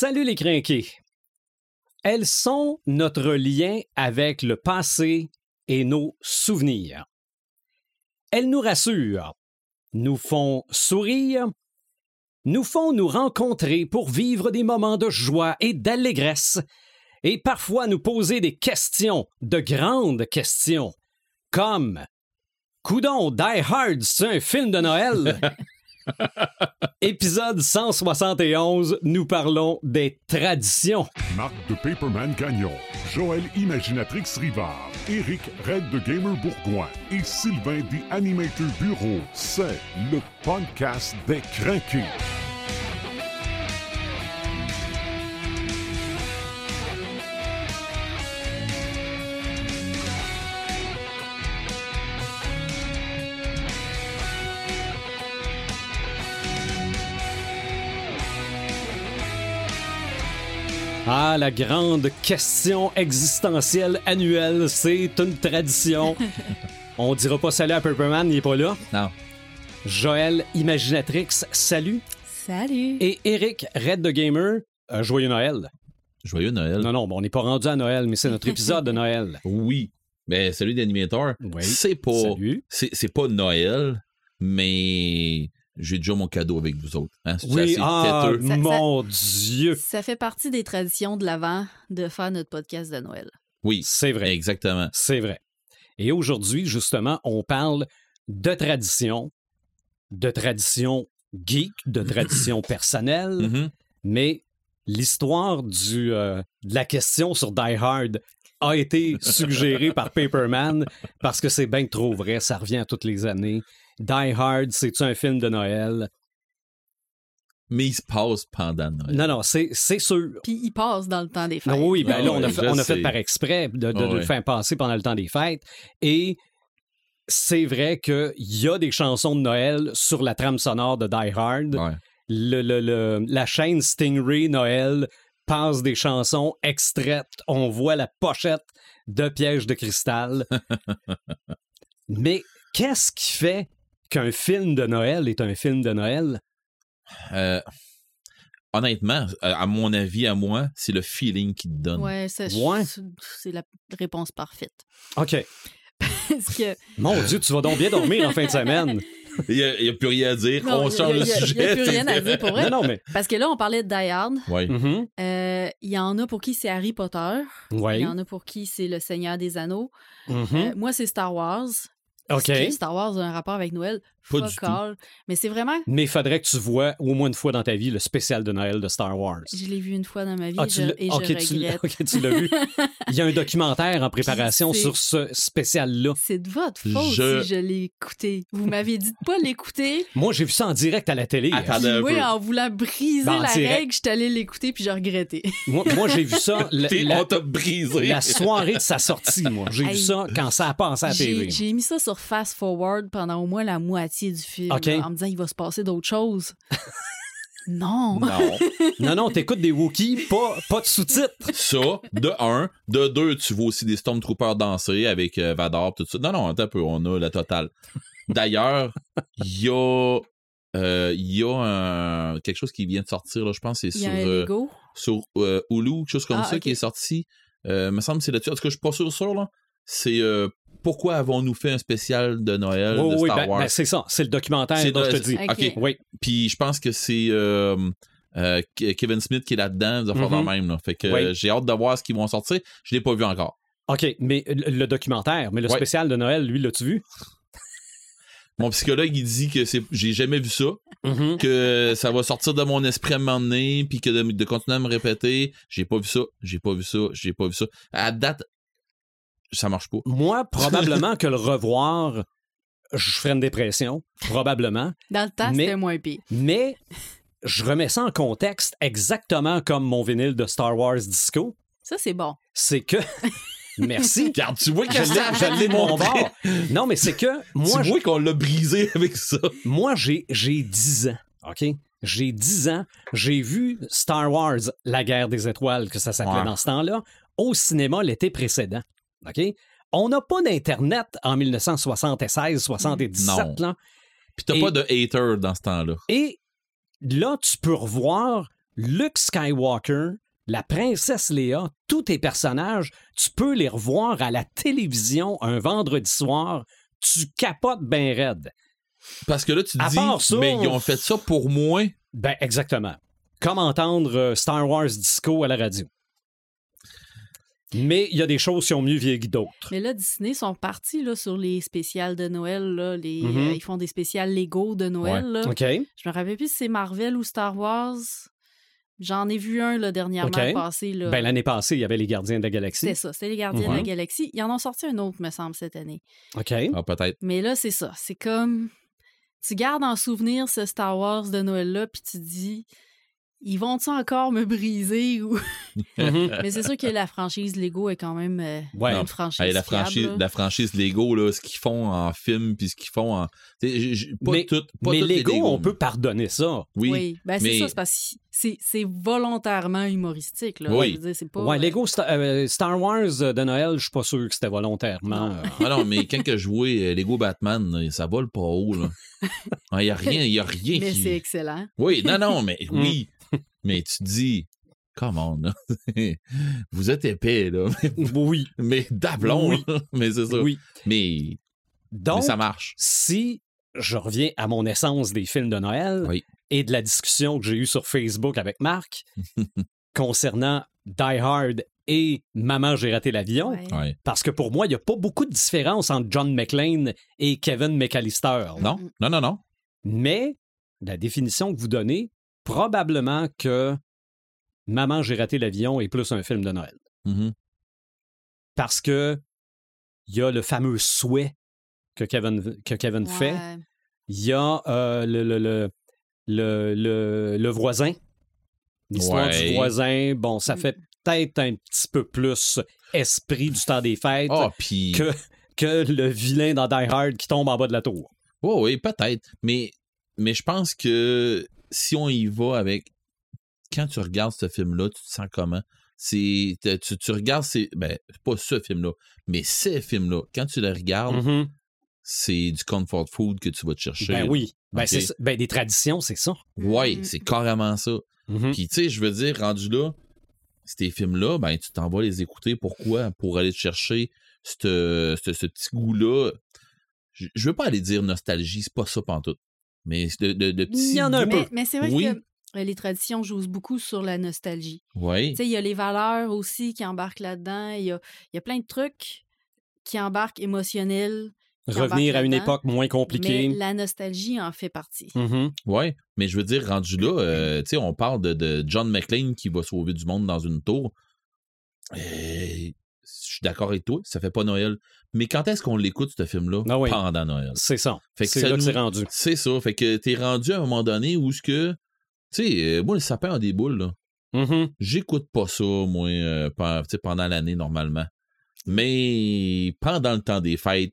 Salut les crinqués. Elles sont notre lien avec le passé et nos souvenirs. Elles nous rassurent, nous font sourire, nous font nous rencontrer pour vivre des moments de joie et d'allégresse, et parfois nous poser des questions, de grandes questions, comme Coudon, Die Hard, c'est un film de Noël? Épisode 171, nous parlons des traditions. Marc de Paperman Gagnon, Joël Imaginatrix Rivard, Eric Red de Gamer Bourgoin et Sylvain des Animator Bureau. C'est le podcast des craqués. Ah, la grande question existentielle annuelle, c'est une tradition. On dira pas salut à Paperman, il est pas là. Non. Joël Imaginatrix, salut. Salut. Et Eric Red the Gamer, euh, joyeux Noël. Joyeux Noël. Non, non, bon, on n'est pas rendu à Noël, mais c'est notre épisode de Noël. Oui. Ben, salut d'animateur. Oui. C'est pas. Salut. C'est, c'est pas Noël, mais j'ai déjà mon cadeau avec vous autres. Hein? C'est Oui, assez ah. Ça- mon Dieu. Ça fait partie des traditions de l'Avent de faire notre podcast de Noël. Oui, C'est vrai. exactement. C'est vrai. Et aujourd'hui, justement, on parle de tradition, de tradition geek, de tradition personnelle, Mhm. mais l'histoire du, euh, de la question sur Die Hard a été suggérée par Paperman parce que c'est bien trop vrai, ça revient à toutes les années. Die Hard, c'est-tu un film de Noël? Mais il se passe pendant Noël. Non, non, c'est c'est sûr. Puis il passe dans le temps des fêtes. Non, oui, ben Ah là, on a, fait, on a fait par exprès de, de- de Ah le ouais. faire passer pendant le temps des fêtes. Et c'est vrai qu'il y a des chansons de Noël sur la trame sonore de Die Hard. Ouais. Le- le- le- la chaîne Stingray Noël passe des chansons extraites. On voit la pochette de Piège de cristal. Mais qu'est-ce qui fait qu'un film de Noël est un film de Noël? Euh, honnêtement, euh, à mon avis, à moi, c'est le feeling qu'il te donne. Ouais, c'est Ouais. c'est la réponse parfaite. OK. Parce que Mon Dieu, tu vas donc bien dormir en fin de semaine. Il n'y a, il y a plus rien à dire. Non, on il change il le a- il y a sujet. plus rien à dire pour vrai. Non, non, mais... parce que là on parlait de Die Hard. Ouais. Mhm. Euh, Il y en a pour qui c'est Harry Potter. Il Oui. y en a pour qui c'est Le Seigneur des Anneaux. Mhm. Euh, moi c'est Star Wars. OK. Parce que Star Wars a un rapport avec Noël. Pas Fuck du tout. all. Mais c'est vraiment. Mais il faudrait que tu vois au moins une fois dans ta vie le spécial de Noël de Star Wars. Je l'ai vu une fois dans ma vie Ah, je- tu l'as- et je ok, tu l'as- regrette. ok, tu l'as vu. Il y a un documentaire en préparation sur ce spécial-là. C'est de votre faute Je- si je l'ai écouté. Vous m'avez dit de pas l'écouter. Moi, j'ai vu ça en direct à la télé. Attends. Un oui, peu. en voulant briser Ben, en la direct. règle, je suis allé l'écouter puis j'ai regretté. Moi, moi, j'ai vu ça la, T'es- la- on t'a brisé. la soirée de sa sortie, moi. J'ai vu ça quand ça a passé à la télé. j'ai mis ça sur fast forward pendant au moins la moitié du film OK. en me disant il va se passer d'autres choses. non. Non. Non, non, t'écoutes des Wookiees, pas, pas de sous-titres. Ça, de un. De deux, tu vois aussi des Stormtroopers danser avec euh, Vador, tout ça. Non, non, attends un peu, on a la totale. D'ailleurs, il y a. euh, Il y a un- quelque chose qui vient de sortir, là, je pense, c'est Il y sur, euh, sur euh, Hulu, quelque chose comme Ah, ça qui est sorti. Euh, me semble que c'est là-dessus. En tout cas, je suis pas sûr, sûr là. C'est euh, pourquoi avons-nous fait un spécial de Noël Oui, de oui, Star ben, Wars? ben, c'est ça. C'est le documentaire C'est dont je te dis. Ok. Oui. Puis je pense que c'est euh, euh, Ke- Kevin Smith qui est là-dedans, des affaires Mhm. même. Là. Fait que Oui. j'ai hâte de voir ce qu'ils vont sortir. Je l'ai pas vu encore. OK, mais le, documentaire, mais le spécial de Noël, lui, l'as-tu vu? Mon psychologue, il dit que c'est j'ai jamais vu ça, Mhm. que ça va sortir de mon esprit à un moment donné, puis que de, de continuer à me répéter, j'ai pas vu ça, j'ai pas vu ça, j'ai pas vu ça. À date, ça marche pas. Moi, probablement que le revoir, je ferais une dépression. Probablement. Dans le temps, mais- c'était moins pire. Mais je remets ça en contexte exactement comme mon vinyle de Star Wars Disco. Ça, c'est bon. C'est que. Merci. Regarde, tu vois que Je l'ai, je l'ai de mon bord. Non, mais c'est que moi, tu je- vois qu'on l'a brisé avec ça. moi j'ai, j'ai 10 ans. OK? J'ai 10 ans. J'ai vu Star Wars, La guerre des étoiles, que ça s'appelait Ouais. dans ce temps-là, au cinéma l'été précédent. OK? On n'a pas d'Internet en 1976, 77, Non. là. Puis t'as pas de hater dans ce temps-là. Et là, tu peux revoir Luke Skywalker, la princesse Léa, tous tes personnages, tu peux les revoir à la télévision un vendredi soir. Tu capotes bien raide. Parce que là, tu À dis, ça, mais ils ont fait ça pour moi. Ben, exactement. Comme entendre euh, Star Wars Disco à la radio. Mais il y a des choses qui ont mieux vieilli que d'autres. Mais là, Disney sont partis là, sur les spéciales de Noël. Là, les, Mhm. euh, ils font des spéciales Lego de Noël. là. OK? Je me rappelle plus si c'est Marvel ou Star Wars. J'en ai vu un là, dernièrement passé. Là. Ben, l'année passée, il y avait les Gardiens de la Galaxie. C'était ça, c'était les Gardiens de Ouais. la Galaxie. Ils en ont sorti un autre, me semble, cette année. OK? Ah, peut-être. Mais là, c'est ça. C'est comme. Tu gardes en souvenir ce Star Wars de Noël-là, puis tu te dis. Ils vont-tu encore me briser? Ou... Mhm. Mais c'est sûr que la franchise Lego est quand même euh, Ouais. une franchise. Hey, la, fiable, franchise, la franchise Lego, là, ce qu'ils font en film, puis ce qu'ils font en. j- Pas mais tout. Pas mais Lego, Lego, on peut pardonner ça. Oui. Oui, ben c'est mais- ça, c'est parce que c'est, volontairement humoristique. Là. Oui. Dire, pas, Ouais, euh, Lego Star, euh, Star Wars de Noël, je suis pas sûr que c'était volontairement. euh, Ah non, mais quand que je jouais euh, Lego Batman, ça vole pas haut. Il y a rien, il y a rien Mais qui. c'est excellent. Oui, non, non, mais oui. mais tu te dis, come on, là. Vous êtes épais, là. oui, Mais Oui. là. Mais c'est ça. oui. Mais, Donc, mais ça marche. si je reviens à mon essence des films de Noël Oui. et de la discussion que j'ai eue sur Facebook avec Marc concernant Die Hard et Maman, j'ai raté l'avion, Ouais. Parce que pour moi, il n'y a pas beaucoup de différence entre John McClane et Kevin McAllister. Non, non, non, non. Mais la définition que vous donnez, probablement que Maman, j'ai raté l'avion est plus un film de Noël. Mhm. Parce que il y a le fameux souhait que Kevin, que Kevin fait. Il y a euh, le, le, le, le, le- le voisin. L'histoire Ouais. du voisin. Bon, ça Mm. fait peut-être un petit peu plus esprit du temps des fêtes Ah, que, que le vilain dans Die Hard qui tombe en bas de la tour. Oui, oui, peut-être. Mais, mais je pense que si on y va avec. Quand tu regardes ce film-là, tu te sens comment? Tu, tu regardes, c'est, ben, pas ce film-là, mais ces films-là. Quand tu les regardes, Mhm. C'est du comfort food que tu vas te chercher. Ben oui. Ben, c'est. Ben, des traditions, c'est ça. Ouais, Mhm. c'est carrément ça. Mhm. Puis, tu sais, je veux dire, rendu là, ces films-là, ben, tu t'en vas les écouter. Pourquoi? Pour aller te chercher ce, ce petit goût-là. Je, je veux pas aller dire nostalgie, c'est pas ça pantoute. Mais c'est de, de, de petits Il y en a un goûts. peu. Mais, mais c'est vrai Oui. que euh, les traditions jouent beaucoup sur la nostalgie. Ouais. Tu sais, il y a les valeurs aussi qui embarquent là-dedans. Il y a, il y a plein de trucs qui embarquent émotionnels. Revenir à une là-dedans, époque moins compliquée. Mais la nostalgie en fait partie. Mhm. Ouais, mais je veux dire, rendu là, euh, tu sais, on parle de, de John McClane qui va sauver du monde dans une tour. Euh, je suis d'accord avec toi, ça fait pas Noël. Mais quand est-ce qu'on l'écoute, ce film-là? Ah oui. Pendant Noël. C'est ça. Fait que C'est ça là que nous- c'est rendu. C'est ça. Fait que t'es rendu à un moment donné où ce que. Tu sais, euh, moi, le sapin a des boules, là. Mhm. J'écoute pas ça, moi, euh, pen- tu sais, pendant l'année, normalement. Mais pendant le temps des fêtes,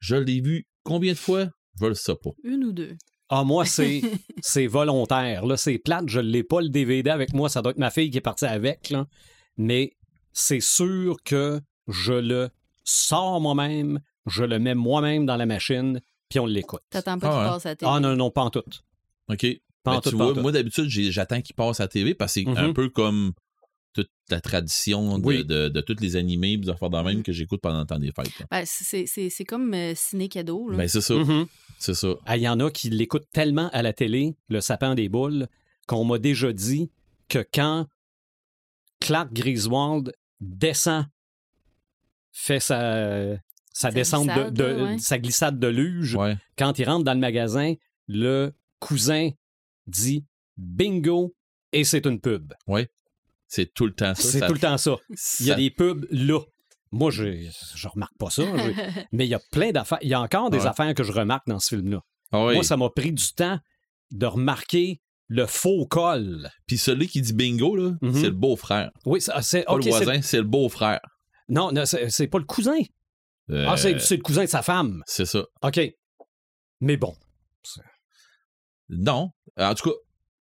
je l'ai vu combien de fois? Je le sais pas. Une ou deux. Ah, moi, c'est, c'est volontaire. Là, c'est plate. Je l'ai pas le DVD avec moi. Ça doit être ma fille qui est partie avec. Là. Mais c'est sûr que je le sors moi-même, je le mets moi-même dans la machine, puis on l'écoute. T'attends pas Ah qu'il ouais. passe à la télé. Ah non, non, pas en tout. OK. Pas Ben, en tout, tu pas en vois, tout. moi, d'habitude, j'attends qu'il passe à la TV parce que c'est un Mhm. peu comme toute la tradition de, Oui. de, de tous les animés et des affaires de même Mhm. que j'écoute pendant le temps des fêtes. Ben, c'est, c'est, c'est comme euh, ciné-cadeau. Ben, c'est ça. Mhm. C'est ça. Ah, Il y en a qui l'écoutent tellement à la télé, le sapin des boules, qu'on m'a déjà dit que quand Clark Griswold descend, fait sa, sa, Sa descente de, glissade, de- ouais. sa glissade de luge, Ouais. quand il rentre dans le magasin, le cousin dit bingo et c'est une pub. C'est tout le temps ça. C'est Ça- tout le temps ça. Il y a des pubs là. Moi, je, je remarque pas ça. Mais il y a plein d'affaires. Il y a encore des Ouais. affaires que je remarque dans ce film-là. Ah. Moi, ça m'a pris du temps de remarquer le faux col. Puis celui qui dit bingo, là, Mhm. c'est le beau-frère. Oui, ça- c'est. Pas le voisin, c'est le beau-frère. Non, non, c'est c'est pas le cousin. Euh, Ah, c'est c'est le cousin de sa femme. c'est ça. OK. Mais bon. Non. En tout cas,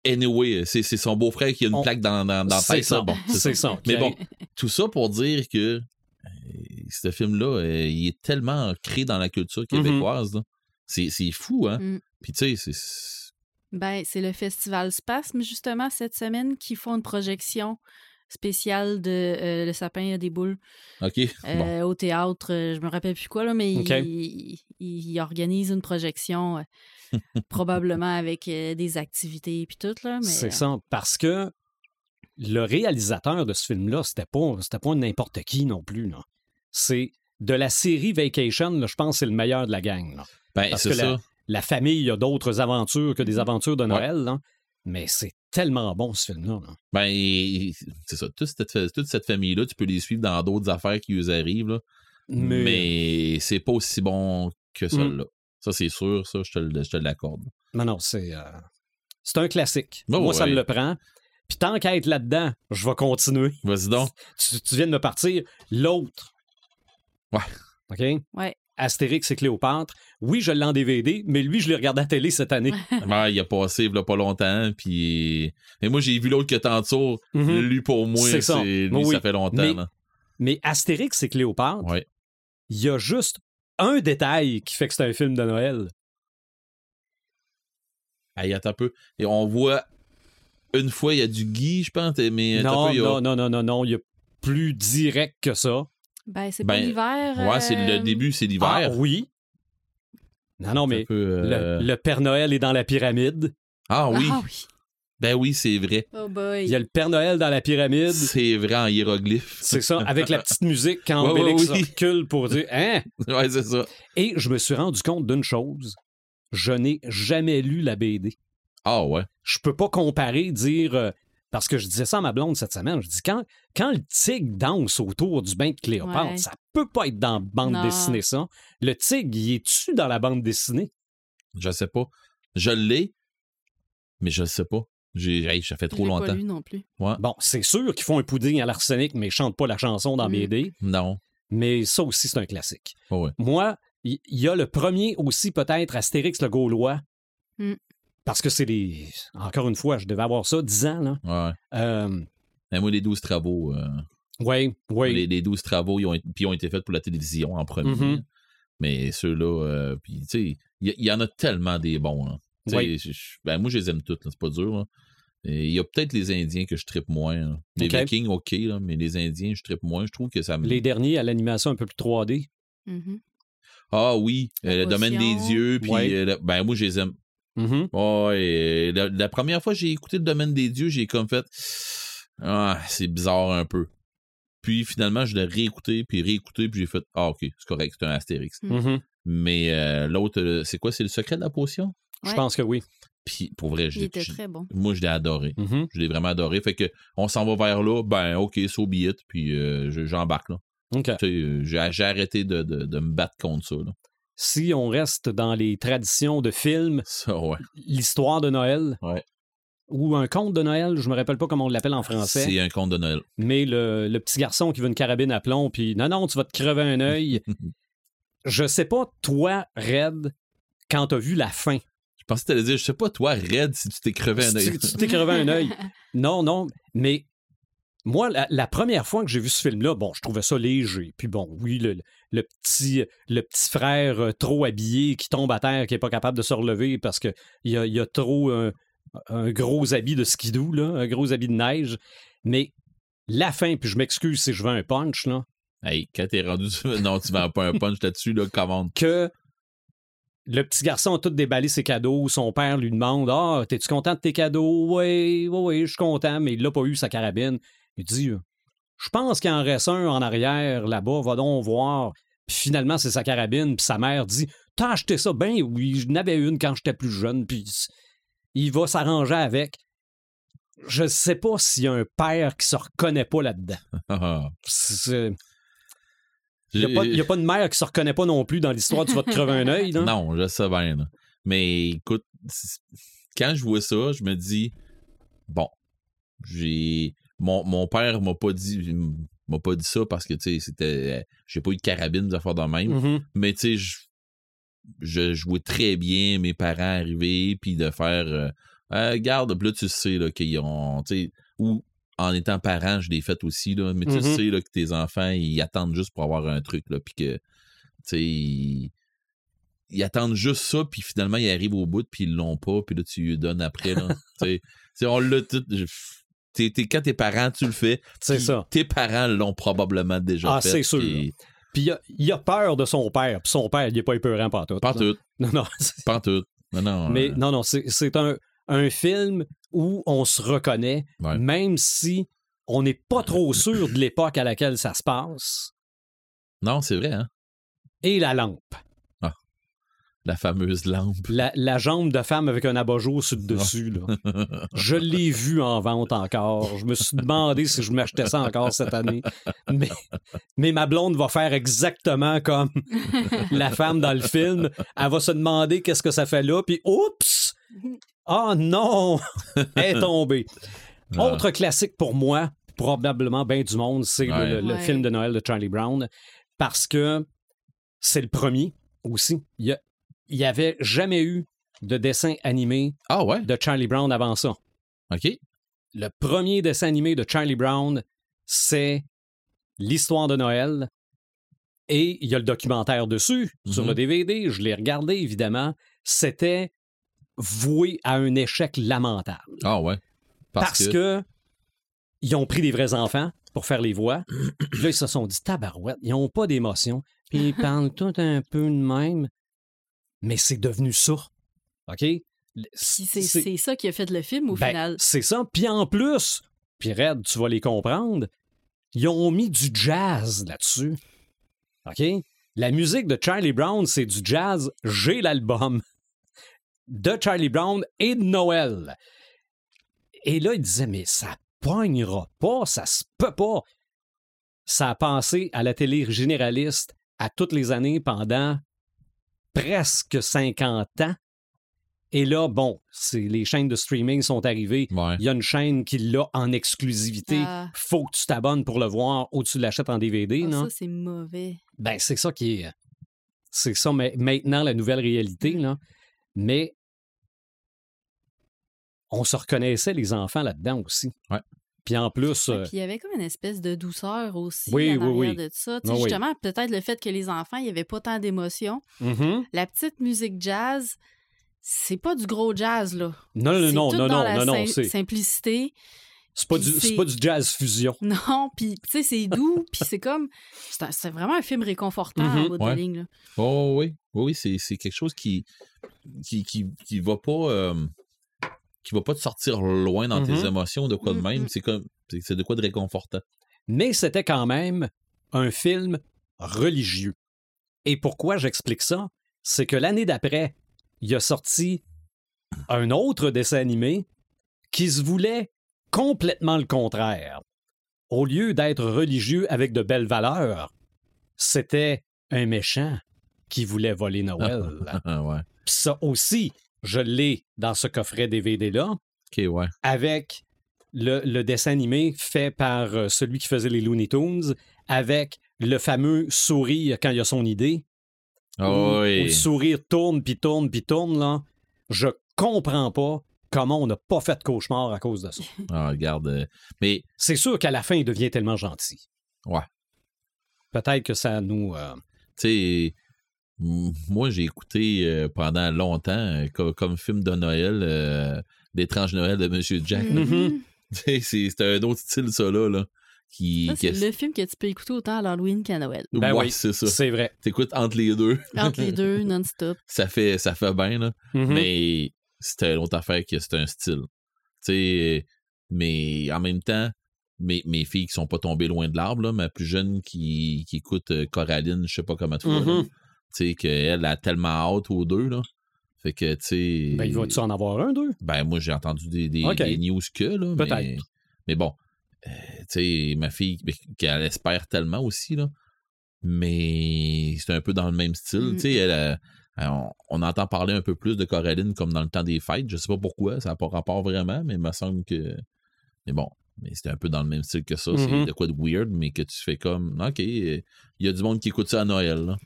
anyway, c'est c'est son beau-frère qui a une On- plaque dans, dans, dans la C'est tête. ça. Bon, c'est ça. Mais bon, tout ça pour dire que euh, ce film-là, euh, il est tellement ancré dans la culture québécoise. là. C'est c'est fou, hein? Mm. Puis tu sais, c'est- Ben, c'est le Festival Spasme, justement, cette semaine, qui font une projection spéciale de euh, Le sapin à des boules OK. bon. euh, au théâtre. euh, Je me rappelle plus quoi, là, mais ils il, il organisent une projection, euh, probablement avec euh, des activités puis tout, là. Mais, C'est euh, ça. Parce que le réalisateur de ce film-là, c'était pas, c'était pas n'importe qui non plus. là. C'est de la série Vacation, là, je pense que c'est le meilleur de la gang. là. Ben, Parce c'est que ça. la, la famille a d'autres aventures que des Mhm. aventures de Noël. là. Mais c'est tellement bon, ce film-là. là. Ben, et- c'est ça. Toute cette, toute cette famille-là, tu peux les suivre dans d'autres affaires qui eux arrivent. Là. Mais, c'est pas aussi bon que Mm. celle-là. Ça, c'est sûr. Ça, je te, le- je te l'accorde. Non, non, c'est, euh, c'est un classique. Oh, Moi, ça me le prend. Puis tant qu'à être là-dedans, je vais continuer. Vas-y donc. Tu, tu viens de me partir. L'autre. Ouais. OK? Ouais. Astérix et Cléopâtre. Oui, je l'ai en DVD, mais lui, je l'ai regardé à la télé cette année. Ouais, il a passé il pas longtemps. Puis... Mais moi, j'ai vu l'autre que tantôt. Mhm. Lui, pour moi, C'est c'est ça. lui, Oui, ça fait longtemps. mais-. Mais Astérix et Cléopâtre, Ouais. il y a juste un détail qui fait que c'est un film de Noël. Hey, attends un peu. Et on voit une fois, il y a du Guy, je pense. Mais Non, un peu, y a- non, non, non, non, non. Il y a plus direct que ça. Ben, c'est Ben, pas l'hiver. Ouais, c'est euh, le début, c'est Ah, l'hiver. oui. Non, non, mais peu, euh, le, le Père Noël est dans la pyramide. Ah oui. Ah oui. Ben oui, c'est vrai. Oh boy. Il y a le Père Noël dans la pyramide. C'est vrai en hiéroglyphe. C'est ça, avec la petite musique quand Ouais, ouais, Obélix oui. recule pour dire Hein? ouais, c'est ça. Et je me suis rendu compte d'une chose. Je n'ai jamais lu la BD. Ah ouais. Je peux pas comparer, dire. euh, parce que je disais ça à ma blonde cette semaine. Je dis quand, quand le tigre danse autour du bain de Cléopâtre, Ouais. ça peut pas être dans la bande Non. dessinée, ça. Le tigre, il est-tu dans la bande dessinée? Je sais pas. Je l'ai, mais je le sais pas. J'ai, hey, ça fait trop pas longtemps. lu non plus. Bon, c'est sûr qu'ils font un pudding à l'arsenic, mais ils chantent pas la chanson dans Mm. BD. Non. Mais ça aussi, c'est un classique. Ouais. Moi, il y, a le premier aussi, peut-être, Astérix le Gaulois. Mm. Parce que c'est les. Encore une fois, je devais avoir ça 10 ans, là. Ouais. Euh, Mais moi, les 12 travaux, euh, oui, oui. les, les 12 travaux, ils ont, puis ils ont été faits pour la télévision en premier. Mhm. Mais ceux-là, euh, puis tu sais, il y, en a tellement des bons. Là. Tu sais, Oui. je- je- ben, moi, je les aime toutes, là, c'est pas dur. là. Il y a peut-être les Indiens que je trippe moins. là. Les. Vikings, OK, là, mais les Indiens, je trippe moins. Je trouve que ça me. Les derniers à l'animation un peu plus 3D. Mhm. Ah oui, La euh, le domaine des dieux, puis Ouais. euh, le- ben moi, je les aime. Mhm. Ouais, la, la première fois que j'ai écouté le domaine des dieux, j'ai comme fait Ah, c'est bizarre un peu. Puis finalement, je l'ai réécouté, puis réécouté, puis j'ai fait Ah, ok, c'est correct, c'est un Astérix. Mhm. Mais euh, l'autre, euh, c'est quoi C'est le secret de la potion? Je pense que oui. Puis pour vrai, Il j'ai- était j'ai- très bon. moi, je l'ai adoré. Mhm. Je l'ai vraiment adoré. Fait que on s'en va vers là, ben ok, so be it, puis euh, je- j'embarque là. Tu euh, j'ai arrêté de, de- de me battre contre ça. Là. Si on reste dans les traditions de films, Ça, ouais. l'histoire de Noël, Ouais. ou un conte de Noël, je me rappelle pas comment on l'appelle en français, C'est un conte de Noël. mais le, le petit garçon qui veut une carabine à plomb, puis non, non, tu vas te crever un œil. je sais pas, toi, Red, quand t'as vu la fin, Je pensais que t'allais dire, je sais pas, toi, Red, si tu t'es crevé un œil. tu t'es crevé un œil. Non, non, mais moi, la, la première fois que j'ai vu ce film-là, bon, je trouvais ça léger. Puis bon, oui, le, le petit, le petit frère euh, trop habillé qui tombe à terre, qui n'est pas capable de se relever parce qu'il y a, il y a trop un, un gros habit de skidoo, là, un gros habit de neige. Mais la fin, puis je m'excuse si je veux un punch, là, Hey, quand t'es rendu. Non, tu vends pas un punch là-dessus, là, commande. que le petit garçon a tout déballé ses cadeaux. Son père lui demande Ah, t'es-tu content de tes cadeaux Oui, oui, oui, je suis content, mais il n'a pas eu sa carabine. Il dit euh, Je pense qu'il en reste un en arrière là-bas, va donc voir. Puis finalement, c'est sa carabine, puis sa mère dit T'as acheté ça Ben oui, je n'avais une quand j'étais plus jeune, puis il va s'arranger avec. Je sais pas s'il y a un père qui se reconnaît pas là-dedans. Il n'y a, a pas de mère qui se reconnaît pas non plus dans l'histoire, tu vas te crever un œil. Non, je sais bien. là. Mais écoute, quand je vois ça, je me dis bon, j'ai mon, mon père m'a pas dit m'a pas dit ça parce que tu sais c'était j'ai pas eu de carabine de faire de même, Mhm. mais tu sais je je jouais très bien mes parents arriver puis de faire euh, Euh, garde puis là tu sais là qu'ils ont tu sais ou en étant parent, je l'ai fait aussi là, mais tu Mhm. sais là que tes enfants ils attendent juste pour avoir un truc là puis que tu sais ils- ils attendent juste ça, puis finalement, ils arrivent au bout, puis ils l'ont pas, puis là, tu lui donnes après. Là. Tu sais, on l'a tout. quand tes parents, tu le fais. C'est puis ça. Tes parents l'ont probablement déjà Ah, fait. c'est sûr. puis Puis il a, peur de son père. Puis son père, il est pas épeurant par tout. Pas en tout. Non, non. c'est- Pas en tout. Non, non. Mais euh, non, non, c'est c'est un, un film où on se reconnaît, Ouais. même si on n'est pas trop sûr de l'époque à laquelle ça se passe. Non, c'est vrai, hein. Et la lampe. La fameuse lampe. La, la jambe de femme avec un abat-jour sur le dessus. Là. Je l'ai vu en vente encore. Je me suis demandé si je m'achetais ça encore cette année. Mais, mais ma blonde va faire exactement comme la femme dans le film. Elle va se demander qu'est-ce que ça fait là, puis oups! Oh non! Elle est tombée. Ah. Autre classique pour moi, probablement bien du monde, c'est le- Ouais. le, le Ouais. film de Noël de Charlie Brown, parce que c'est le premier aussi. Il y, a- il y avait jamais eu de dessin animé Ah ouais? de Charlie Brown avant ça. OK. Le premier dessin animé de Charlie Brown, c'est l'histoire de Noël. Et il y a le documentaire dessus, sur Mhm. le DVD. Je l'ai regardé, évidemment. C'était voué à un échec lamentable. Ah ouais. Parce, Parce, que... que... ils ont pris des vrais enfants pour faire les voix. Puis là, ils se sont dit, tabarouette, ils n'ont pas d'émotion. Puis ils parlent tout un peu de même. Mais c'est devenu ça. OK? C'est ça qui a fait le film au ben, final. C'est ça. Puis en plus, puis Red, tu vas les comprendre, ils ont mis du jazz là-dessus. OK? La musique de Charlie Brown, c'est du jazz. J'ai l'album de Charlie Brown et de Noël. Et là, il disait, mais ça pognera pas, ça se peut pas. Ça a passé à la télé généraliste à toutes les années pendant presque 50 ans. Et là, bon, c'est les chaînes de streaming sont arrivées. Ouais. Il y a une chaîne qui l'a en exclusivité. Ah. Faut que tu t'abonnes pour le voir ou tu l'achètes en DVD, Ah, non? ça, c'est mauvais. Ben, c'est ça qui est. C'est ça mais maintenant la nouvelle réalité, là. Mais on se reconnaissait les enfants là-dedans aussi. Ouais. Puis en plus, euh, Puis il y avait comme une espèce de douceur aussi Oui, en oui, oui. de ça. Tu sais, oui. justement, peut-être le fait que les enfants, il n'y avait pas tant d'émotions. mhm. La petite musique jazz, c'est pas du gros jazz, là. non, non, non, non, non, non, non, c'est simplicité. C'est pas, pas du jazz fusion. Non, puis tu sais, c'est doux, puis c'est comme... C'est vraiment un film réconfortant Mhm, bout ouais. ligne, là. Oh oui, oui, oui, c'est, c'est quelque chose qui qui, qui, qui va pas euh, qui va pas te sortir loin dans tes Mhm. émotions de quoi de même. Mhm. C'est comme c'est de quoi de réconfortant. Mais c'était quand même un film religieux. Et pourquoi j'explique ça? C'est que l'année d'après, il a sorti un autre dessin animé qui se voulait complètement le contraire. Au lieu d'être religieux avec de belles valeurs, c'était un méchant qui voulait voler Noël. Ah, ouais. Puis ça aussi, je l'ai dans ce coffret DVD-là, ouais. avec le, le dessin animé fait par euh, celui qui faisait les Looney Tunes, avec le fameux sourire quand il a son idée. Ah où- où oui. le sourire tourne, puis tourne, puis tourne, là. Je comprends pas comment on n'a pas fait de cauchemar à cause de ça. Ah, regarde. euh, mais C'est sûr qu'à la fin, il devient tellement gentil. Ouais. Peut-être que ça nous... euh, tu sais, moi, j'ai écouté euh, pendant longtemps, euh, co- comme, film de Noël, euh, L'étrange Noël de Monsieur Jack. Tu sais, c'est, c'est un autre style, ça, là. là qui, Ça, c'est qui- le film que tu peux écouter autant à l'Halloween qu'à Noël. Ben ouais, oui, c'est ça. C'est vrai. T'écoutes entre les deux. Entre les deux, non-stop. ça fait ça fait bien, là. Mhm. Mais c'était une autre affaire que c'est un style. Tu sais, mais en même temps, mes, mes filles qui sont pas tombées loin de l'arbre, là, ma plus jeune qui, qui écoute euh, Coraline, je sais pas comment tu. Mhm. tu sais, qu'elle a tellement hâte aux deux, là. Fait que, tu sais. Ben, il va-tu en avoir un, deux? Ben, moi, j'ai entendu des, des, news que, là. Peut-être. Mais, mais bon, euh, tu sais, ma fille, qu'elle espère tellement aussi, là. Mais c'est un peu dans le même style. Mm. Tu sais, elle, on, on entend parler un peu plus de Coraline comme dans le temps des fêtes. Je sais pas pourquoi, ça n'a pas rapport vraiment, mais il me semble que. Mais bon, mais c'était un peu dans le même style que ça. C'est de quoi de weird, mais que tu fais comme, OK, euh, il y a du monde qui écoute ça à Noël, là.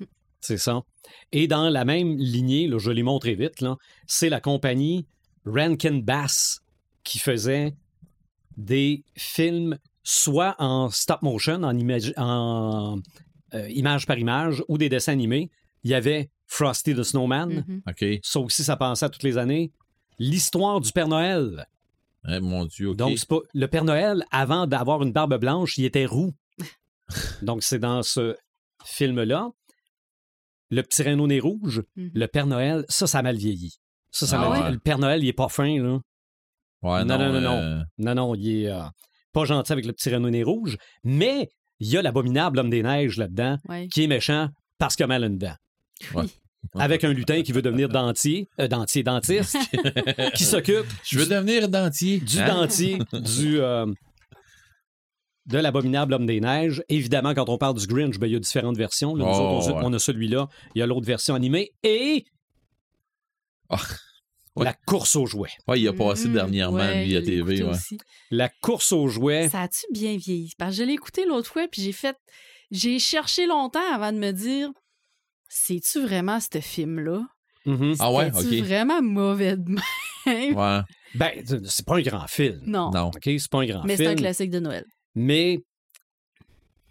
C'est ça. Et dans la même lignée, là, je l'ai montré vite, là, c'est la compagnie Rankin Bass qui faisait des films soit en stop motion, en, image, en euh, image par image, ou des dessins animés. Il y avait Frosty the Snowman. Mhm. OK. Ça aussi, ça passait à toutes les années. L'histoire du Père Noël. Eh, mon Dieu, OK. Donc, c'est pas... le Père Noël, avant d'avoir une barbe blanche, il était roux. Donc, c'est dans ce film-là. Le petit Renault nez rouge, Mhm. le Père Noël, ça, ça a mal vieilli. Ça, ça Ah mal ouais? Le Père Noël, il est pas fin, là. Ouais, non, non, non, non. euh, Non, non, il est euh, pas gentil avec le petit Renault nez rouge, mais il y a l'abominable homme des neiges là-dedans, Ouais. qui est méchant parce qu'il a mal une dent. Ouais. Avec un lutin qui veut devenir dentier, euh, dentier, dentiste, qui s'occupe Je veux devenir dentier. du Hein? dentier, du euh, de l'abominable homme des neiges. Évidemment, quand on parle du Grinch, ben, il y a différentes versions. là. Nous Oh, autres, on, ouais. on a celui-là, il y a l'autre version animée et ouais. la course aux jouets. Ouais, il a passé Mhm. dernièrement, Ouais, l'ai TV. Ouais. La course aux jouets. Ça a-tu bien vieilli? Parce que je l'ai écouté l'autre fois, puis j'ai fait. J'ai cherché longtemps avant de me dire c'est-tu vraiment ce film-là? Mhm. Ah ouais, ok. vraiment mauvais de même? Ouais. Ben, c'est pas un grand film. Non. Non. OK, c'est pas un grand Mais c'est un film. classique de Noël. mais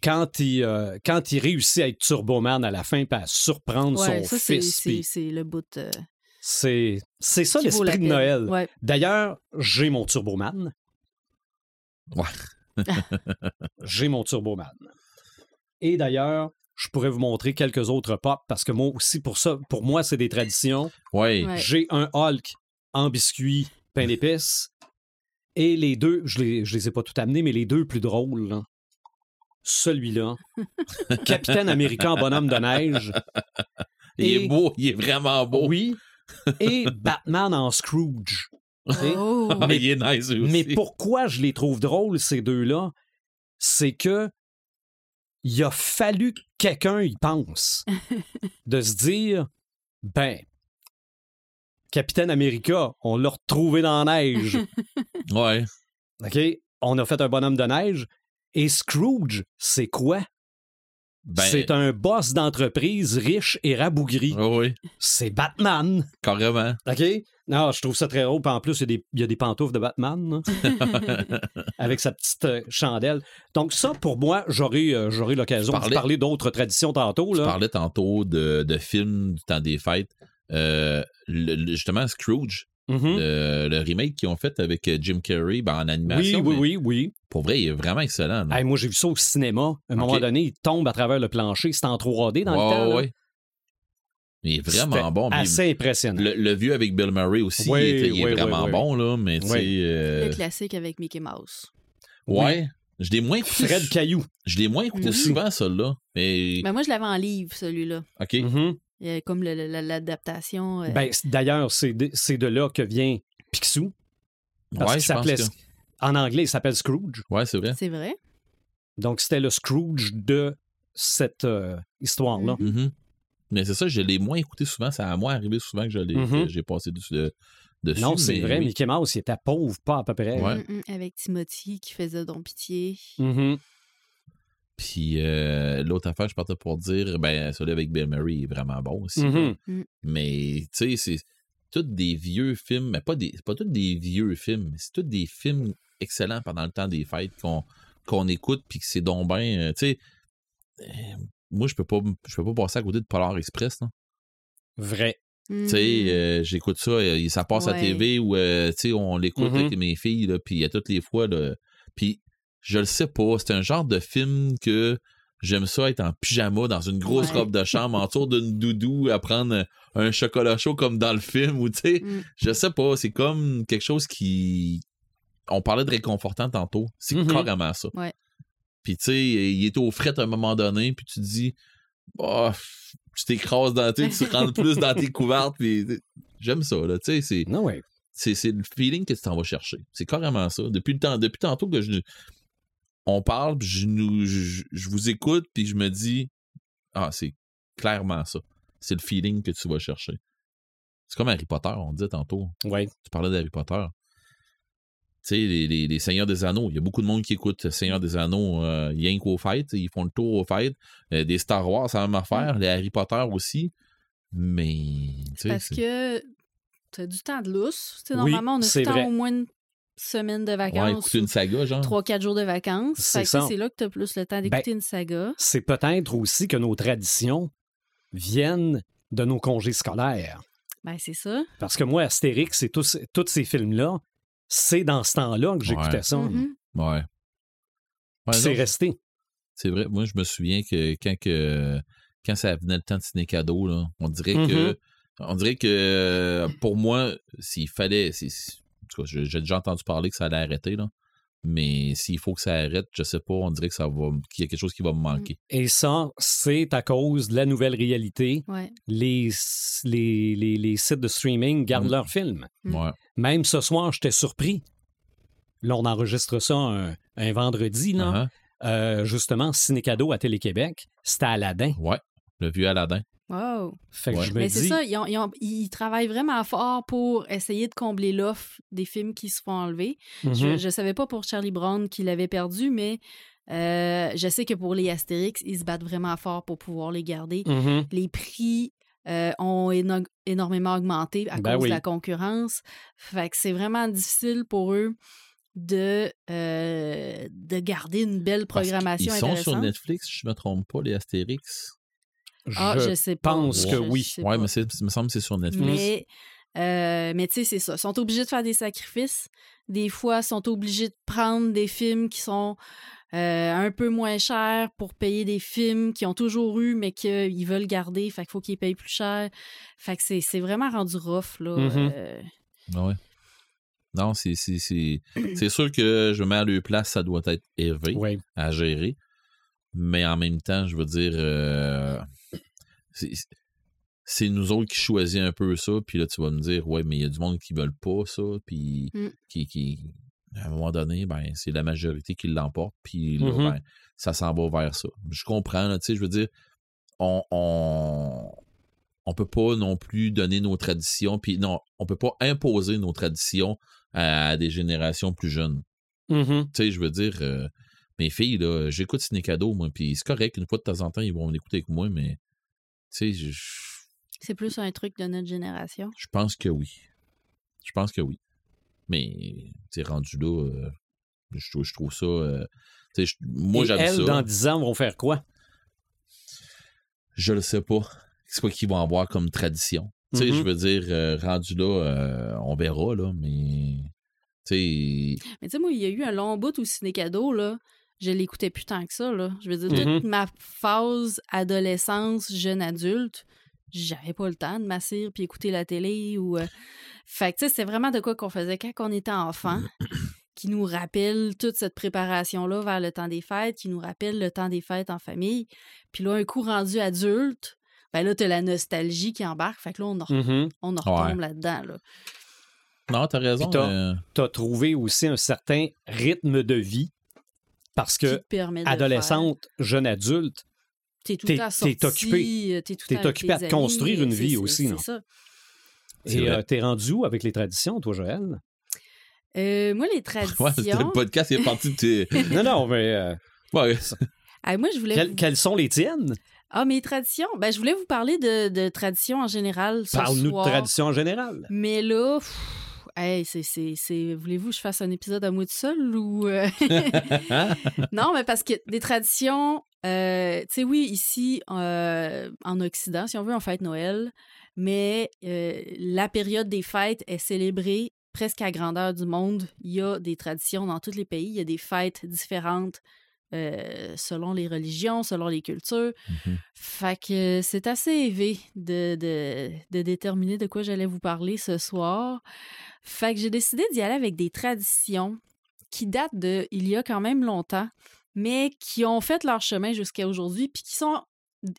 quand il, euh, quand il réussit à être Turboman à la fin et à surprendre Ouais, son ça, c'est, fils, c'est, le bout euh, c'est c'est ça l'esprit de. Noël. Ouais. D'ailleurs, j'ai mon Turboman. Ouais. j'ai mon Turboman. Et d'ailleurs, je pourrais vous montrer quelques autres pop parce que moi aussi, pour ça, pour moi, c'est des traditions. Ouais. Ouais. J'ai un Hulk en biscuit, pain d'épices. Et les deux, je les, je les ai pas tout amenés, mais les deux plus drôles, là. celui-là, Capitaine Américain bonhomme de neige, Il Et- est beau, il est vraiment beau. oui, et Batman en Scrooge. Oh! Ah, il est nice aussi. Mais pourquoi je les trouve drôles, ces deux-là? C'est que il a fallu que quelqu'un y pense. de se dire, ben, Capitaine America, on l'a retrouvé dans la neige. Ouais. OK? On a fait un bonhomme de neige. Et Scrooge, c'est quoi? Ben, C'est un boss d'entreprise riche et rabougri. ouais, ouais, C'est Batman. carrément. OK? Non, je trouve ça très. Puis en plus, il y a des, il y a des pantoufles de Batman avec sa petite euh, chandelle. Donc, ça, pour moi, j'aurai euh, l'occasion Tu de parler d'autres traditions tantôt. Tu Là. parlais tantôt de, de films du temps des fêtes. Euh, le- le- justement, Scrooge, Mhm. le, le remake qu'ils ont fait avec euh, Jim Carrey ben, en Oui, animation. oui, mais oui, oui. Pour vrai, il est vraiment excellent. Hey, moi, j'ai vu ça au cinéma. À un moment donné, il tombe à travers le plancher. C'est en 3D dans le temps. Il est vraiment C'était bon. mais Assez impressionnant. le, le vieux avec Bill Murray aussi, Oui, il est, il est oui, vraiment oui, oui. bon, là, mais tu sais. Oui. euh, Le classique avec Mickey Mouse. ouais. Je l'ai moins écouté. Fred Caillou. Je l'ai moins écouté Mhm. souvent, celui-là. Mais. Ben moi, je l'avais en livre, celui-là. OK. Mhm. Il y a comme l'adaptation. euh, Ben, D'ailleurs, c'est de, là que vient Picsou. Parce ouais, qu'il je pense s'appelait. que... En anglais, il s'appelle Scrooge. Ouais, c'est vrai. C'est vrai? Donc, c'était le Scrooge de cette euh, histoire-là. Mhm. Mais c'est ça, je l'ai moins écouté souvent. Ça a moins arrivé souvent que je l'ai- que j'ai passé dessus. de- dessus Non, c'est vrai, oui. Mickey Mouse, il était pauvre, pas à peu près. Ouais. Mm, mm, avec Timothy qui faisait Don Pitié. Mhm. Puis euh, l'autre affaire, je partais pour dire, ben, celui avec Bill Murray est vraiment bon aussi. Mhm. Mais, tu sais, c'est tous des vieux films, mais pas des c'est pas tous des vieux films, mais c'est tous des films excellents pendant le temps des fêtes qu'on qu'on écoute puis que c'est donc bien, euh, tu sais, euh, moi, je peux pas je peux pas passer à côté de Polar Express, là. Vrai. Tu sais, euh, j'écoute ça, euh, ça passe à Ouais. TV ou, euh, tu sais, on l'écoute Mhm. avec mes filles, là, puis à toutes les fois, là, puis je le sais pas, c'est un genre de film que j'aime ça être en pyjama dans une grosse Ouais. robe de chambre, autour d'une doudou, à prendre un chocolat chaud comme dans le film, ou tu sais, Mm. je sais pas, c'est comme quelque chose qui... On parlait de réconfortant tantôt, c'est carrément ça. Ouais. Puis tu sais, il est au fret à un moment donné, puis tu te dis, bah, tu t'écrases dans sais, tu rentres plus dans tes couvertes, puis j'aime ça, là, tu sais, c'est Non, ouais. c'est c'est le feeling que tu t'en vas chercher. C'est carrément ça. Depuis le temps, depuis tantôt que je on parle, puis je, nous, je, je vous écoute, puis je me dis ah c'est clairement ça. C'est le feeling que tu vas chercher. C'est comme Harry Potter, on disait tantôt. Ouais. Tu parlais d'Harry Potter. Tu sais, les, les, les Seigneurs des Anneaux, il y a beaucoup de monde qui écoute Seigneurs des Anneaux euh, rien qu'aux fêtes. Ils font le tour aux fêtes. Euh, des Star Wars, c'est la même affaire. Les Harry Potter aussi. Mais. Parce que tu as du temps de lousse. Oui, normalement, on a le temps vrai. au moins une semaine de Ouais, vacances. écouter une saga, genre. 3-4 jours de vacances. C'est ça. Là que tu as plus le temps d'écouter une saga. C'est peut-être aussi que nos traditions viennent de nos congés scolaires. Ben, c'est ça. Parce que moi, Astérix et tous, tous ces films-là, c'est dans ce temps-là que j'écoutais Ouais. ça. Mhm. Ouais. C'est resté. C'est vrai. Moi, je me souviens que quand, que, quand ça venait le temps de ciné cadeau, là, on dirait que. On dirait que euh, pour moi, s'il fallait. en tout cas, j'ai j'ai déjà entendu parler que ça allait arrêter, là. Mais s'il faut que ça arrête, je sais pas, on dirait que ça va. qu'il y a quelque chose qui va me manquer. Et ça, c'est à cause de la nouvelle réalité. Ouais. Les, les, les, les sites de streaming gardent Mhm. leurs films. Mm. Ouais. Même ce soir, j'étais surpris. Là, on enregistre ça un, un vendredi, là. Uh-huh. Euh, justement, Ciné-Cadeau à Télé-Québec. C'était Aladdin. Ouais. Le vieux Aladdin. Wow. Fait que Ouais. je me Mais dis... c'est ça, ils, ont- ils ont- ils travaillent vraiment fort pour essayer de combler l'offre des films qui se font enlever. Je, je savais pas pour Charlie Brown qu'il avait perdu, mais euh, je sais que pour les Astérix, ils se battent vraiment fort pour pouvoir les garder. Mhm. Les prix euh, ont éno- énormément augmenté à Ben cause oui. de la concurrence. Fait que c'est vraiment difficile pour eux de, euh, de garder une belle Parce programmation Ils sont sur Netflix, je me trompe pas, les Astérix. Ah, je, je sais pas. pense que Je oui. sais Ouais, pas. mais c'est- il me semble que c'est sur Netflix. Mais, euh, mais tu sais, c'est ça. Ils sont obligés de faire des sacrifices. Des fois, ils sont obligés de prendre des films qui sont euh, un peu moins chers pour payer des films qu'ils ont toujours eu, mais qu'ils veulent garder. Fait qu'il faut qu'ils payent plus cher. Fait que c'est, c'est vraiment rendu rough, là. Euh, ouais. Non, c'est c'est- c'est- c'est sûr que je me mets à leur place, ça doit être élevé à gérer. Mais en même temps, je veux dire, euh, c'est nous autres qui choisissons un peu ça. Puis là, tu vas me dire, ouais, mais il y a du monde qui veulent pas ça. Puis Mm. qui, qui, à un moment donné, ben, c'est la majorité qui l'emporte. Puis là, Mhm. ben, ça s'en va vers ça. Je comprends, tu sais, je veux dire, on, on, on peut pas non plus donner nos traditions, puis non, on peut pas imposer nos traditions à, des générations plus jeunes. Mhm. Tu sais, je veux dire, euh, mes filles, là, j'écoute Ciné Cadeau, moi, puis c'est correct, une fois de temps en temps, ils vont l'écouter avec moi, mais tu sais, je, c'est plus un truc de notre génération? je pense que oui. Je pense que oui. Mais, tu sais, rendu là, euh, je, trouve- je trouve ça. euh, tu sais, je- moi, j'aime elles, ça. dans 10 ans, vont faire quoi? Je le sais pas. C'est quoi qu'ils vont avoir comme tradition. Tu sais, je veux dire, euh, rendu là, euh, on verra, là, mais. Tu sais. Mais tu sais, moi, il y a eu un long bout au ciné-cadeau, là. Je l'écoutais plus tant que ça, là. Je veux dire, toute ma phase adolescence, jeune adulte, j'avais pas le temps de m'asseoir puis écouter la télé ou... euh, Fait que, tu sais, c'est vraiment de quoi qu'on faisait quand on était enfant, qui nous rappelle toute cette préparation-là vers le temps des fêtes, qui nous rappelle le temps des fêtes en famille. Puis là, un coup rendu adulte, ben là, t'as la nostalgie qui embarque. Fait que là, on en, Mhm. on en retombe là-dedans, là. Non, t'as raison. Puis t'as- mais- Tu as trouvé aussi un certain rythme de vie parce que adolescente, jeune adulte, temps t'es sorti, occupé. euh, occupé à te construire amis, une vie aussi, c'est non? ça. Et euh, t'es rendu où avec les traditions, toi, Joël? Euh, moi, les Ouais, traditions... le podcast est parti de tes. non, non, mais euh, Ouais. Ah, moi, je voulais... quelles, vous- quelles sont les tiennes? Ah, mes traditions? Ben, je voulais vous parler de, de traditions en général Parle-nous de traditions en général. Mais là... pff, hey, c'est. Voulez-vous que je fasse un épisode à moi tout seul ou... euh, non, mais parce que des traditions... euh, tu sais, oui, ici, euh, en Occident, si on veut, on fête Noël, mais euh, la période des fêtes est célébrée presque à grandeur du monde. Il y a des traditions dans tous les pays, il y a des fêtes différentes euh, selon les religions, selon les cultures. Mhm. Fait que c'est assez élevé de, de, de déterminer de quoi j'allais vous parler ce soir. Fait que j'ai décidé d'y aller avec des traditions qui datent de il y a quand même longtemps, mais qui ont fait leur chemin jusqu'à aujourd'hui, puis qui sont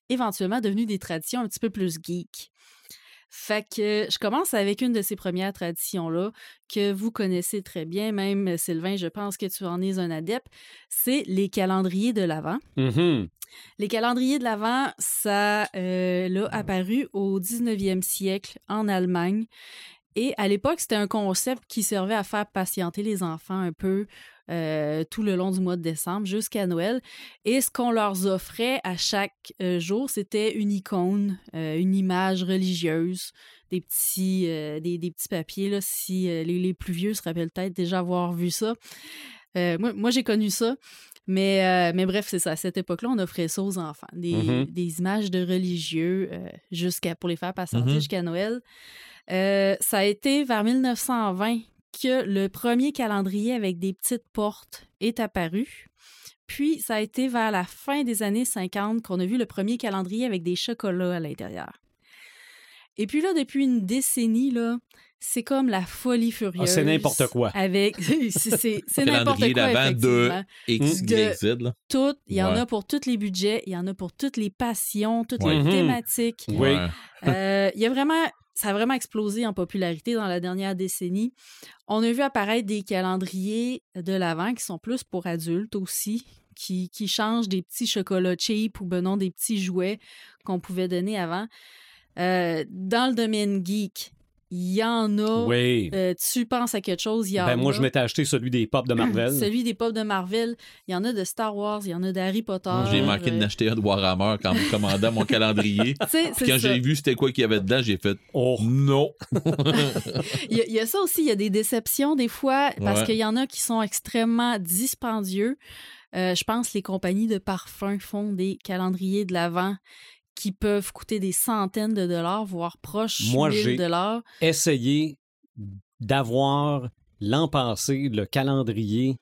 éventuellement devenues des traditions un petit peu plus geek. Fait que je commence avec une de ces premières traditions-là que vous connaissez très bien, même Sylvain, je pense que tu en es un adepte, c'est les calendriers de l'Avent. Mhm. Les calendriers de l'Avent, ça euh, l'a apparu au 19e siècle en Allemagne. Et à l'époque, c'était un concept qui servait à faire patienter les enfants un peu euh, tout le long du mois de décembre jusqu'à Noël. Et ce qu'on leur offrait à chaque euh, jour, c'était une icône, euh, une image religieuse, des petits, des, des petits papiers. Là, si les, les plus vieux se rappellent peut-être déjà avoir vu ça. Moi, moi j'ai connu ça. Mais, euh, mais bref, c'est ça. À cette époque-là, on offrait ça aux enfants. Des, Mhm. des images de religieux euh, jusqu'à, pour les faire Mhm. jusqu'à Noël. Euh, ça a été vers 1920 que le premier calendrier avec des petites portes est apparu. Puis, ça a été vers la fin des années 50 qu'on a vu le premier calendrier avec des chocolats à l'intérieur. Et puis là, depuis une décennie, là, c'est comme la folie furieuse. Ah, c'est n'importe quoi. Avec, c'est, c'est, c'est n'importe Calendrier quoi, d'avant de. X, De- Y, Z, là. Tout, il y en Ouais. a pour tous les budgets, il y en a pour toutes les passions, toutes Ouais. les Mhm. thématiques. Oui. Ouais. Euh, il y a vraiment, ça a vraiment explosé en popularité dans la dernière décennie. On a vu apparaître des calendriers de l'Avent qui sont plus pour adultes aussi, qui, qui changent des petits chocolats cheap ou ben non, des petits jouets qu'on pouvait donner avant. Euh, dans le domaine geek, il y en a. Oui. Euh, tu penses à quelque chose, il y en Ben, a. moi, je m'étais acheté celui des pop de Marvel. Celui des pop de Marvel, il y en a de Star Wars, il y en a d'Harry Potter. J'ai manqué euh, de n'acheter un de Warhammer quand je commandais mon calendrier. Puis quand j'ai vu c'était quoi qu'il y avait dedans, j'ai fait Oh. non. Il y, a, il y a ça aussi, il y a des déceptions des fois, parce Ouais. qu'il y en a qui sont extrêmement dispendieux. Euh, je pense que les compagnies de parfums font des calendriers de l'Avent qui peuvent coûter des centaines de dollars, voire proches Moi, de j'ai- 1000 dollars. Essayer d'avoir l'an passé le calendrier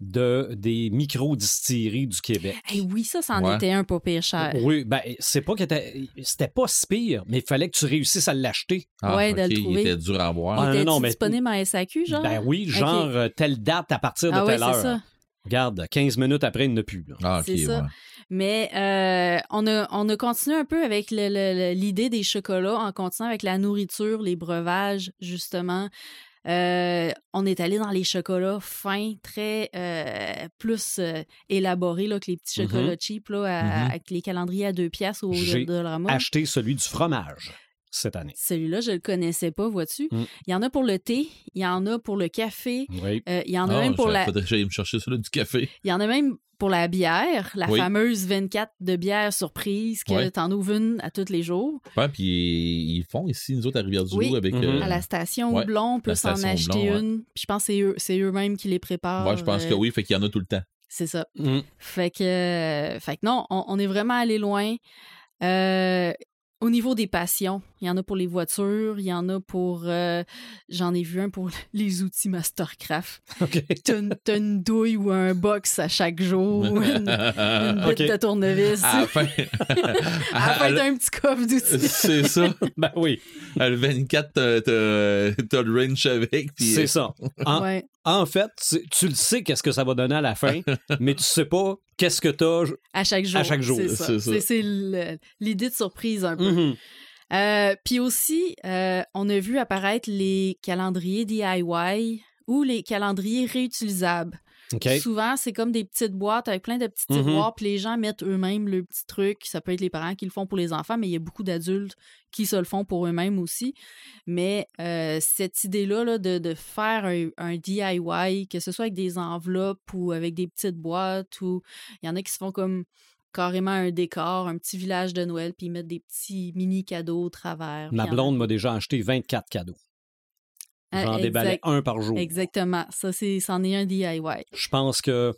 de, des micro-distilleries du Québec. Eh oui, ça, c'en Ouais. était un pas pire cher. Oui, ben, c'est pas que t'as- c'était pas si pire, mais il fallait que tu réussisses à l'acheter. Ah, Ouais, de ok, le il était dur à voir. Ah, non, Était non, mais- disponible en SAQ, genre? Ben oui, genre euh, telle date à partir de ah ouais, telle c'est heure. ça. Regarde, 15 minutes après, il n'y en a plus. là. Ah, c'est ça. ouais. Mais euh, on, a, on a continué un peu avec le- le- le- l'idée des chocolats en continuant avec la nourriture, les breuvages, justement. Euh, on est allé dans les chocolats fins, très euh, plus euh, élaborés là, que les petits Mhm. chocolats cheap là, à- Mhm. avec les calendriers à deux pièces au J'ai. Acheter celui du fromage cette année. Celui-là, je le connaissais pas, vois-tu? Mm. Il y en a pour le thé, il y en a pour le café, Oui. euh, il y en a Ah, même pour la, Faudrait que j'aille me chercher celui du café. il y en a même pour la bière, la Oui. fameuse 24 de bière surprise que Ouais. t'en ouvres une à tous les jours. Ouais, puis ils font ici, nous autres, à Rivière-du-Loup, Oui. avec. Mhm. euh, À la station ouais, Houblon, on peut s'en acheter ouais. une. Puis je pense que c'est eux, c'est eux-mêmes qui les préparent. Ouais, je pense euh, que oui, fait qu'il y en a tout le temps. C'est ça. Mm. Fait que, euh, fait que non, on, on est vraiment allé loin. Euh, au niveau des passions, il y en a pour les voitures, il y en a pour... euh, J'en ai vu un pour les outils Mastercraft. OK. T'as une, douille ou un box à chaque jour, une, une bite de tournevis. À la fin. Un petit coffre d'outils. C'est ça. Ben oui, À le 24, t'as- le range avec. puis- c'est ça. En, Ouais. en fait, tu, tu le sais qu'est-ce que ça va donner à la fin, mais tu sais pas qu'est-ce que t'as. À chaque jour. À chaque jour, C'est l'idée de surprise un peu. Mhm. Euh, Puis aussi, euh, on a vu apparaître les calendriers DIY ou les calendriers réutilisables. Souvent, c'est comme des petites boîtes avec plein de petits Mhm. tiroirs, puis les gens mettent eux-mêmes le petit truc. Ça peut être les parents qui le font pour les enfants, mais il y a beaucoup d'adultes qui se le font pour eux-mêmes aussi. Mais euh, cette idée-là là, de, de faire un, un DIY, que ce soit avec des enveloppes ou avec des petites boîtes, ou il y en a qui se font comme carrément un décor, un petit village de Noël, puis ils mettent des petits mini cadeaux au travers. Ma blonde m'a déjà acheté 24 cadeaux. J'en exact- déballais un par jour. Exactement. Ça, c'est, c'en est un DIY. Je pense que,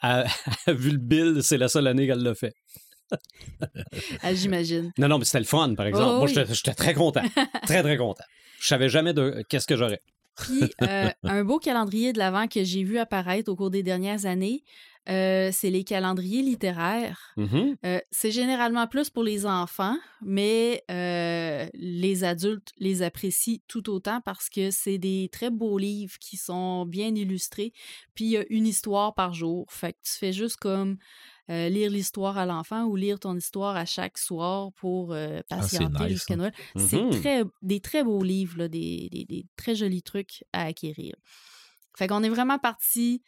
à- vu le bill, c'est la seule année qu'elle l'a fait. Ah, j'imagine. Non, non, mais c'était le fun, par exemple. Oh, Moi, oui. j'étais très content. très, très content. Je savais jamais de qu'est-ce que j'aurais. Puis, euh, un beau calendrier de l'Avent que j'ai vu apparaître au cours des dernières années, euh, c'est les calendriers littéraires. Mhm. Euh, c'est généralement plus pour les enfants, mais euh, les adultes les apprécient tout autant parce que c'est des très beaux livres qui sont bien illustrés. Puis il y a une histoire par jour. Fait que tu fais juste comme lire l'histoire à l'enfant ou lire ton histoire à chaque soir pour Ah, patienter nice, jusqu'à. Noël. C'est Mhm. très, des très beaux livres, là, des, des- des très jolis trucs à acquérir. Fait qu'on est vraiment parti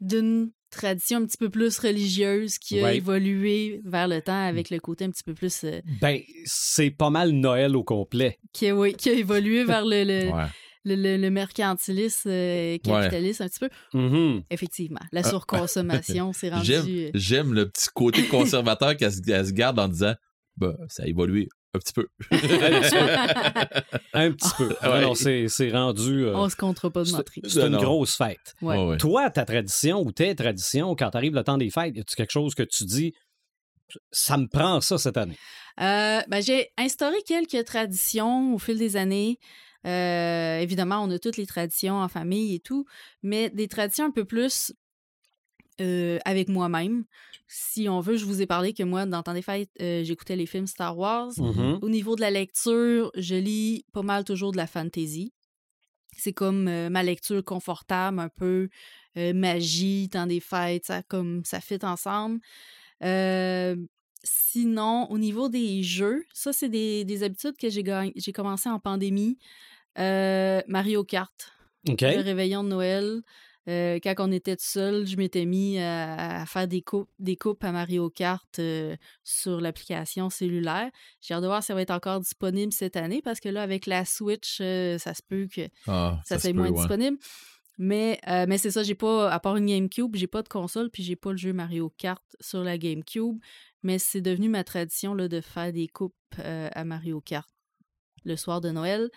d'une tradition un petit peu plus religieuse qui a Ouais. évolué vers le temps avec le côté un petit peu plus... euh, Ben, c'est pas mal Noël au complet. qui, a, oui, qui a évolué vers le, le, Ouais. le, le- le mercantilisme euh, capitaliste un petit peu. Mhm. Effectivement, la surconsommation, c'est rendu... J'aime, euh, j'aime le petit côté conservateur qu'elle se, se garde en disant bah, ça a évolué Un petit peu. Un petit peu. Un petit peu. Ouais. Non, c'est c'est rendu. euh, On se comptera pas de c'est une Non. grosse fête. Ouais. Ouais, ouais. Toi, ta tradition ou tes traditions, quand arrive le temps des fêtes, y a-tu quelque chose que tu dis, ça me prend ça cette année? Euh, ben, j'ai instauré quelques traditions au fil des années. Euh, évidemment, on a toutes les traditions en famille et tout, mais des traditions un peu plus euh, avec moi-même. Si on veut, je vous ai parlé que moi, dans le temps des fêtes, euh, j'écoutais les films Star Wars. Mhm. Au niveau de la lecture, je lis pas mal toujours de la fantasy. C'est comme euh, ma lecture confortable, un peu euh, magie, temps des fêtes, ça comme ça fit ensemble. Sinon, au niveau des jeux, ça c'est des, des habitudes que j'ai commencé en pandémie. Mario Kart, le réveillon de Noël. Euh, quand on était tout seul, je m'étais mis à, à faire des coupes, des coupes à Mario Kart euh, sur l'application cellulaire. J'ai hâte de voir si ça va être encore disponible cette année parce que là, avec la Switch, euh, ça se peut que Ah, ça, soit moins ouais. disponible. Mais, mais c'est ça, j'ai pas, à part une GameCube, j'ai pas de console, puis j'ai pas le jeu Mario Kart sur la GameCube. Mais c'est devenu ma tradition là, de faire des coupes à Mario Kart le soir de Noël.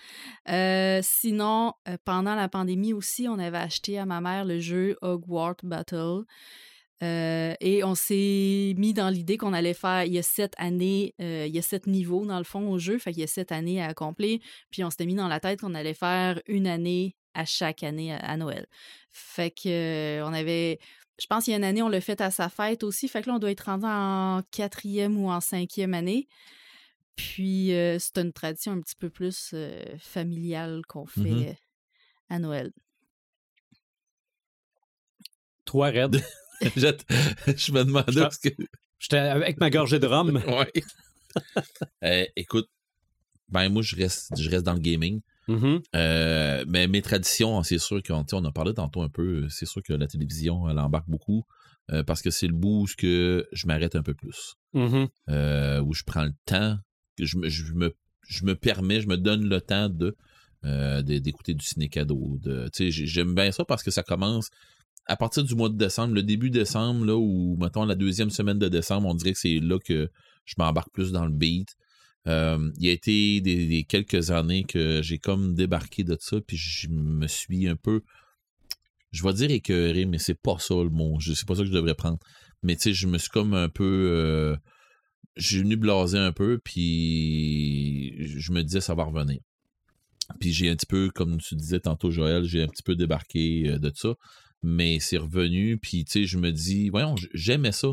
Euh, sinon, euh, pendant la pandémie aussi, on avait acheté à ma mère le jeu Hogwarts Battle. Euh, et on s'est mis dans l'idée qu'on allait faire, il y a sept années, il y a sept niveaux dans le fond au jeu, fait qu'il y a sept années à accomplir. Puis on s'était mis dans la tête qu'on allait faire une année à chaque année à, Noël. Fait que on avait, je pense qu'il y a une année, on l'a fait à sa fête aussi. Fait que là, on doit être rendu en quatrième ou en cinquième année. Puis euh, c'est une tradition un petit peu plus euh, familiale qu'on fait Mhm. euh, à Noël. Toi, Red, je, je me demandais parce que. j'étais avec ma gorgée de rhum. Ouais. Euh, écoute, ben moi, je reste, je reste dans le gaming. Euh, mais mes traditions, c'est sûr qu'on on a parlé tantôt un peu, c'est sûr que la télévision, elle embarque beaucoup. euh, parce que c'est le bout où ce je m'arrête un peu plus. Euh, où je prends le temps, je me, je me, je me permets, je me donne le temps de euh, d'écouter du ciné cadeau. J'aime bien ça parce que ça commence à partir du mois de décembre, le début décembre, là, ou mettons la deuxième semaine de décembre, on dirait que c'est là que je m'embarque plus dans le beat. Euh, il y a été des, quelques années que j'ai comme débarqué de ça, puis je me suis un peu, je vais dire écœuré, mais c'est pas ça le mot, c'est pas ça que je devrais prendre. Mais tu sais, je me suis comme un peu, euh, j'ai venu blaser un peu, puis je me disais ça va revenir. Puis j'ai un petit peu, comme tu disais tantôt, Joël, j'ai un petit peu débarqué euh, de ça, mais c'est revenu, puis tu sais, je me dis, voyons, j'aimais ça,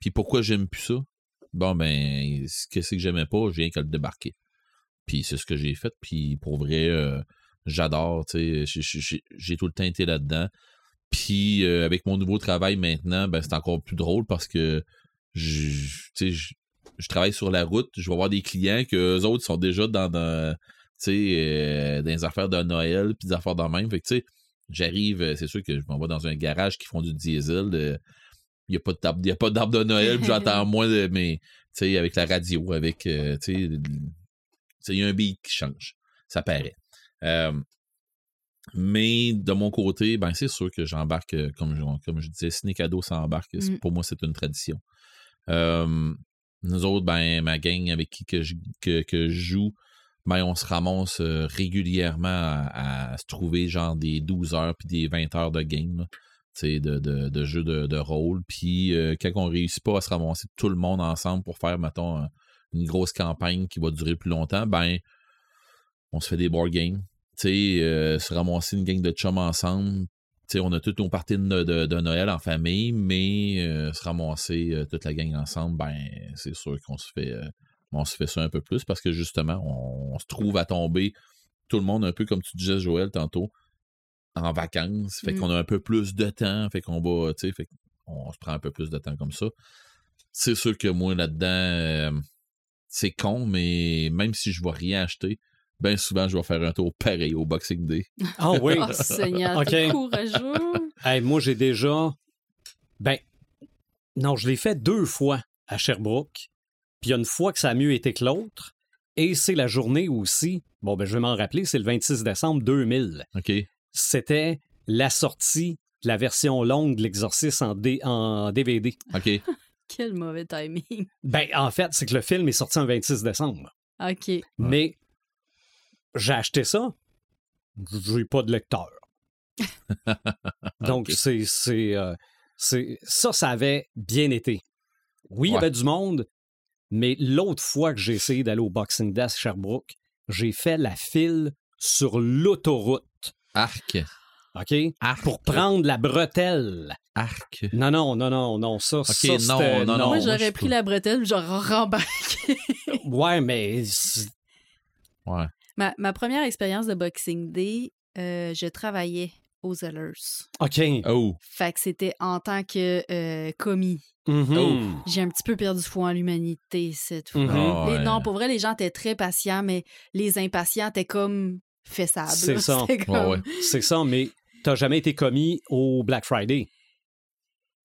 puis pourquoi j'aime plus ça? Bon, ben, qu'est-ce que j'aimais pas, je viens qu'à le débarquer. Puis c'est ce que j'ai fait, puis pour vrai, euh, j'adore, tu sais, j'ai- j'ai j'ai tout le temps été là-dedans. Puis euh, avec mon nouveau travail maintenant, ben, c'est encore plus drôle parce que je, je, je travaille sur la route, je vais avoir des clients que autres sont déjà dans, dans euh, dans les affaires de Noël, puis des affaires de même. Fait que, tu sais, j'arrive, euh, c'est sûr que je m'en vais dans un garage qui font du diesel. euh, Il n'y a pas d'arbre de Noël, j'entends moins de. Mais, tu sais, avec la radio, avec. euh, il y a un beat qui change. Ça paraît. Euh, mais de mon côté, ben c'est sûr que j'embarque, comme je, comme je disais, Ciné Cadeau s'embarque. C'est- Mm. Pour moi, c'est une tradition. Euh, nous autres, ben, ma gang avec qui que je, que, que joue, ben, on se ramasse euh, régulièrement à, se trouver genre des 12 heures puis des 20 heures de game, de, de, de jeu de, de rôle. Puis euh, quand on réussit pas à se ramasser tout le monde ensemble pour faire, mettons, un- une grosse campagne qui va durer plus longtemps, ben, on se fait des board games. Tu sais, euh, se ramasser une gang de chums ensemble. On a toutes nos parties de, de- de Noël en famille, mais euh, se ramasser euh, toute la gang ensemble, ben, c'est sûr qu'on se fait euh, on se fait ça un peu plus parce que justement, on, on se trouve à tomber tout le monde un peu comme tu disais, Joël, tantôt, en vacances. Fait Mm. qu'on a un peu plus de temps. Fait qu'on va, tu sais, fait qu'on se prend un peu plus de temps comme ça. C'est sûr que moi, là-dedans, c'est con, mais même si je vais rien acheter, bien souvent, je vais faire un tour pareil au Boxing Day. Ah oui. Oh, Seigneur, Ok. t'es courageux. Hey, moi, j'ai déjà. Ben, non, je l'ai fait deux fois à Sherbrooke. Puis il y a une fois que ça a mieux été que l'autre. Et c'est la journée aussi. Bon, ben, je vais m'en rappeler, c'est le 26 décembre 2000. OK? C'était la sortie de la version longue de l'Exorciste en, D- en DVD. OK. Quel mauvais timing. Ben, en fait, c'est que le film est sorti un 26 décembre. OK. Mais j'ai acheté ça, j'ai pas de lecteur. Donc, Ok. c'est, c'est, euh, c'est- ça, ça avait bien été. Oui, il y avait du monde, mais l'autre fois que j'ai essayé d'aller au Boxing Day à Sherbrooke, j'ai fait la file sur l'autoroute, Arc. OK? Arc. Pour prendre la bretelle. Arc. Non, non, non, non, non, ça, ça, non, non, non. Moi, j'aurais pris peux- la bretelle, genre rembarqué. Ouais, mais c'est- Ouais. Ma, ma première expérience de Boxing Day, euh, je travaillais aux Zellers. OK. Oh. Fait que c'était en tant que euh, commis. Mhm. Oh. J'ai un petit peu perdu foi en l'humanité cette fois. Mhm. Ah, Les- ouais. non, pour vrai, les gens étaient très patients, mais les impatients étaient comme fessables. C'est ça. C'était comme- Ouais, ouais. C'est ça, mais t'as jamais été commis au Black Friday?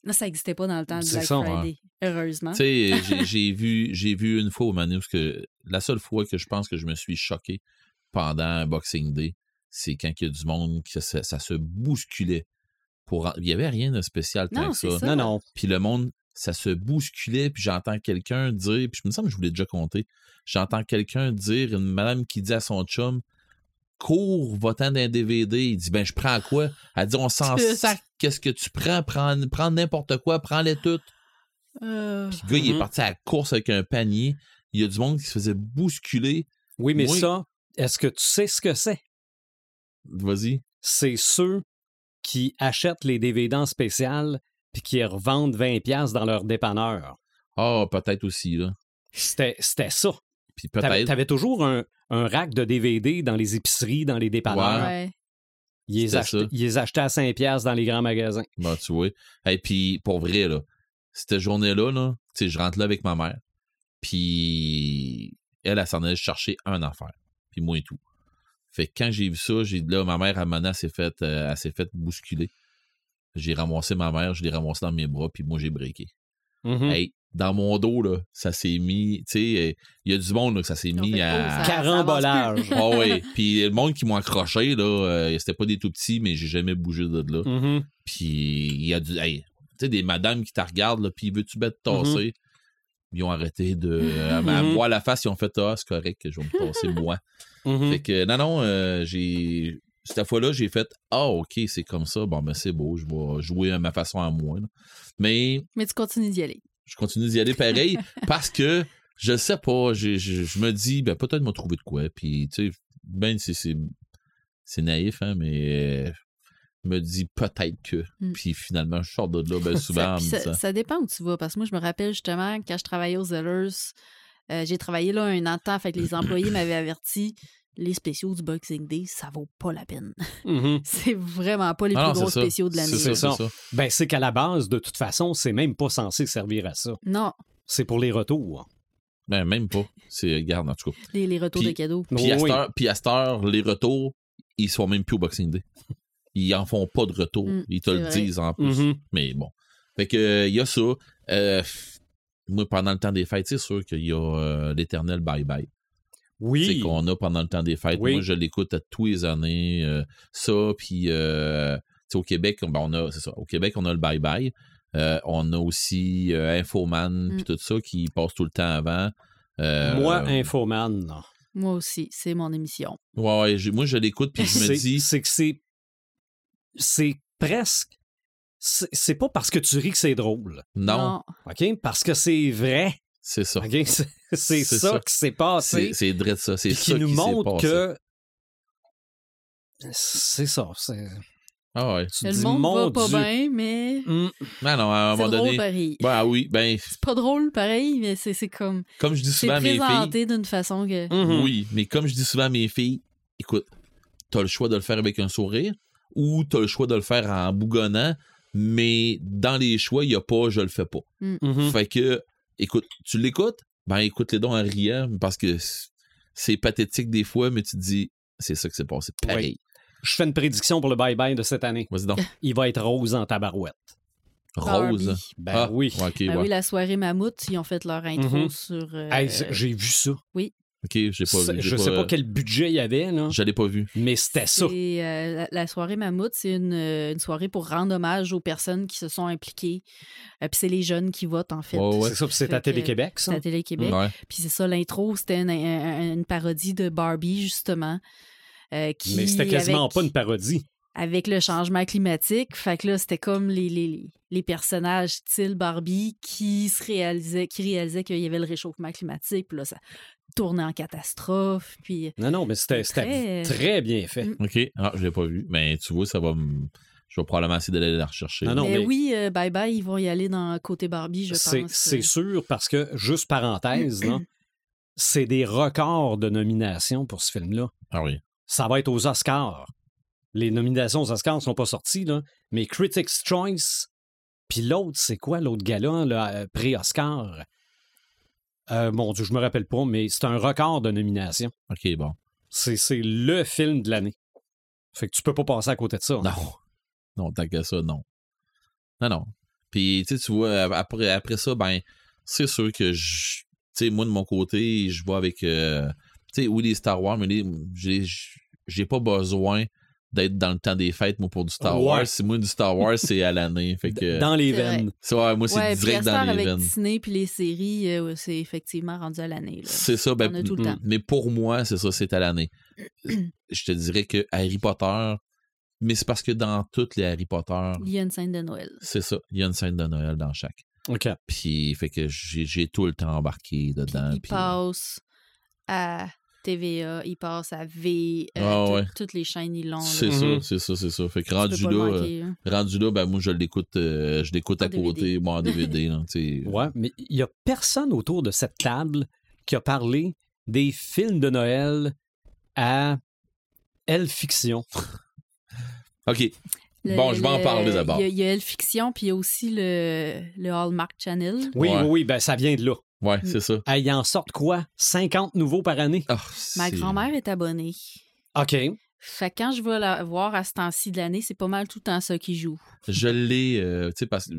Là, ça n'existait pas dans le temps du Black ça. Friday. Heureusement. Tu sais, j'ai- vu, j'ai vu une fois au Manu, parce que la seule fois que je pense que je me suis choqué pendant un Boxing Day, c'est quand il y a du monde que ça, ça se bousculait. Pour, il y avait rien de spécial tant Non, que ça. ça. Non, non. Puis le monde, ça se bousculait, puis j'entends quelqu'un dire, puis je me semble que je vous l'ai déjà compté, j'entends quelqu'un dire, une madame qui dit à son chum, cours, va-t'en d'un DVD. Il dit, ben, je prends quoi? Elle dit, on s'en sac, qu'est-ce que tu prends? Prends, prends n'importe quoi, prends-les toutes. Euh, Puis le gars, il est Mhm. parti à la course avec un panier. Il y a du monde qui se faisait bousculer. Oui, mais ça, est-ce que tu sais ce que c'est? Vas-y. C'est ceux qui achètent les DVD en spécial puis qui revendent 20$ dans leur dépanneur. Ah, peut-être aussi, là. C'était c'était ça. Puis peut-être. t'avais toujours un, un rack de DVD dans les épiceries, dans les dépanneurs. ouais. Ils, les achetaient, ça. ils les achetaient à 5$ dans les grands magasins. Bon, tu vois. Et puis, pour vrai, là, cette journée-là, là, tu sais, je rentre là avec ma mère. Puis, elle, elle s'en allait chercher un affaire. Puis moi et tout. Fait que quand j'ai vu ça, j'ai là, ma mère, à elle s'est faite euh, elle s'est fait bousculer. J'ai ramassé ma mère, je l'ai ramassée dans mes bras, puis moi, j'ai breaké. Hey, dans mon dos, là, ça s'est mis, tu sais, euh, il y a du monde, là, que ça s'est mis fait, à... oh, Carambolage. Ah ouais. Puis le monde qui m'ont accroché, là, euh, c'était pas des tout petits, mais j'ai jamais bougé de là. Mhm. Puis il y a du. hey, tu sais, des madames qui te regardent, là, puis veux-tu bien te tasser? Ils ont arrêté de. euh, à me Mhm. voir la face, ils ont fait Ah, c'est correct que je vais me tasser moi. Fait que non, non, euh, j'ai. Cette fois-là, j'ai fait Ah, ok, c'est comme ça. Bon, ben c'est beau, je vais jouer à ma façon à moi. là. Mais Mais tu continues d'y aller. Je continue d'y aller pareil parce que je sais pas, je, je- je me dis, ben peut-être m'a trouvé de quoi. Puis, tu sais, ben c'est, naïf, hein, mais euh, je me dis peut-être que. Mm. Puis finalement, je sors de là ben, souvent en ça, ça dépend où tu vas. Parce que moi, je me rappelle justement, quand je travaillais aux Zellers, euh, j'ai travaillé là un an de temps, fait que les employés m'avaient averti les spéciaux du Boxing Day, ça vaut pas la peine. Mhm. C'est vraiment pas les plus gros spéciaux de l'année. C'est ça, ça. c'est ça. Ben, c'est qu'à la base, de toute façon, c'est même pas censé servir à ça. Non, C'est pour les retours. Ben, même pas. C'est, regarde, en tout cas. les, les retours Puis- de cadeaux. Puis, à Oui. cette heure, puis à cette heure, les retours, ils sont même plus au Boxing Day. Ils en font pas de retour. Mm, ils te le vrai. disent en plus. Mhm. Mais bon. Fait que euh, il y a ça. Euh, moi, pendant le temps des fêtes, c'est sûr qu'il y a euh, l'éternel bye-bye. Oui. qu'on a pendant le temps des fêtes. Oui. Moi, je l'écoute à tous les années. euh, ça, puis euh, au Québec, ben, on a, c'est ça. Au Québec, on a le bye-bye. Euh, on a aussi euh, Infoman, puis Mm. tout ça qui passe tout le temps avant. Euh, Moi, Infoman, non. Moi aussi, c'est mon émission. Ouais, moi, je l'écoute, puis je me dis. c'est que c'est. C'est presque. C'est c'est pas parce que tu ris que c'est drôle. Non, OK? Parce que c'est vrai. C'est ça. C'est ça, ça. qui s'est passé. C'est vrai ça. C'est ça qui nous qui montre passé. que. C'est ça. c'est- Ah ouais. Tu Le dis, monde mon va pas Dieu. bien, mais Hum, Non, non, à un c'est moment drôle donné. pareil. Ben oui, ben, C'est pas drôle pareil, mais c'est c'est comme... comme je dis souvent à mes filles. d'une façon que... Oui, mais comme je dis souvent à mes filles, écoute, t'as le choix de le faire avec un sourire ou t'as le choix de le faire en bougonnant, mais dans les choix, il n'y a pas je le fais pas. Mhm. Fait que, écoute, tu l'écoutes, ben écoute les dons en riant parce que c'est pathétique des fois, mais tu te dis, c'est ça que c'est passé. Pareil. Je fais une prédiction pour le bye-bye de cette année. Vas-y donc. Il va être rose en tabarouette. Rose? Barbie. Ben Ah, oui. ouais, ok, Ben ouais. oui, la soirée Mammouth, ils ont fait leur intro Mhm. sur... euh, Hey, J'ai vu ça. oui. Ok, j'ai pas vu. Je sais pas quel budget il y avait, là, Je l'ai pas vu. mais c'était ça. Euh, la, la soirée Mammouth, c'est une, euh, une soirée pour rendre hommage aux personnes qui se sont impliquées. Euh, puis c'est les jeunes qui votent, en fait. Ouais, ouais. C'est ça, puis c'est à Télé-Québec, ça? C'est à Télé-Québec. Ouais. Puis c'est ça, l'intro, c'était une, un- une parodie de Barbie, justement. euh, qui, Mais c'était quasiment avec, pas une parodie. Avec le changement climatique. Fait que là, c'était comme les, les, les personnages style Barbie qui se réalisaient, qui réalisaient qu'il y avait le réchauffement climatique. Puis là, ça tournait en catastrophe. Puis Non, non, mais c'était Très- très bien fait. Mm. Ok, ah, je l'ai pas vu. Mais tu vois, ça va me. Je vais probablement essayer d'aller la rechercher. Non, non, mais mais- oui, euh, bye bye, ils vont y aller dans côté Barbie, je pense. c'est sûr parce que, juste parenthèse, là, c'est des records de nominations pour ce film-là. Ah oui. Ça va être aux Oscars. Les nominations aux Oscars ne sont pas sorties, là, mais Critics' Choice, puis l'autre, c'est quoi l'autre gala, là, euh, pré-Oscar? Euh, mon Dieu, je me rappelle pas, mais c'est un record de nominations. Ok, bon. C'est c'est le film de l'année. Fait que tu peux pas passer à côté de ça. Non. Non, tant que ça, non. Non, non. Puis, tu vois, après, après ça, ben, c'est sûr que je. Tu sais, moi, de mon côté, je vois avec. euh, tu sais, oui, les Star Wars, mais les- j'ai j'ai pas besoin d'être dans le temps des fêtes, moi, pour du Star Ouais. Wars. Si moi, du Star Wars, c'est à l'année. Fait que. Dans les C'est vrai. veines. c'est- ouais, moi, c'est Ouais, puis direct dans les avec veines. Disney puis les séries, euh, c'est effectivement rendu à l'année. C'est ça, ben, On a tout le temps. mais pour moi, c'est ça, c'est à l'année. je te dirais que Harry Potter, mais c'est parce que dans toutes les Harry Potter, Il y a une scène de Noël. c'est ça, il y a une scène de Noël dans chaque. OK. Puis, fait que j'ai tout le temps embarqué Puis dedans. il puis- euh, passe à TVA, il passe à V, euh, Ah tout- ouais. toutes les chaînes, ils l'ont. là. C'est Mhm. ça, c'est ça, c'est ça. Fait que rendu là, le euh, manquer, hein. rendu là, ben moi je l'écoute, euh, je l'écoute à côté, moi en DVD. là. Ouais, mais il y a personne autour de cette table qui a parlé des films de Noël à Elle Fiction. Ok, Le- Bon, je vais en le- parler d'abord. Il y a, il y a Elle Fiction, puis il y a aussi le, le Hallmark Channel. Oui, Ouais. oui, oui, ben ça vient de là. Ouais, c'est ça. Hey, il en sortent quoi? 50 nouveaux par année? Ah, Ma grand-mère est abonnée. OK. Fait que quand je vais la voir à ce temps-ci de l'année, c'est pas mal tout le temps ça qui joue. Je l'ai, euh, tu sais, parce que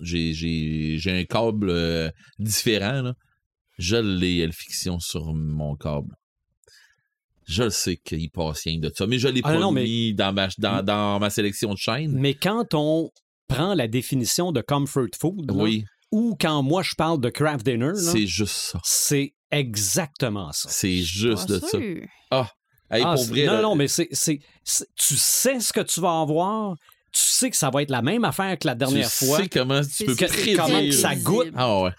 j'ai, j'ai, j'ai un câble euh, différent, là. Je l'ai, Elle Fiction, sur mon câble. Je le sais qu'il passe rien de ça, mais je l'ai Ah, pas non, mais- mis dans, ma, dans, dans ma sélection de chaînes. Mais quand on prend la définition de comfort food, là, Oui, ou quand moi je parle de craft dinner, c'est juste ça. c'est exactement ça. C'est juste de ça. sûr. Hey, Ah, pour vrai, non, là, non, mais c'est, tu sais ce que tu vas avoir, tu sais que ça va être la même affaire que la dernière tu fois, sais comment tu peux prédire. comment que ça goûte. Ah ouais.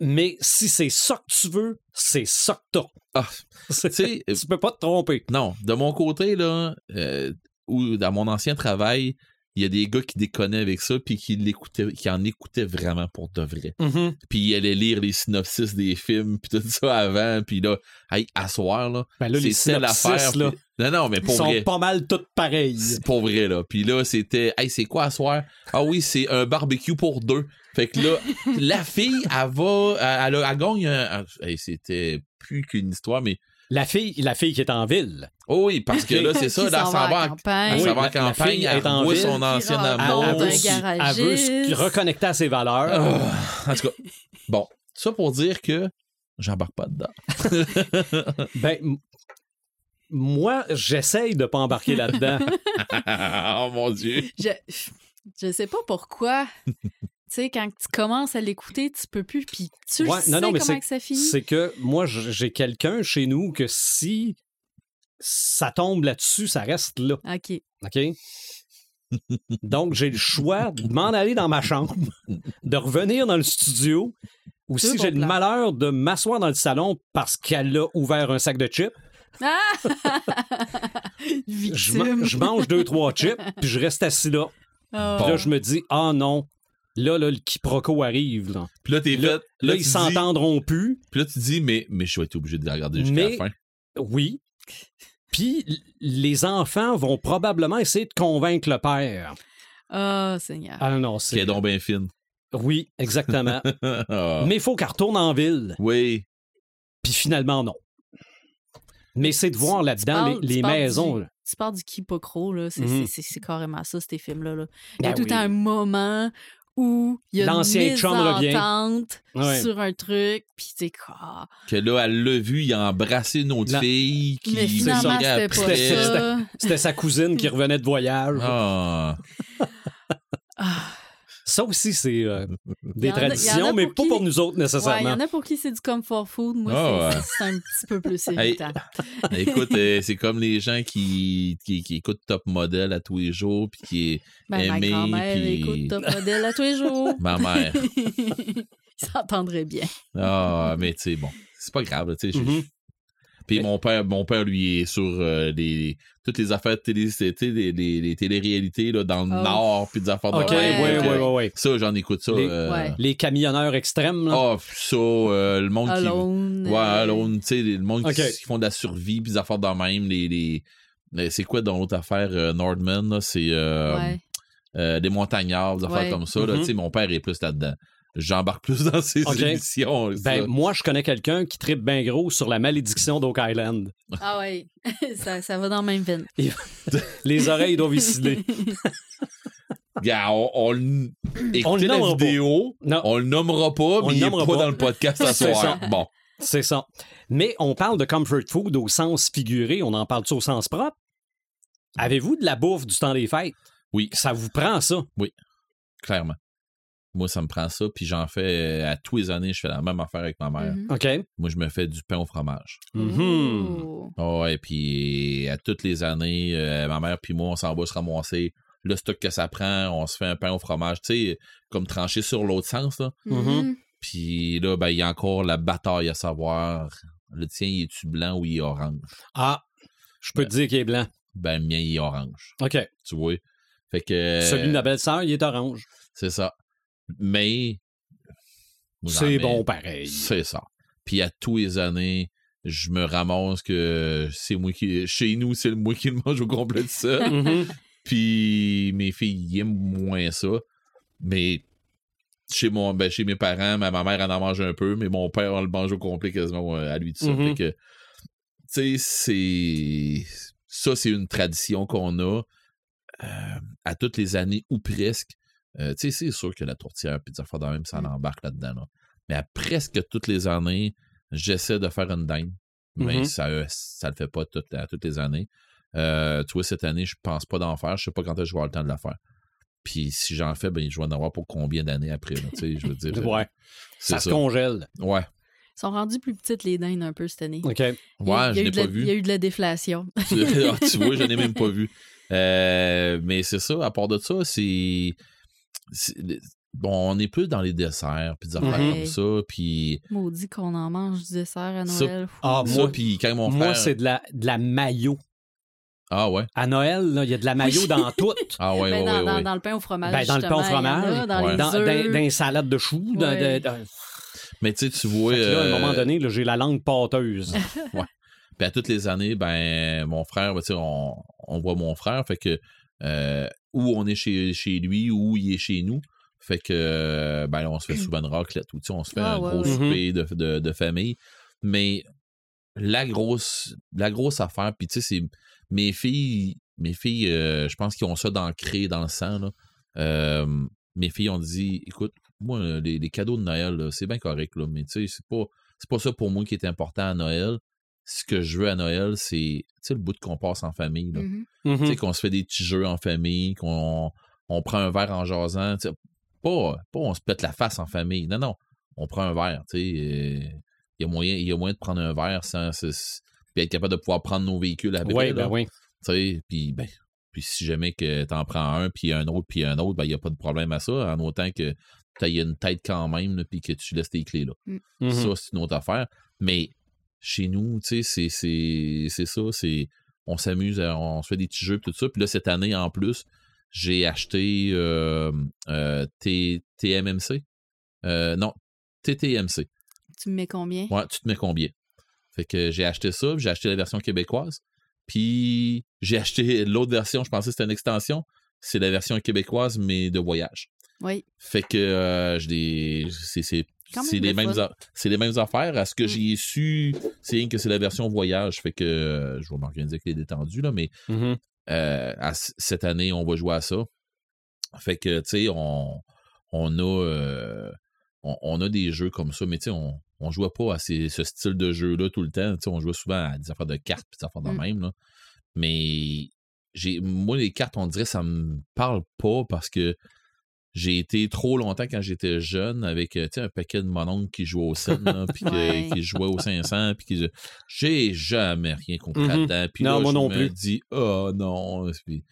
mais si c'est ça que tu veux, c'est ça que t'as. Ah, tu euh, tu peux pas te tromper. non, de mon côté, là, euh, ou dans mon ancien travail, il y a des gars qui déconnaient avec ça puis qui l'écoutaient, qui en écoutaient vraiment pour de vrai. Puis ils allaient lire les synopsis des films puis tout ça avant, puis là, hey, à soir, là, Ben là, les c'est telle synopsis, affaire. là, Non, non, mais ils pour sont vrai. pas mal toutes pareilles. Pour vrai, là. Puis là, c'était, hey, c'est quoi à soir? Ah oui, c'est un barbecue pour deux. Fait que là, la fille, elle va, elle, elle, elle gagne un- un- hey, c'était plus qu'une histoire, mais, La fille, la fille qui est en ville, oh oui, parce que là, c'est ça, là, s'en ça va en campagne. Elle Oui, s'en va en campagne, fille elle est en ville, son ancien elle, amour. elle veut, elle se reconnecter à ses valeurs. Ah, en tout cas, bon, ça pour dire que j'embarque pas dedans. Ben, moi, j'essaye de pas embarquer là-dedans. oh mon Dieu. Je, je sais pas pourquoi. Tu sais, quand tu commences à l'écouter, tu peux plus, puis tu Ouais, le sais non, non, mais comment que ça finit. C'est que moi, j'ai quelqu'un chez nous que si ça tombe là-dessus, ça reste là. OK. OK? Donc, j'ai le choix de m'en aller dans ma chambre, de revenir dans le studio, ou si j'ai le malheur de m'asseoir dans le salon parce qu'elle a ouvert un sac de chips, Ah! je, mange deux, trois chips, puis je reste assis là. Oh. Puis là, je me dis, ah non, là, là, le quiproquo arrive. Là, Puis là, t'es là, fait. là, ils dis- s'entendront plus. Puis là, tu dis, mais, mais je vais être obligé de la regarder jusqu'à Mais- la fin. Oui. Puis les enfants vont probablement essayer de convaincre le père. Oh, Seigneur. Ah non, Qui c'est. est donc bien fine. Oui, exactement. Ah. Mais il faut qu'elle retourne en ville. Oui. Puis finalement, non. Mais c'est de voir Tu là-dedans parles- les, maisons. du-. Tu parles du quiproquo, là. C'est Mhm. c'est- c'est- c'est carrément ça, ces films-là. là. Il y a Ben tout oui. un moment où il y a L'ancien une chum revient. Ouais. sur un truc, puis tu sais quoi? Que là, elle l'a vu, il a embrassé une autre La- fille qui Mais finalement, c'était pas ça. C'était sa cousine qui revenait de voyage. Ah. Ah. Ça aussi, c'est euh, des a- il y en a traditions, mais pas qui- pour nous autres Ouais, il y nécessairement. en a pour qui c'est du comfort food. Moi, Ah c'est- ouais. c'est un petit peu plus Hey, irritant. Écoute, euh, c'est comme les gens qui, qui, qui écoutent Top Model à tous les jours, puis qui Ben, ma aimé, grand-mère puis- écoute Top Model à tous les jours. ma mère. Il s'entendrait bien. Ah, mais tu sais, bon, c'est pas grave, là, tu sais. je- Mhm. Puis mon père, mon père, lui, est sur euh, les, toutes les affaires de télé, les, les, les téléréalités là, dans le Oh. Nord, puis des affaires de OK, oui, même, oui, oui, oui. Ça, j'en écoute ça. Les- euh, Ouais. Les camionneurs extrêmes, là. Ah, ça, euh, le monde qui... Ouais, euh, Alone, tu sais, le monde qui- font de la survie, puis des affaires de même, les... C'est quoi dans l'autre affaire, euh, Nordman, là, c'est euh, Ouais. euh, des montagnards, des affaires Ouais. comme ça, là, Mhm. tu sais, mon père est plus là-dedans. J'embarque plus dans ces Ok. émissions. ça. Ben, moi, je connais quelqu'un qui tripe bien gros sur la malédiction d'Oak Island. Ah ouais, ça, ça va dans le même veine. Les oreilles doivent y sciller. Gars, on, on On le écoutez la nommera pas. vidéo, Non, on le nommera pas, On mais le il est nommera pas, pas. dans le podcast à C'est soir. ça. Bon, c'est ça. Mais on parle de comfort food au sens figuré, on en parle-tu au sens propre? Avez-vous de la bouffe du temps des fêtes? Oui. Ça vous prend ça? clairement. Moi, ça me prend ça, puis j'en fais euh, à tous les années, je fais la même affaire avec ma mère. Mhm. OK. Moi, je me fais du pain au fromage. Mhm. Oh. Ah ouais, puis à toutes les années, euh, ma mère puis moi, on s'en va se ramasser le stock que ça prend, on se fait un pain au fromage, tu sais, comme tranché sur l'autre sens, là. Mhm. Puis là, ben, il y a encore la bataille à savoir, le tien, il est-tu blanc ou il est orange? Ah, je peux te dire qu'il est blanc. Ben, le mien, il est orange, OK. tu vois? Fait que... Celui de ma belle-sœur, il est orange. C'est ça. Mais... C'est bon pareil. C'est ça. Puis à tous les années, je me ramasse que c'est moi qui... Chez nous, c'est moi qui le mange au complet de ça. Mhm. Puis mes filles aiment moins ça. Mais chez mon ben, chez mes parents, ma, ma mère en en mange un peu, mais mon père on le mange au complet quasiment euh, à lui de ça. Mhm. Que tu sais, c'est ça, c'est une tradition qu'on a euh, à toutes les années ou presque. Euh, tu sais, c'est sûr que la tourtière puis des affaires de même, ça Mm. embarque là-dedans. là. Mais à presque toutes les années, j'essaie de faire une dinde. Mais Mhm. ça, euh, ça le fait pas toutes, à toutes les années. Euh, tu vois, cette année, je pense pas d'en faire. Je sais pas quand est-ce que je vais avoir le temps de la faire. Puis si j'en fais, ben, je vais en avoir pour combien d'années après. là, tu sais, je veux dire. Ouais. c'est Ça se congèle. Ouais. Ils sont rendus plus petites les dindes un peu cette année. OK. Il y a- Ouais, il je eu l'ai de la- pas vu. Il y a eu de la déflation. Ah, tu vois, je n'ai même pas vu. Euh, mais c'est ça, à part de ça, c'est. Bon, on est plus dans les desserts, puis des affaires Mhm. comme ça, puis Maudit qu'on en mange du dessert à Noël. Ah, ça, moi, puis quand mon moi frère... c'est de la, de la mayo. Ah ouais? À Noël, là, il y a de la mayo Oui. dans tout. Ah ouais, Ben, ouais, dans, ouais, dans- ouais. dans le pain au fromage. Ben, dans le pain au a, fromage, dans Ouais. les dans, salades de choux. Ouais. Mais tu sais, tu vois... Là, à un euh, moment donné, là, j'ai la langue pâteuse. Puis à toutes les années, ben mon frère, ben, on voit mon frère, fait que euh, ou on est chez, chez lui ou il est chez nous. Fait que euh, ben on se fait souvent une raclette ou tu sais, on se fait Ah, un ouais, gros ouais. souper de, de, de famille. Mais la grosse la grosse affaire, puis tu sais, c'est mes filles, mes filles, euh, je pense qu'ils ont ça d'ancré dans le sang. Là. Euh, mes filles ont dit écoute, moi, les, les cadeaux de Noël, là, c'est bien correct, là, mais tu sais, c'est pas, c'est pas ça pour moi qui est important à Noël. Ce que je veux à Noël, c'est tu sais, le bout qu'on passe en famille. Là. Mhm. Mhm. Tu sais, qu'on se fait des petits jeux en famille, qu'on on prend un verre en jasant. tu sais, Pas, pas on se pète la face en famille. Non, non. On prend un verre. tu sais, euh, Il y, a moyen- il y a moyen de prendre un verre sans. Puis être capable de pouvoir prendre nos véhicules. Oui, là. ben oui. Tu sais, puis ben, puis si jamais que t'en prends un, puis un autre, puis un autre, ben il n'y a pas de problème à ça, en autant que tu aies une tête quand même, puis que tu laisses tes clés là. Mhm. Ça, c'est une autre affaire. Mais chez nous, tu sais, c'est- ça, c'est on s'amuse, on se fait des petits jeux, tout ça. Puis là, cette année, en plus, j'ai acheté euh, euh, TMMC. Euh, non, TTMC. Tu me mets combien? Ouais, tu te mets combien? Fait que j'ai acheté ça, puis j'ai acheté la version québécoise. Puis j'ai acheté l'autre version, je pensais que c'était une extension. C'est la version québécoise, mais de voyage. Oui. Fait que euh, c'est c'est- les, le mêmes fun. a- c'est les mêmes affaires. À ce que Mm. j'ai su, c'est rien que c'est la version voyage. Fait que euh, je vais m'organiser avec les détendus, là, mais Mhm. euh, à cette année, on va jouer à ça. Fait que, tu sais, on, on a, euh, on, on a des jeux comme ça, mais tu sais, on, on jouait pas à ces- ce style de jeu-là tout le temps. Tu sais, on jouait souvent à des affaires de cartes et des affaires de Mm. même. Là. Mais j'ai moi, les cartes, on dirait ça me parle pas parce que j'ai été trop longtemps quand j'étais jeune avec euh, tu sais, un paquet de mononcles qui jouaient au scène, puis Ouais. qui jouaient au 500, puis qui j'ai jamais rien compris Mhm. là-dedans. Puis Non, là, moi je non me plus. dis, oh non. Puis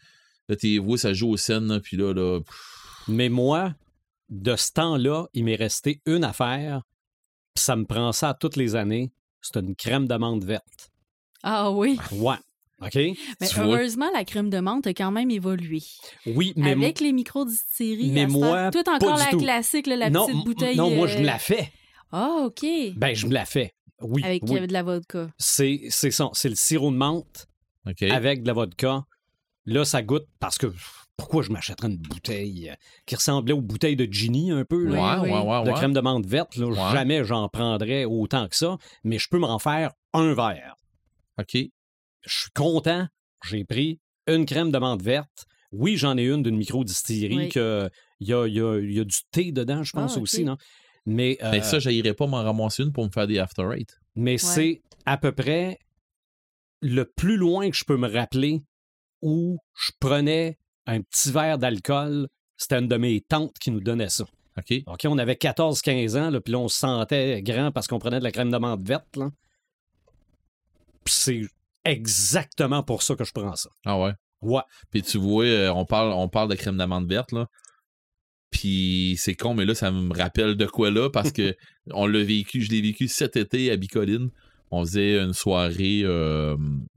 là, t'es vous, ça joue au scène, puis là, là, pff, Mais moi, de ce temps-là, il m'est resté une affaire, puis ça me prend ça toutes les années. C'est une crème d'amande verte. Ah oui. Ouais. OK? Mais Tu vois? heureusement, la crème de menthe a quand même évolué. Oui, mais Avec les micro-distilleries. mais moi, Toi, encore du la tout. classique, là, la non, petite bouteille. non, moi, je euh, me la fais. Ah, OK. Ben, je me la fais. Oui. Avec oui. euh, de la vodka. C'est c'est ça. C'est le sirop de menthe OK. avec de la vodka. Là, ça goûte parce que pourquoi je m'achèterais une bouteille euh, qui ressemblait aux bouteilles de Ginny un peu? Ouais, là? Ouais, oui. ouais, de crème de menthe verte, là, Ouais. jamais j'en prendrais autant que ça, mais je peux m'en faire un verre. OK. Je suis content, j'ai pris une crème de menthe verte. Oui, j'en ai une d'une micro-distillerie Oui. que il y a, il y a- il y a du thé dedans, je pense Ah, aussi, non? Mais, euh, Mais ça, j'irais pas m'en ramasser une pour me faire des after eight. mais c'est à peu près le plus loin que je peux me rappeler où je prenais un petit verre d'alcool. C'était une de mes tantes qui nous donnait ça. OK. OK, on avait 14-15 ans, puis là, on se sentait grand parce qu'on prenait de la crème de menthe verte. Là. Puis c'est exactement pour ça que je prends ça. Ah ouais? Ouais. Puis tu vois, euh, on parle, on parle de crème d'amande verte, là. Puis c'est con, mais là, ça me rappelle de quoi là, parce que on l'a vécu, je l'ai vécu cet été à Bicoline. On faisait une soirée euh,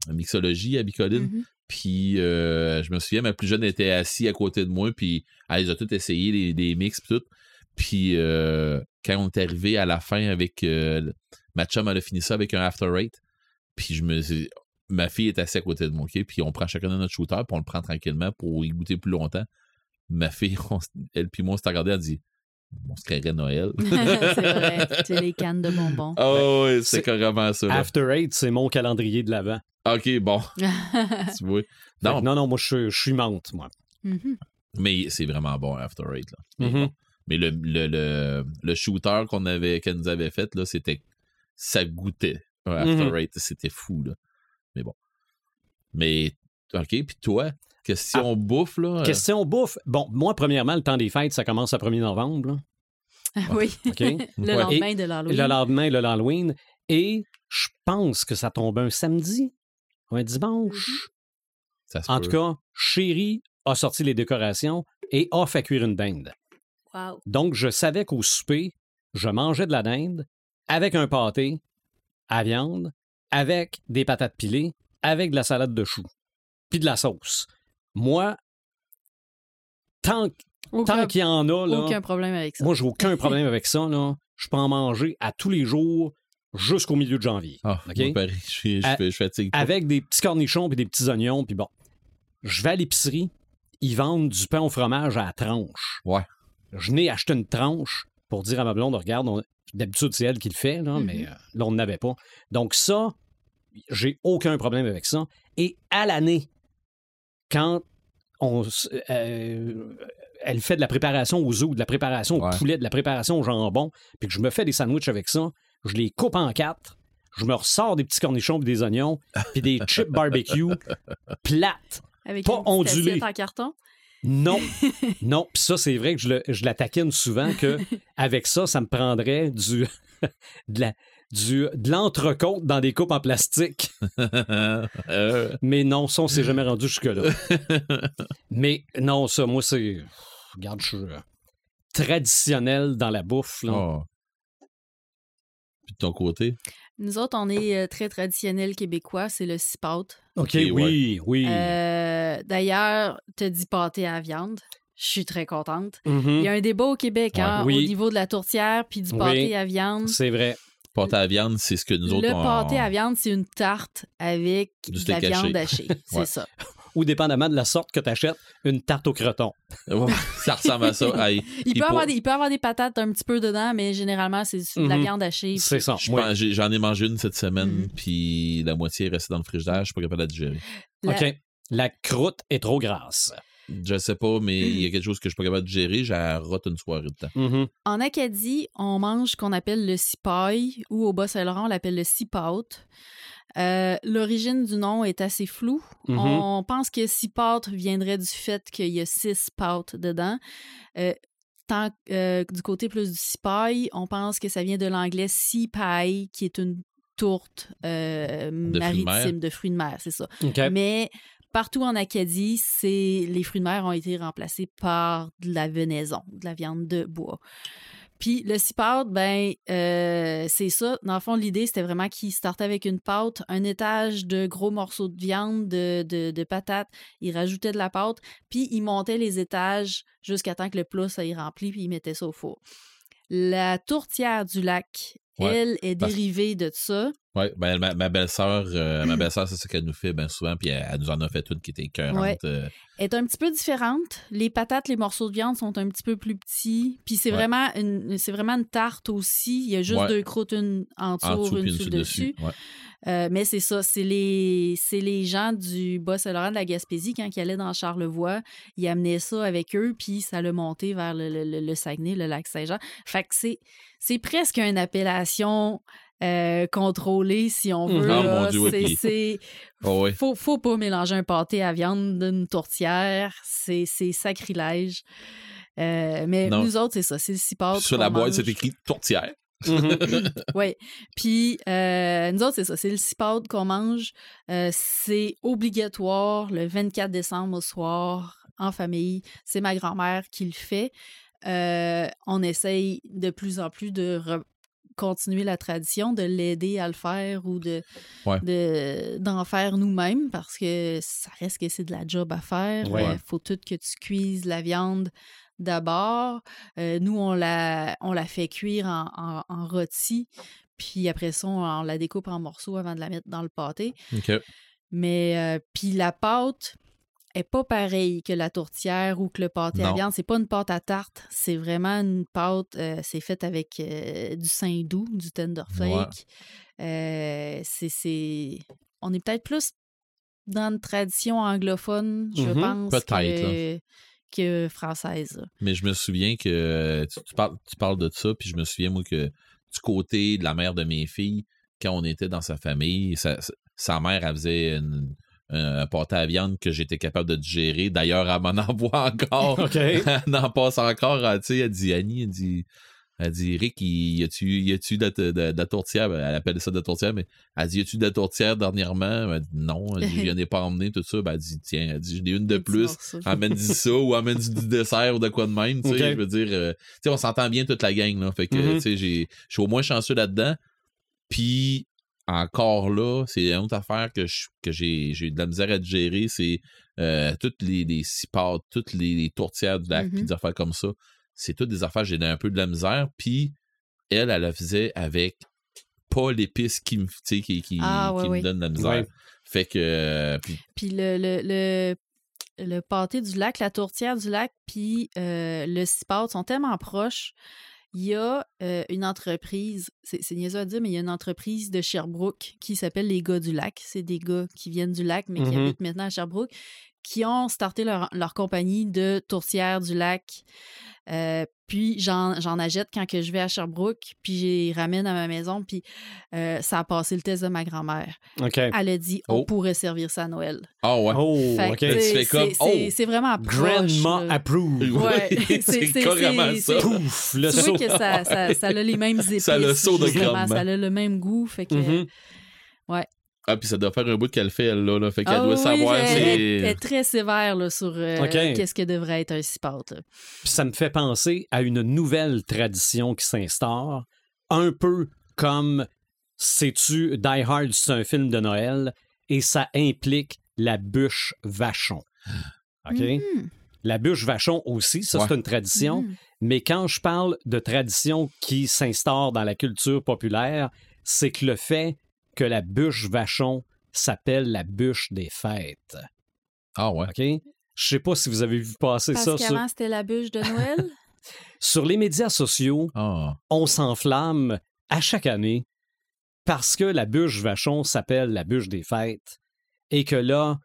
mixologie à Bicoline. Mhm. Puis euh, je me souviens, ma plus jeune était assise à côté de moi, puis elle a toutes essayé, les, les mix, puis tout. Puis euh, quand on est arrivé à la fin avec... ma chum, elle a fini ça avec un after eight. Puis je me suis- Ma fille est assise à côté de moi, OK? Puis on prend chacun de notre shooter, puis on le prend tranquillement pour y goûter plus longtemps. Ma fille, on elle puis moi, on s'est regardé, elle dit On se créerait Noël. c'est vrai. Tu sais, les cannes de bonbons. oh, ouais, C'est- c'est carrément ça. là. After Eight, c'est mon calendrier de l'avant. OK, bon, tu vois? Non, Non, non, moi, je, je suis menthe, moi. Mhm. mais c'est vraiment bon, After Eight. Là. Mais, Mhm. bon. Mais le, le, le, le shooter qu'on avait, qu'elle nous avait fait, là, c'était. Ça goûtait. After Mhm. Eight, c'était fou, là. Mais bon. Mais, OK, puis toi, question bouffe, là. euh, Ah. Question bouffe. Bon, moi, premièrement, le temps des fêtes, ça commence le 1er novembre. là. oui. OK? le Ouais. lendemain Et de l'Halloween. Le lendemain, le Halloween. Et je pense que ça tombe un samedi ou un dimanche. ça se En peut. tout cas, Chéri a sorti les décorations et a fait cuire une dinde. Wow. Donc, je savais qu'au souper, je mangeais de la dinde avec un pâté à viande, avec des patates pilées, avec de la salade de choux, puis de la sauce. Moi, tant, qu'il y en a, là, aucun problème avec ça. moi, j'ai aucun problème avec ça. Là. Je peux en manger à tous les jours jusqu'au milieu de janvier. Ah, moi, je, suis- je, À- fais- je fatigue pas. Avec des petits cornichons puis des petits oignons, puis bon. Je vais à l'épicerie, ils vendent du pain au fromage à la tranche. Ouais. Je n'ai acheté une tranche pour dire à ma blonde, regarde, on- d'habitude, c'est elle qui le fait, là, Mhm. mais euh, là, on n'avait pas. Donc ça, j'ai aucun problème avec ça. Et à l'année, quand on, s- euh, elle fait de la préparation aux œufs, de la préparation au Ouais. poulet, de la préparation au jambon, puis que je me fais des sandwichs avec ça, je les coupe en quatre, je me ressors des petits cornichons et des oignons, puis des chips barbecue plates. Avec pas une petite ondulé. assiette en carton. Non, non. Puis ça, c'est vrai que je, le, je la taquine souvent que avec ça, ça me prendrait du, de la, du, de l'entrecôte dans des coupes en plastique. Euh, Mais non, ça, on s'est jamais rendu jusque-là. Mais non, ça, moi, c'est. Regarde, je suis euh, traditionnel dans la bouffe. Là. oh. Puis de ton côté? Nous autres, on est euh, très traditionnel québécois, c'est le cipote. OK, ouais. oui, oui. Euh, D'ailleurs, te dis pâté à la viande. Je suis très contente. Mhm. Il y a un débat au Québec Ouais. hein, Oui. au niveau de la tourtière puis du Oui. pâté à viande. C'est vrai. Pâte à viande, c'est ce que nous autres Le on- pâté à viande, c'est une tarte avec Du de la viande hachée. C'est Ouais. ça. Ou dépendamment de la sorte que tu achètes, une tarte au croton. Ça ressemble à ça. Hey, Il peut, pour- avoir des, il peut avoir des patates un petit peu dedans, mais généralement, c'est de la Mhm. viande hachée. C'est ça. oui. J'en ai mangé une cette semaine, Mhm. puis la moitié est restée dans le frigidaire. Je suis pas capable de la digérer. La- OK. La croûte est trop grasse. Je sais pas, mais il y a quelque chose que je suis pas capable de gérer, j'ai rote une soirée de temps. Mhm. En Acadie, on mange ce qu'on appelle le sipaille ou au Bas-Saint-Laurent, on l'appelle le sipaut. Euh, L'origine du nom est assez floue. Mhm. On pense que sipaut viendrait du fait qu'il y a six pâtes dedans. Euh, tant euh, du côté plus du sipaille, on pense que ça vient de l'anglais sea pie, qui est une tourte euh, maritime de fruits de mer, c'est ça. Mais partout en Acadie, c'est les fruits de mer ont été remplacés par de la venaison, de la viande de bois. Puis le cipote, ben, euh, c'est ça. Dans le fond, l'idée, c'était vraiment qu'il startait avec une pâte, un étage de gros morceaux de viande, de, de, de patates. Il rajoutait de la pâte, puis il montait les étages jusqu'à temps que le plat, ça y remplit, puis il mettait ça au four. La tourtière du lac, Ouais, elle, est parce- dérivée de ça. Ouais, ben, ma, ma belle-sœur, euh, ma belle-sœur, c'est ça qu'elle nous fait bien souvent, puis elle, elle nous en a fait une qui était écœurante. Ouais. euh, est un petit peu différente. Les patates, les morceaux de viande sont un petit peu plus petits. Puis c'est Ouais. vraiment une c'est vraiment une tarte aussi. Il y a juste Ouais. deux croûtes, une en dessous, en dessous, une dessus. dessus. dessus. Ouais. Euh, mais c'est ça, c'est les c'est les gens du Bas-Saint-Laurent de la Gaspésie quand ils allaient dans Charlevoix, ils amenaient ça avec eux puis ça l'a monté vers le, le- le- le Saguenay, le lac Saint-Jean. Fait que c'est c'est presque une appellation euh, contrôlée si on veut. Mhm. Ah, là. mon Dieu, oui, C'est- Oh, ouais. faut, faut pas mélanger un pâté à viande d'une tourtière. C'est c'est sacrilège. Euh, mais Non. nous autres, c'est ça. C'est le cipote. Sur la boîte, c'est écrit tourtière. Mhm. Oui. Puis, euh, nous autres, c'est ça. C'est le cipote qu'on mange. Euh, c'est obligatoire le 24 décembre au soir, en famille. C'est ma grand-mère qui le fait. Euh, on essaye de plus en plus de re- continuer la tradition, de l'aider à le faire ou de Ouais. de- d'en faire nous-mêmes parce que ça reste que c'est de la job à faire. Ouais. Il faut tout que tu cuises la viande d'abord. Euh, nous, on la, on la fait cuire en, en, en rôti. Puis après ça, on, on la découpe en morceaux avant de la mettre dans le pâté. Mais euh, puis la pâte est pas pareille que la tourtière ou que le pâté à viande. C'est pas une pâte à tarte. C'est vraiment une pâte. euh, c'est fait avec euh, du saint doux, du tender flake. Euh, c'est, c'est... On est peut-être plus dans une tradition anglophone, je Mhm. pense, Peut-être, que, que française. Mais je me souviens que tu, tu parles, tu parles de ça, puis je me souviens, moi, que du côté de la mère de mes filles, quand on était dans sa famille, sa, sa mère, elle faisait une- un pâté à viande que j'étais capable de digérer. D'ailleurs, elle m'en envoie encore. OK. elle en passe encore. Elle, tu sais, elle dit, Annie, elle dit, elle dit, Rick, y a-tu, y a-tu de, de- de la tourtière? Ben, Elle appelle ça de la tourtière, mais elle dit, y a-tu de la tourtière dernièrement? Elle dit, non. Elle dit, je n'en ai pas emmené, tout ça. Ben, elle dit, tiens, elle dit, j'en ai une de plus. morceau. Amène du ça ou amène du, du dessert ou de quoi de même, tu sais. Je veux dire, euh, tu sais, on s'entend bien toute la gang, là. Fait que, Mhm. tu sais, j'ai- je suis au moins chanceux là-dedans. Puis, encore là, c'est une autre affaire que je- que j'ai j'ai eu de la misère à digérer, c'est euh, toutes les, les cipates, toutes les, les tourtières du lac, puis des affaires comme ça. C'est toutes des affaires, j'ai un peu de la misère. Puis, elle, elle la faisait avec pas l'épice qui me, tu sais, qui, qui, Ah, qui ouais. me donne de la misère. Ouais. Fait que, euh, puis Puis le, le, le, le pâté du lac, la tourtière du lac, puis euh, le cipote sont tellement proches. Il y a euh, une entreprise, c'est c'est niaiseux à dire, mais il y a une entreprise de Sherbrooke qui s'appelle les gars du lac. C'est des gars qui viennent du lac, mais qui Mhm. habitent maintenant à Sherbrooke, qui ont starté leur, leur compagnie de tourtière du lac. Euh, puis j'en j'en achète quand que je vais à Sherbrooke, puis j'y ramène à ma maison, puis euh, ça a passé le test de ma grand-mère. OK. Elle a dit, on Oh. pourrait servir ça à Noël. ah ouais. Oh, Fait OK. c'est- oh! vraiment proche. Grandma là. approved. Ouais. c'est carrément ça. c'est- Pouf, le tu saut. vois que ça, ça, ça a les mêmes épices. Ça a le saut de. Ça a le même goût. Fait que, Mhm. Ah, puis ça doit faire un bout qu'elle fait, elle, là. là. Fait qu'elle Ah doit oui, savoir, elle, c'est. elle- elle est très sévère là, sur euh, qu'est-ce que devrait être un cipote. Puis ça me fait penser à une nouvelle tradition qui s'instaure, un peu comme sais-tu Die Hard, c'est un film de Noël et ça implique la bûche vachon. OK? Mhm. La bûche vachon aussi, ça Ouais. c'est une tradition, Mhm. mais quand je parle de tradition qui s'instaure dans la culture populaire, c'est que le fait que la bûche vachon s'appelle la bûche des fêtes. Ah ouais. OK? Je sais pas si vous avez vu passer Parce ça sur, c'était la bûche de Noël? sur les médias sociaux. Ah. on s'enflamme à chaque année parce que la bûche vachon s'appelle la bûche des fêtes et que là,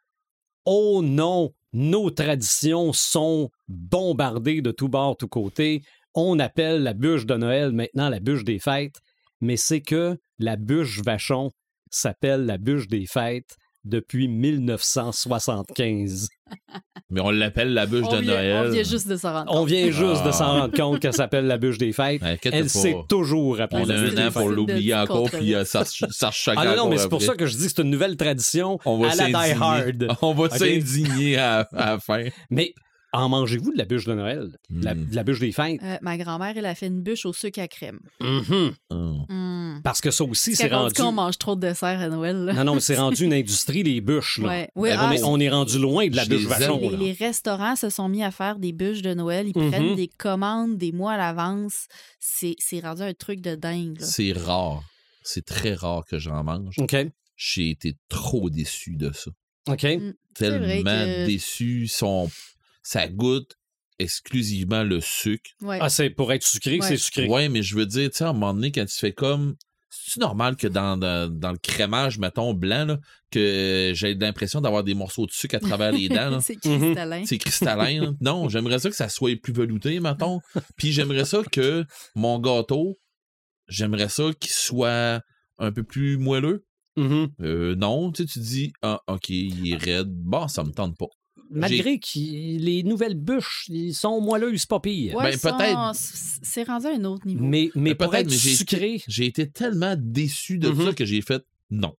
oh non, nos traditions sont bombardées de tous bords, tous côtés. On appelle la bûche de Noël maintenant la bûche des fêtes, mais c'est que la bûche Vachon s'appelle la bûche des fêtes depuis 1975. Mais on l'appelle la bûche On de vient, Noël. on vient juste de s'en rendre On compte. vient juste de Ah. s'en rendre compte qu'elle s'appelle la bûche des fêtes. Elle s'est toujours appelée On la a bûche un des an pour fêtes. l'oublier encore, puis euh, ça, ça Ah non, non, mais c'est pour ça que je dis que c'est une nouvelle tradition on va à la Die s'indigner. Hard. On va s'indigner à, à la fin. Mais en mangez-vous de la bûche de Noël? La, Mm. de la bûche des fêtes? Euh, ma grand-mère, elle a fait une bûche au sucre à crème. Mhm. Hum. Mm. Parce que ça aussi, C'est c'est quand on rendu. qu'on mange trop de dessert à Noël. là. Non, non, mais c'est rendu une industrie, les bûches. Là. Ouais. Oui, Ben, ah, on, est, on est rendu loin de la bûche les vachon. les, les restaurants se sont mis à faire des bûches de Noël. Ils prennent des commandes des mois à l'avance. C'est c'est rendu un truc de dingue. C'est rare. C'est très rare que j'en mange. OK. J'ai été trop déçu de ça. OK. Mm. C'est vrai Tellement que- déçu. Son... Ça goûte exclusivement le sucre. Ouais. Ah, c'est pour être sucré, Ouais. c'est sucré. Ouais, mais je veux dire, tu sais, à un moment donné, quand tu fais comme. C'est normal que dans, dans, dans le crémage, mettons, blanc, là, que j'ai l'impression d'avoir des morceaux de sucre à travers les dents. c'est cristallin. C'est cristallin. là. Non, j'aimerais ça que ça soit plus velouté, mettons. Puis j'aimerais ça que mon gâteau, j'aimerais ça qu'il soit un peu plus moelleux. Mhm. Euh, non, tu sais, tu dis, ah, ok, il est raide. Bon, ça me tente pas. Malgré que les nouvelles bûches, ils sont moelleuses, pas pire. Ouais, Ben, peut-être- C'est rendu à un autre niveau. Mais, mais Mais pour peut-être, être mais sucré, J'ai été tellement déçu de Mhm. ça que j'ai fait non.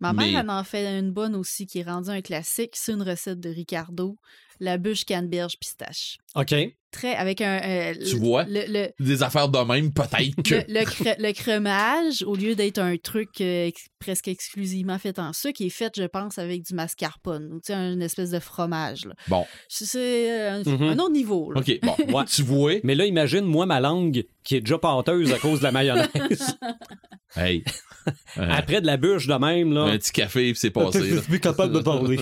Ma mère mais- elle en fait une bonne aussi qui est rendue un classique. C'est une recette de Ricardo. La bûche canneberge pistache. OK. Très avec un. euh, Tu le- vois? Le, le, Des affaires de même, peut-être que. le, le cre- le crémage, au lieu d'être un truc euh, ex- presque exclusivement fait en sucre, est fait, je pense, avec du mascarpone. ou, Tu sais, une espèce de fromage. là. Bon, C'est- euh, un, Mhm. un autre niveau. là. ok, bon, tu vois? Mais là, imagine, moi, ma langue, qui est déjà pâteuse à cause de la mayonnaise, Hey. Euh, après de la bûche de même, là. un petit café, puis c'est passé. là. plus capable de parler.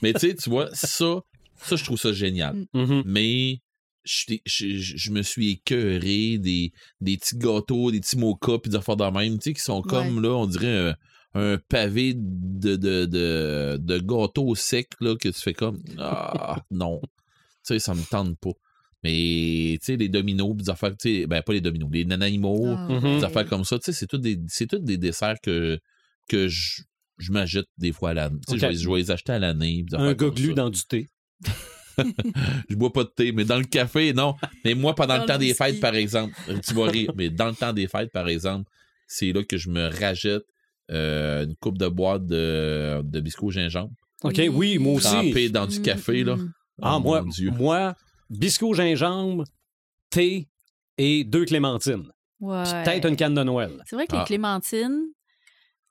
Mais tu sais, tu vois, ça, ça, je trouve ça génial. Mhm. Mais je, je, je me suis écœuré des, des petits gâteaux, des petits mochas, puis des affaires de même, tu sais, qui sont comme, là, on dirait un, un pavé de, de, de, de gâteaux secs, là, que tu fais comme, ah, non. Tu sais, ça me tente pas. Mais, tu sais, les dominos, des affaires, tu sais, ben, pas les dominos, les nanaimos, Ah, Mhm. des ouais. affaires comme ça, tu sais, c'est tous des, c'est tous des desserts que, que je, je m'achète des fois à l'année. Tu sais, je vais- je vais les acheter à l'année. Un affaires comme goglu ça. dans du thé. Je bois pas de thé, mais dans le café, non. Mais moi, pendant Dans le temps des fêtes, par exemple, tu vas rire, mais dans le temps des fêtes, par exemple, c'est là que je me rachète euh, une coupe de boîte de, de biscuits au gingembre, OK, oui, moi aussi. trempé dans du Mm, café, là. mm. Ah, Oh, moi, mon Dieu. moi, biscuit au gingembre, thé et deux clémentines. Ouais. Peut-être une canne de Noël. C'est vrai que Ah. les clémentines.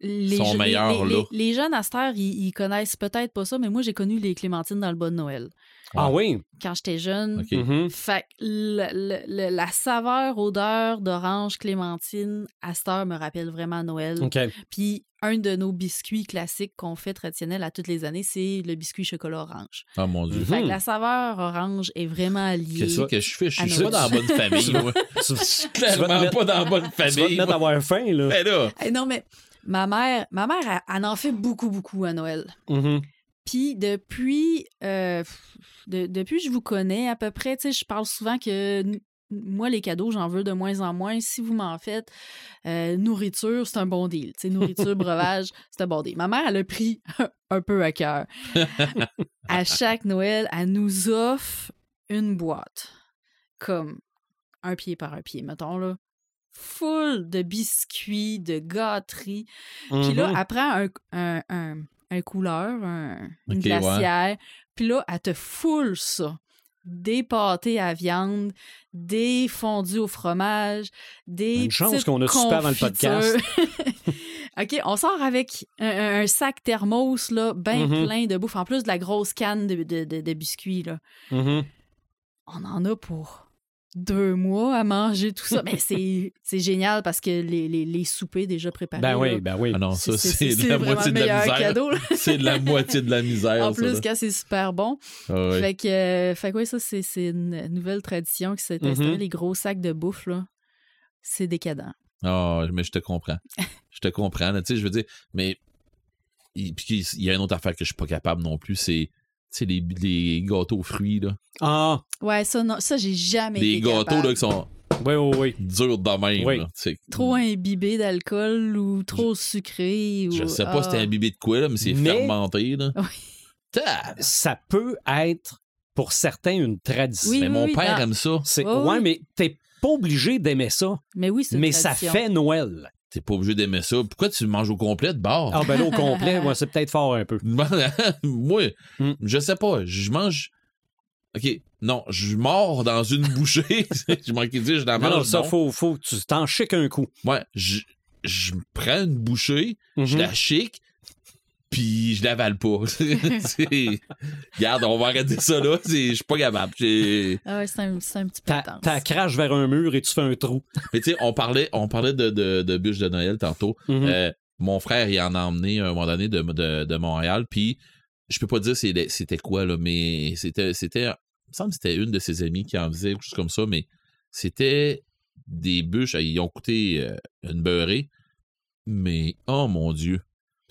Les, Sont je- les- les, là. les- les jeunes à cette heure, ils, ils connaissent peut-être pas ça, mais moi, j'ai connu les clémentines dans le bas de Noël. Ah oui? Quand j'étais jeune. Mhm. Fait que le- le- le- la saveur, odeur d'orange clémentine, à cette heure, me rappelle vraiment Noël. OK. Puis un de nos biscuits classiques qu'on fait traditionnels à toutes les années, c'est le biscuit chocolat orange. Ah, mon Dieu. Fait que la saveur orange est vraiment liée. Qu'est-ce que je fais? Je suis pas dans la bonne famille, moi. Tu, tu vas te Clairement pas dans la bonne tu vas te famille. mettre à moi. avoir faim, là. Ben là, non, mais ma mère, ma mère, elle, elle en fait beaucoup, beaucoup à Noël. Mhm. Puis depuis, euh, de- depuis que je vous connais à peu près, tu sais, je parle souvent que moi, les cadeaux, j'en veux de moins en moins. Si vous m'en faites, euh, nourriture, c'est un bon deal. Nourriture, breuvage, c'est un bon deal. Ma mère, elle a pris un peu à cœur. à chaque Noël, elle nous offre une boîte, comme un pied par un pied, mettons, là. Full de biscuits, de gâteries. Puis là, Mhm. elle prend un, un, un, un couleur, un- une ouais. glacière. Puis là, elle te foule ça. Des pâtés à viande, des fondus au fromage, des. Une chance qu'on a super dans le podcast. OK, on sort avec un, sac thermos, là, bien Mhm. plein de bouffe. En plus de la grosse canne de, de, de- de biscuits, là. Mhm. On en a pour deux mois à manger tout ça. Mais c'est c'est génial parce que les, les, les soupers déjà préparés. Ben là, oui, ben oui. ah non, ça, c'est de la vraiment moitié le de la meilleur misère. C'est de la moitié de la misère. En plus, quand c'est super bon. Ah. Fait que, euh, fait que oui, ça, c'est c'est une nouvelle tradition qui s'est instaurée. Mhm. Les gros sacs de bouffe, là, c'est décadent. Ah, mais je te comprends. je te comprends, tu sais, je veux dire, mais il, puis il y a une autre affaire que je suis pas capable non plus, c'est, sais, les, les gâteaux aux fruits, là. Ah, Ouais, ça, non, ça j'ai jamais Les été gâteaux, capable. là, qui sont oui, oui, oui. durs de même, Oui. là. Tu sais, Trop imbibé d'alcool ou trop sucré. Je ou... sais pas si c'était Ah. imbibé de quoi, là, mais c'est Mais- fermenté, là. Oui. Ça peut être, pour certains, une tradition. Oui, mais mon oui, père dans- aime ça. C'est, Oui, ouais, oui. mais t'es pas obligé d'aimer ça. Mais oui, c'est une Mais ça fait Noël. T'es pas obligé d'aimer ça. Pourquoi tu manges au complet de bord? Ah, ben là, au complet, moi, c'est peut-être fort un peu. Moi, Hmm. je sais pas. Je mange. OK. Non, je mords dans une bouchée. je manquais de dire, je la mange. non, ça, non. faut, faut que tu t'en chiques un coup. Ouais, je, je prends une bouchée, je Mhm. la chic, puis je l'avale pas. Regarde, on va arrêter ça là. C'est- Je suis pas capable. Ah ouais, c'est un, c'est un petit peu T'as intense. t'as crache vers un mur et tu fais un trou. Mais tu sais, on parlait, on parlait de, de, de bûches de Noël tantôt. Mhm. Euh, mon frère, il en a emmené à un moment donné de, de, de Montréal, puis je peux pas dire c'était quoi, là, mais c'était, c'était, il me semble que c'était une de ses amies qui en faisait, quelque chose comme ça, mais c'était des bûches, ils ont coûté euh, une beurrée, mais oh mon Dieu,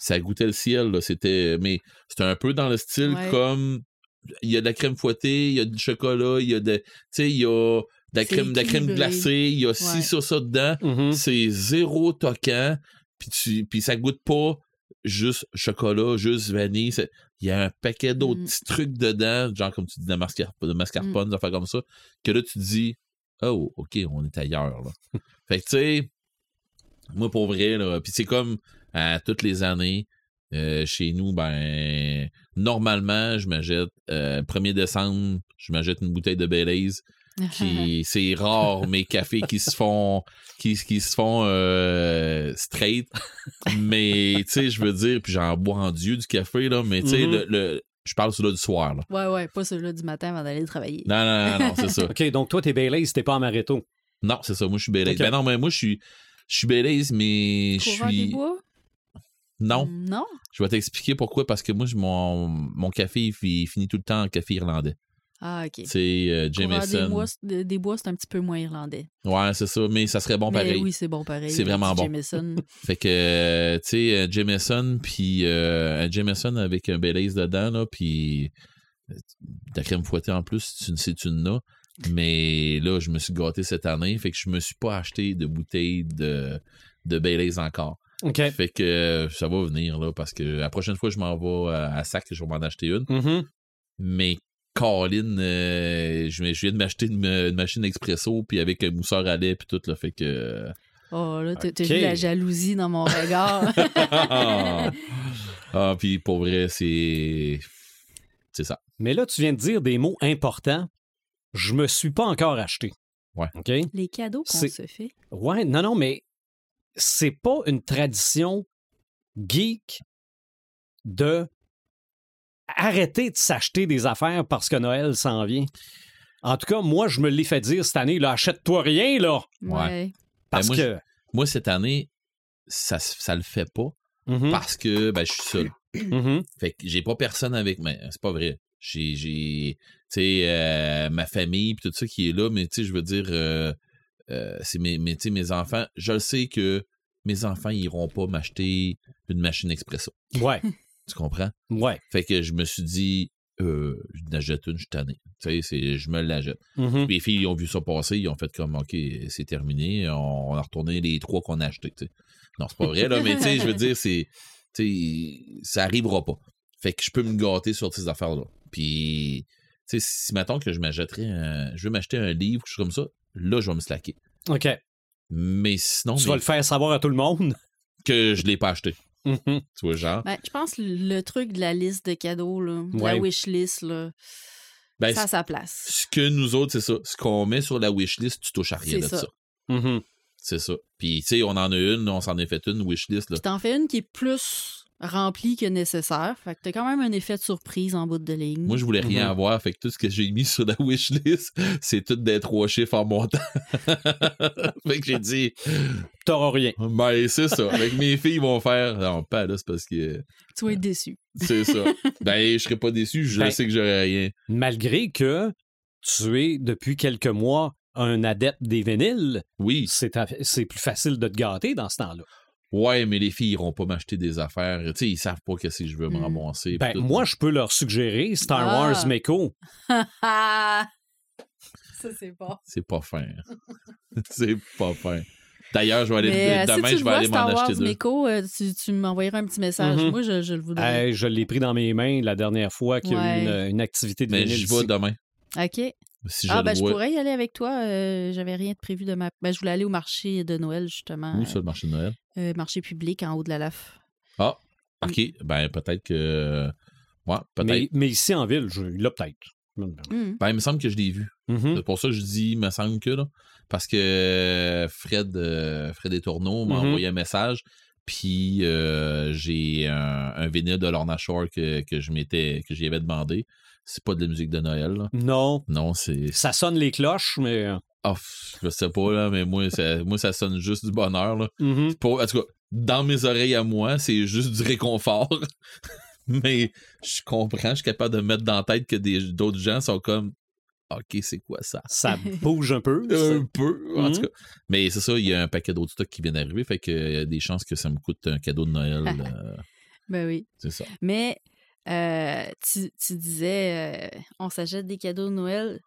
ça goûtait le ciel, là, c'était, mais c'était un peu dans le style Ouais. comme, il y a de la crème fouettée, il y a du chocolat, il y a de, tu sais, il y a de la crème, de la crème glacée, il y a ci, Ouais. ça, ça dedans, Mhm. c'est zéro toquant, puis tu puis ça goûte pas juste chocolat, juste vanille, c'est- il y a un paquet d'autres Mm. petits trucs dedans, genre comme tu dis de, mascar de mascarpone, des affaires comme ça, que là tu te dis oh OK, on est ailleurs là. fait que tu sais moi pour vrai là, puis c'est comme à toutes les années euh, chez nous ben normalement je m'achète euh, 1er décembre, je m'achète une bouteille de Baileys qui c'est rare mes cafés qui se font qui, qui se font euh, straight mais tu sais je veux dire puis j'en bois en dieu du café là mais tu sais Mhm. le, le- je parle sur là du soir là Ouais, ouais, pas celui-là du matin avant d'aller travailler. non non non, non c'est ça OK, donc toi, t'es Baileys, t'es pas amaretto. non c'est ça moi je suis Baileys ben non mais moi je suis je suis Baileys mais je des suis bois? Non Non? je vais t'expliquer pourquoi parce que moi je- mon mon café il fi- il finit tout le temps en café irlandais Ah, OK. c'est euh, Courant des Jameson c'est- des bois, c'est un petit peu moins irlandais. ouais c'est ça mais ça serait bon Mais pareil oui, c'est bon pareil. C'est vraiment bon. Jameson. Fait que, euh, tu sais, un Jameson, puis euh, un Jameson avec un Baileys dedans, là, puis euh, de la crème fouettée en plus, tu, si tu en as. Mais là, je me suis gâté cette année, fait que je me suis pas acheté de bouteille de, de Baileys encore. Fait que euh, ça va venir, là, parce que la prochaine fois que je m'en vais à, à Sac, je vais m'en acheter une. Mhm. Mais Colin, euh, je, je viens de m'acheter une, une machine expresso, puis avec un mousseur à lait, puis tout, là, fait que... Oh, là, t'as t'as OK. vu la jalousie dans mon regard. ah, Ah, puis pour vrai, c'est. C'est ça. Mais là, tu viens de dire des mots importants. Je me suis pas encore acheté. Ouais. OK? Les cadeaux qu'on se fait. Ouais, non, non, mais c'est pas une tradition geek de arrêter de s'acheter des affaires parce que Noël s'en vient. En tout cas, moi, je me l'ai fait dire cette année, là, achète-toi rien, là. Ouais. Parce moi, que. Moi, cette année, ça, ça le fait pas Mhm, parce que ben, je suis seul. mhm. Fait que j'ai pas personne avec moi. C'est pas vrai. J'ai, j'ai tu sais, euh, ma famille puis tout ça qui est là, mais tu sais, je veux dire, euh, euh, c'est mes, mes, mes enfants. Je le sais que mes enfants, ils iront pas m'acheter une machine expresso. Ouais, Tu comprends? ouais. Fait que je me suis dit, euh, je l'achète une, je suis tanné. Tu sais, je me l'achète. Mhm. Les filles ils ont vu ça passer, ils ont fait comme OK, c'est terminé, on, on a retourné les trois qu'on a achetés. tu sais. Non, c'est pas vrai, là, mais tu sais, je veux dire, c'est. ça arrivera pas. Fait que je peux me gâter sur ces affaires-là. Puis, sais, si mettons que je m'achèterais un. Je veux m'acheter un livre, quelque chose comme ça, là, je vais me slacker. OK. Mais sinon, Tu mais vas le faire savoir à tout le monde? que je l'ai pas acheté. Mhm. Tu vois, genre. Ben, je pense que le truc de la liste de cadeaux, là, de Ouais. la wish list, là, Ben, ça a sa place. ce que nous autres, c'est ça. Ce qu'on met sur la wishlist, tu touches à rien C'est de ça. ça. Mhm. C'est ça. Puis, tu sais, on en a une, on s'en a fait une wishlist. Là. Puis t'en fais une qui est plus remplie que nécessaire. Fait que t'as quand même un effet de surprise en bout de ligne. Moi, je voulais rien avoir, fait que tout ce que j'ai mis sur la wishlist, c'est tout des trois chiffres en montant. fait que j'ai dit, T'auras rien. ben, c'est ça. Avec mes filles vont faire, non, pas là, c'est parce que Tu vas être déçu. c'est ça. Ben, je serais pas déçu, je Ben- sais que j'aurais rien. Malgré que tu es, depuis quelques mois, un adepte des vinyles, Oui, c'est plus facile de te gâter dans ce temps-là. Ouais, mais les filles iront pas m'acheter des affaires. Tu sais, ils savent pas que si je veux me Mm. ramasser. Ben, moi, je peux leur suggérer Star Ah. Wars Meko. ça, c'est bon. C'est pas fin. c'est pas fin. D'ailleurs, je vais aller Mais euh, demain, si tu je vais vois, aller m'en Star Wars acheter deux. Meko, euh, tu, tu m'envoyeras un petit message. Mhm. Moi, je, je le voudrais. Hey, je l'ai pris dans mes mains la dernière fois qu'il y a eu Ouais. une, une activité de Mais je vais demain. OK. Si je ah, ben, je pourrais y aller avec toi. euh, J'avais rien de prévu de ma. Ben, je voulais aller au marché de Noël, justement. Où ça, le marché de Noël? Euh, marché public en haut de la LAF. Ah, OK. Ben, peut-être que. Ouais, peut-être. Mais, mais ici en ville, je, il l'a peut-être. Mhm. Ben, il me semble que je l'ai vu. Mhm. C'est pour ça que je dis, il me semble que, là. Parce que Fred, euh, Fred Etourneau m'a Mhm. envoyé un message. Puis euh, j'ai un, un vinyle de Lorna Shore que, que je m'étais que j'y avais demandé. C'est pas de la musique de Noël, là. Non, Non, c'est. ça sonne les cloches, mais. Oh, je sais pas, là, mais moi, ça, moi, ça sonne juste du bonheur, là. C'est pas- en tout cas, dans mes oreilles à moi, c'est juste du réconfort. mais je comprends, je suis capable de me mettre dans la tête que d'autres gens sont comme OK, c'est quoi ça? Ça bouge un peu. Un peu, en tout cas. Mais c'est ça, il y a un paquet d'autres stocks qui viennent d'arriver, fait qu'il y a des chances que ça me coûte un cadeau de Noël. euh, Ben oui. c'est ça. Mais euh, tu, tu disais, euh, on s'achète des cadeaux de Noël.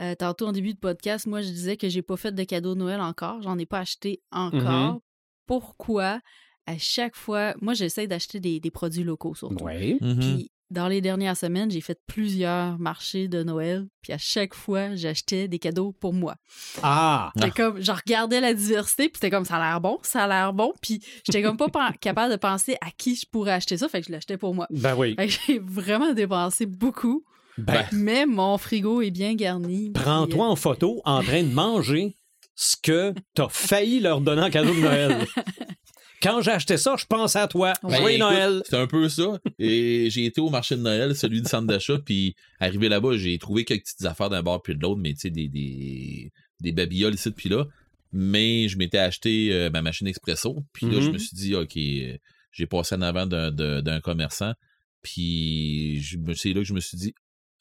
Euh, tantôt, en début de podcast, moi, je disais que j'ai pas fait de cadeaux de Noël encore. J'en ai pas acheté encore. Pourquoi? À chaque fois, moi, j'essaie d'acheter des, des produits locaux, surtout. Ouais. Puis, dans les dernières semaines, j'ai fait plusieurs marchés de Noël. Puis, à chaque fois, j'achetais des cadeaux pour moi. Ah! Comme, je regardais la diversité, puis c'était comme, ça a l'air bon, ça a l'air bon. Puis, j'étais comme pas capable de penser à qui je pourrais acheter ça. Fait que je l'achetais pour moi. Ben oui. Fait que j'ai vraiment dépensé beaucoup, Ben, mais mon frigo est bien garni. prends-toi en photo en train de manger ce que t'as failli leur donner en cadeau de Noël. Quand j'ai acheté ça, je pensais à toi. Ben, Joyeux écoute, Noël! C'est un peu ça. Et j'ai été au marché de Noël, celui du centre d'achat, puis arrivé là-bas, j'ai trouvé quelques petites affaires d'un bord puis de l'autre, mais tu sais, des, des, des babioles ici puis là. Mais je m'étais acheté euh, ma machine expresso, puis là, je me suis dit, OK, euh, j'ai passé en avant d'un, commerçant, puis je me- c'est là que je me suis dit,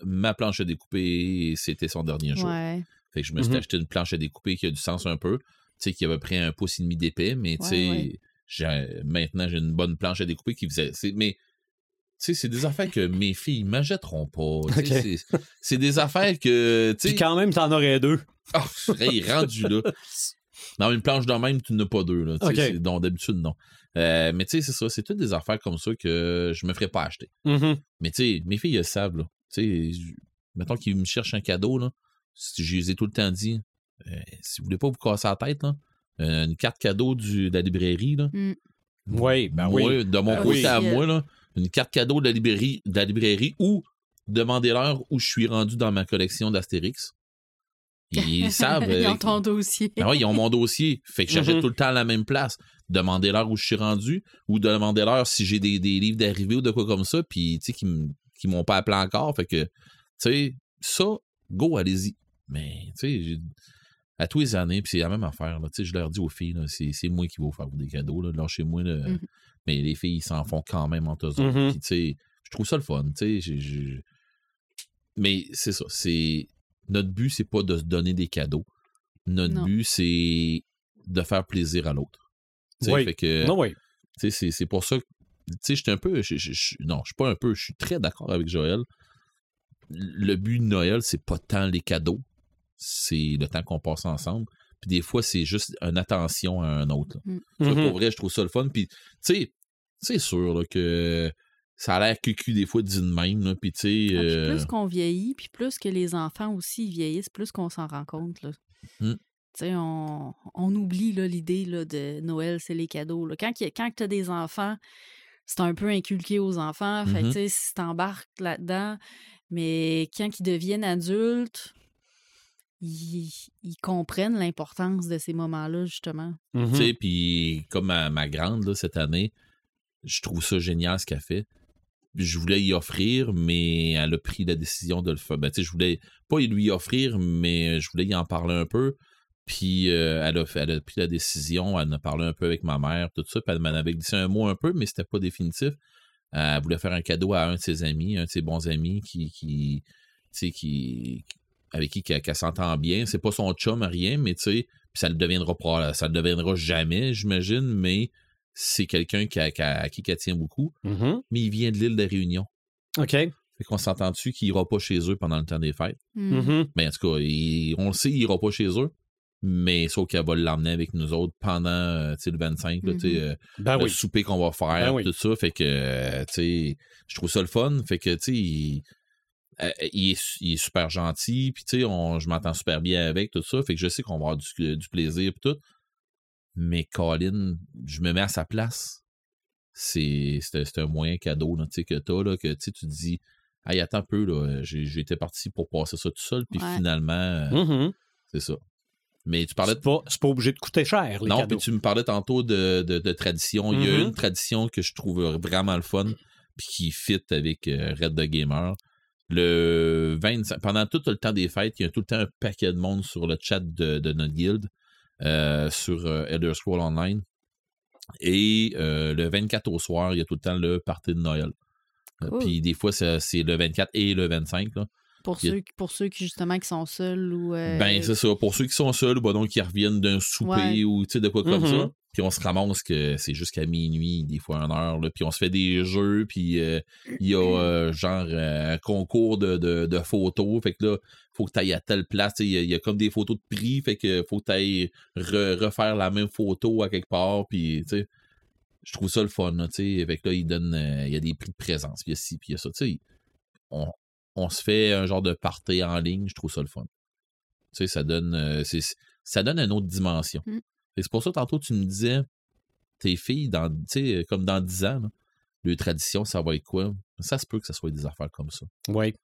ma planche à découper, c'était son dernier jour. Ouais. Fait que je me suis Mhm. acheté une planche à découper qui a du sens un peu. Tu sais, qui avait pris un pouce et demi d'épais, mais tu sais, ouais. Maintenant j'ai une bonne planche à découper qui faisait. Mais tu sais, c'est des affaires que mes filles m'achèteront pas. C'est- des affaires que. Puis quand même, t'en aurais deux. ah, je serais rendu là. Dans une planche de même, tu n'as pas deux. Là, donc, d'habitude, non. Euh, mais tu sais, c'est ça. C'est toutes des affaires comme ça que je me ferais pas acheter. Mhm. Mais tu sais, mes filles, elles savent, là. Tu sais, j- mettons qu'ils me cherchent un cadeau, là. Si je les ai tout le temps dit, euh, si vous voulez pas vous casser la tête, là, une carte cadeau du, de la librairie, là. Mm. Oui, ben moi, oui. de mon Ben côté oui. à moi, là, une carte cadeau de la librairie, de la librairie ou demandez-leur où je suis rendu dans ma collection d'Astérix. Ils savent. Ils euh, ont ton dossier. ah ouais, ils ont mon dossier. Fait que j'achète Mhm. tout le temps à la même place. Demandez-leur où je suis rendu ou demandez-leur si j'ai des, des livres d'arrivée ou de quoi comme ça, puis tu sais, qui m'ont pas appelé encore. Fait que, tu sais, ça, go, allez-y. Mais, tu sais, j'ai- à tous les années, puis c'est la même affaire. Là, je leur dis aux filles, c'est, c'est moi qui vais vous faire des cadeaux. Là, Lâchez-moi. là. Mhm. Mais les filles, ils s'en font quand même entre eux. Puis, sais, je trouve ça le fun. Mais c'est ça. C'est notre but, c'est pas de se donner des cadeaux. Notre Non. but, c'est de faire plaisir à l'autre. Oui. fait que, Non, oui. c'est, c'est pour ça que, tu sais, un peu, non, je suis pas un peu, je suis très d'accord avec Joël. Le but de Noël, c'est pas tant les cadeaux, c'est le temps qu'on passe ensemble. Puis des fois, c'est juste une attention à un autre. Ça, Mhm. pour vrai, je trouve ça le fun. Puis, tu sais, c'est sûr là, que ça a l'air cucu des fois d'une même. Là, puis, tu sais, Ah, euh, plus qu'on vieillit, puis plus que les enfants aussi vieillissent, plus qu'on s'en rend compte. Là. Mm. Tu sais, on, on oublie l'idée là, de Noël, c'est les cadeaux. là. Quand, quand tu as des enfants, c'est un peu inculqué aux enfants. Fait que, Mhm. tu sais, si t'embarques là-dedans, mais quand ils deviennent adultes, ils, ils comprennent l'importance de ces moments-là, justement. Tu sais, puis comme ma, ma grande, là, cette année, je trouve ça génial ce qu'elle fait. Je voulais y offrir, mais elle a pris la décision de le faire. Ben, tu sais, je voulais pas lui offrir, mais je voulais y en parler un peu. Puis euh, elle, a fait- elle a pris la décision, elle en a parlé un peu avec ma mère, tout ça, puis elle m'en avait glissé un mot un peu, mais c'était pas définitif. Euh, elle voulait faire un cadeau à un de ses amis, un de ses bons amis qui, qui tu sais, qui, avec qui qu'elle s'entend bien. C'est pas son chum, rien, mais tu sais, ça ne deviendra pas, ça ne deviendra jamais, j'imagine, mais c'est quelqu'un qui qui à qui qu'elle tient beaucoup, Mhm. mais il vient de l'île de Réunion. OK. Fait qu'on s'entend-tu qu'il ira pas chez eux pendant le temps des fêtes? Hmm. Mhm. Ben, en tout cas, il- on le sait, il ira pas chez eux. Mais sauf qu'elle va l'emmener avec nous autres pendant euh, tu sais, le 25, là, tu sais, Mhm. euh, Ben le oui. souper qu'on va faire, Ben oui. tout ça. Fait que, euh, tu sais, je trouve ça le fun. Fait que, tu sais, il, euh, il est, su- il est super gentil. Puis, tu sais, on- je m'entends super bien avec, tout ça. Fait que je sais qu'on va avoir du, du plaisir, puis tout. Mais Colin, je me mets à sa place. C'est un moyen cadeau là, tu sais, que t'as, là, que tu te dis, hey, attends un peu, là, j'étais parti pour passer ça tout seul, puis Ouais. finalement, euh, Mhm. c'est ça. Mais tu parlais de C'est pas, c'est pas obligé de coûter cher, les non, puis tu me parlais tantôt de, de, de tradition. Il y a Mhm. une tradition que je trouve vraiment le fun, puis qui fit avec euh, Red the Gamer. Le 25, pendant tout le temps des fêtes, il y a tout le temps un paquet de monde sur le chat de, de notre guild, euh, sur euh, Elder Scroll Online. Et euh, le 24 au soir, il y a tout le temps le party de Noël. Cool. Puis des fois, c'est le 24 et le 25. Là. Pour, a- ceux, pour ceux qui, justement, qui sont seuls ou. euh, Ben, c'est ça. Pour ceux qui sont seuls, bah donc, qui reviennent d'un souper Ouais. ou tu sais, de quoi comme Mhm. ça. Puis on se ramasse que c'est jusqu'à minuit, des fois une heure. Là, puis on se fait des jeux. Puis euh, il y a euh, genre euh, un concours de, de, de photos. Fait que là, faut que tu ailles à telle place. Il y, a- il y a comme des photos de prix. Fait que faut que tu ailles refaire la même photo à quelque part. Puis, tu sais, je trouve ça le fun. Là, tu sais. fait que là, donnent. euh, il y a des prix de présence. Puis il y a ci, puis il y a ça. Tu sais, on, on se fait un genre de party en ligne. Je trouve ça le fun. Tu sais, ça donne, euh, ça donne une autre dimension. Mm. Et C'est pour ça, tantôt, tu me disais, tes filles, dans, tu sais, comme dans 10 ans, là, le tradition, ça va être quoi? Ça se peut que ça soit des affaires comme ça. Oui. Tu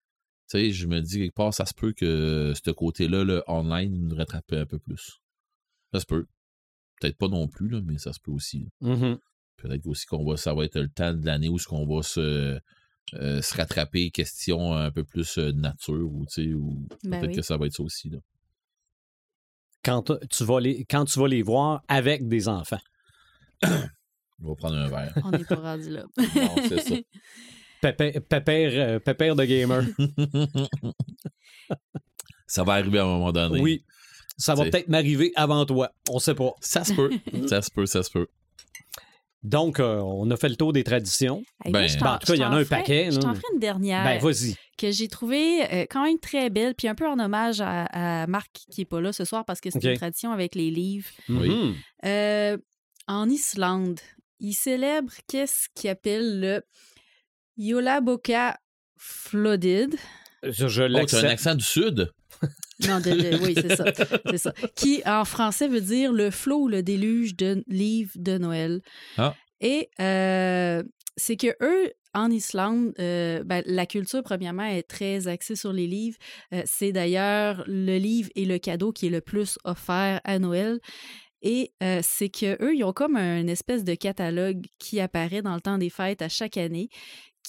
sais, je me dis quelque part, ça se peut que ce côté-là, le online, nous rattrape un peu plus. Ça se peut. Peut-être pas non plus, là, mais ça se peut aussi. Mhm. Peut-être aussi qu'on va, ça va être le temps de l'année où ce qu'on va se, euh, se rattraper, question un peu plus euh, de nature, ou tu sais, ou Ben peut-être oui. que ça va être ça aussi. Là. Quand, tu vas les, quand tu vas les voir avec des enfants. On va prendre un verre. On n'est pas rendu là. Non, c'est ça. Pépère, pépère, euh, pépère de gamer. ça va arriver à un moment donné. Oui. Ça va peut-être m'arriver avant toi. On sait pas. Ça se peut. ça se peut, ça se peut. Donc, euh, on a fait le tour des traditions. Hey, Ben, ben, en tout cas, il y en a un ferai- paquet, Je t'en ferai une dernière Ben, vas-y. que j'ai trouvée euh, quand même très belle, puis un peu en hommage à, à Marc qui n'est pas là ce soir parce que c'est une tradition avec les livres. Oui. Euh, en Islande, ils célèbrent qu'est-ce qu'ils appellent le Yolaboka Flooded. Je, je Oh, t'as un accent du Sud? Non, de- de- oui, c'est ça. C'est ça. Qui, en français, veut dire le flot ou le déluge de livres de Noël. Ah. Et euh, c'est que eux, en Islande, euh, ben, la culture, premièrement, est très axée sur les livres. Euh, c'est d'ailleurs le livre et le cadeau qui est le plus offert à Noël. Et euh, c'est que eux, ils ont comme un espèce de catalogue qui apparaît dans le temps des fêtes à chaque année,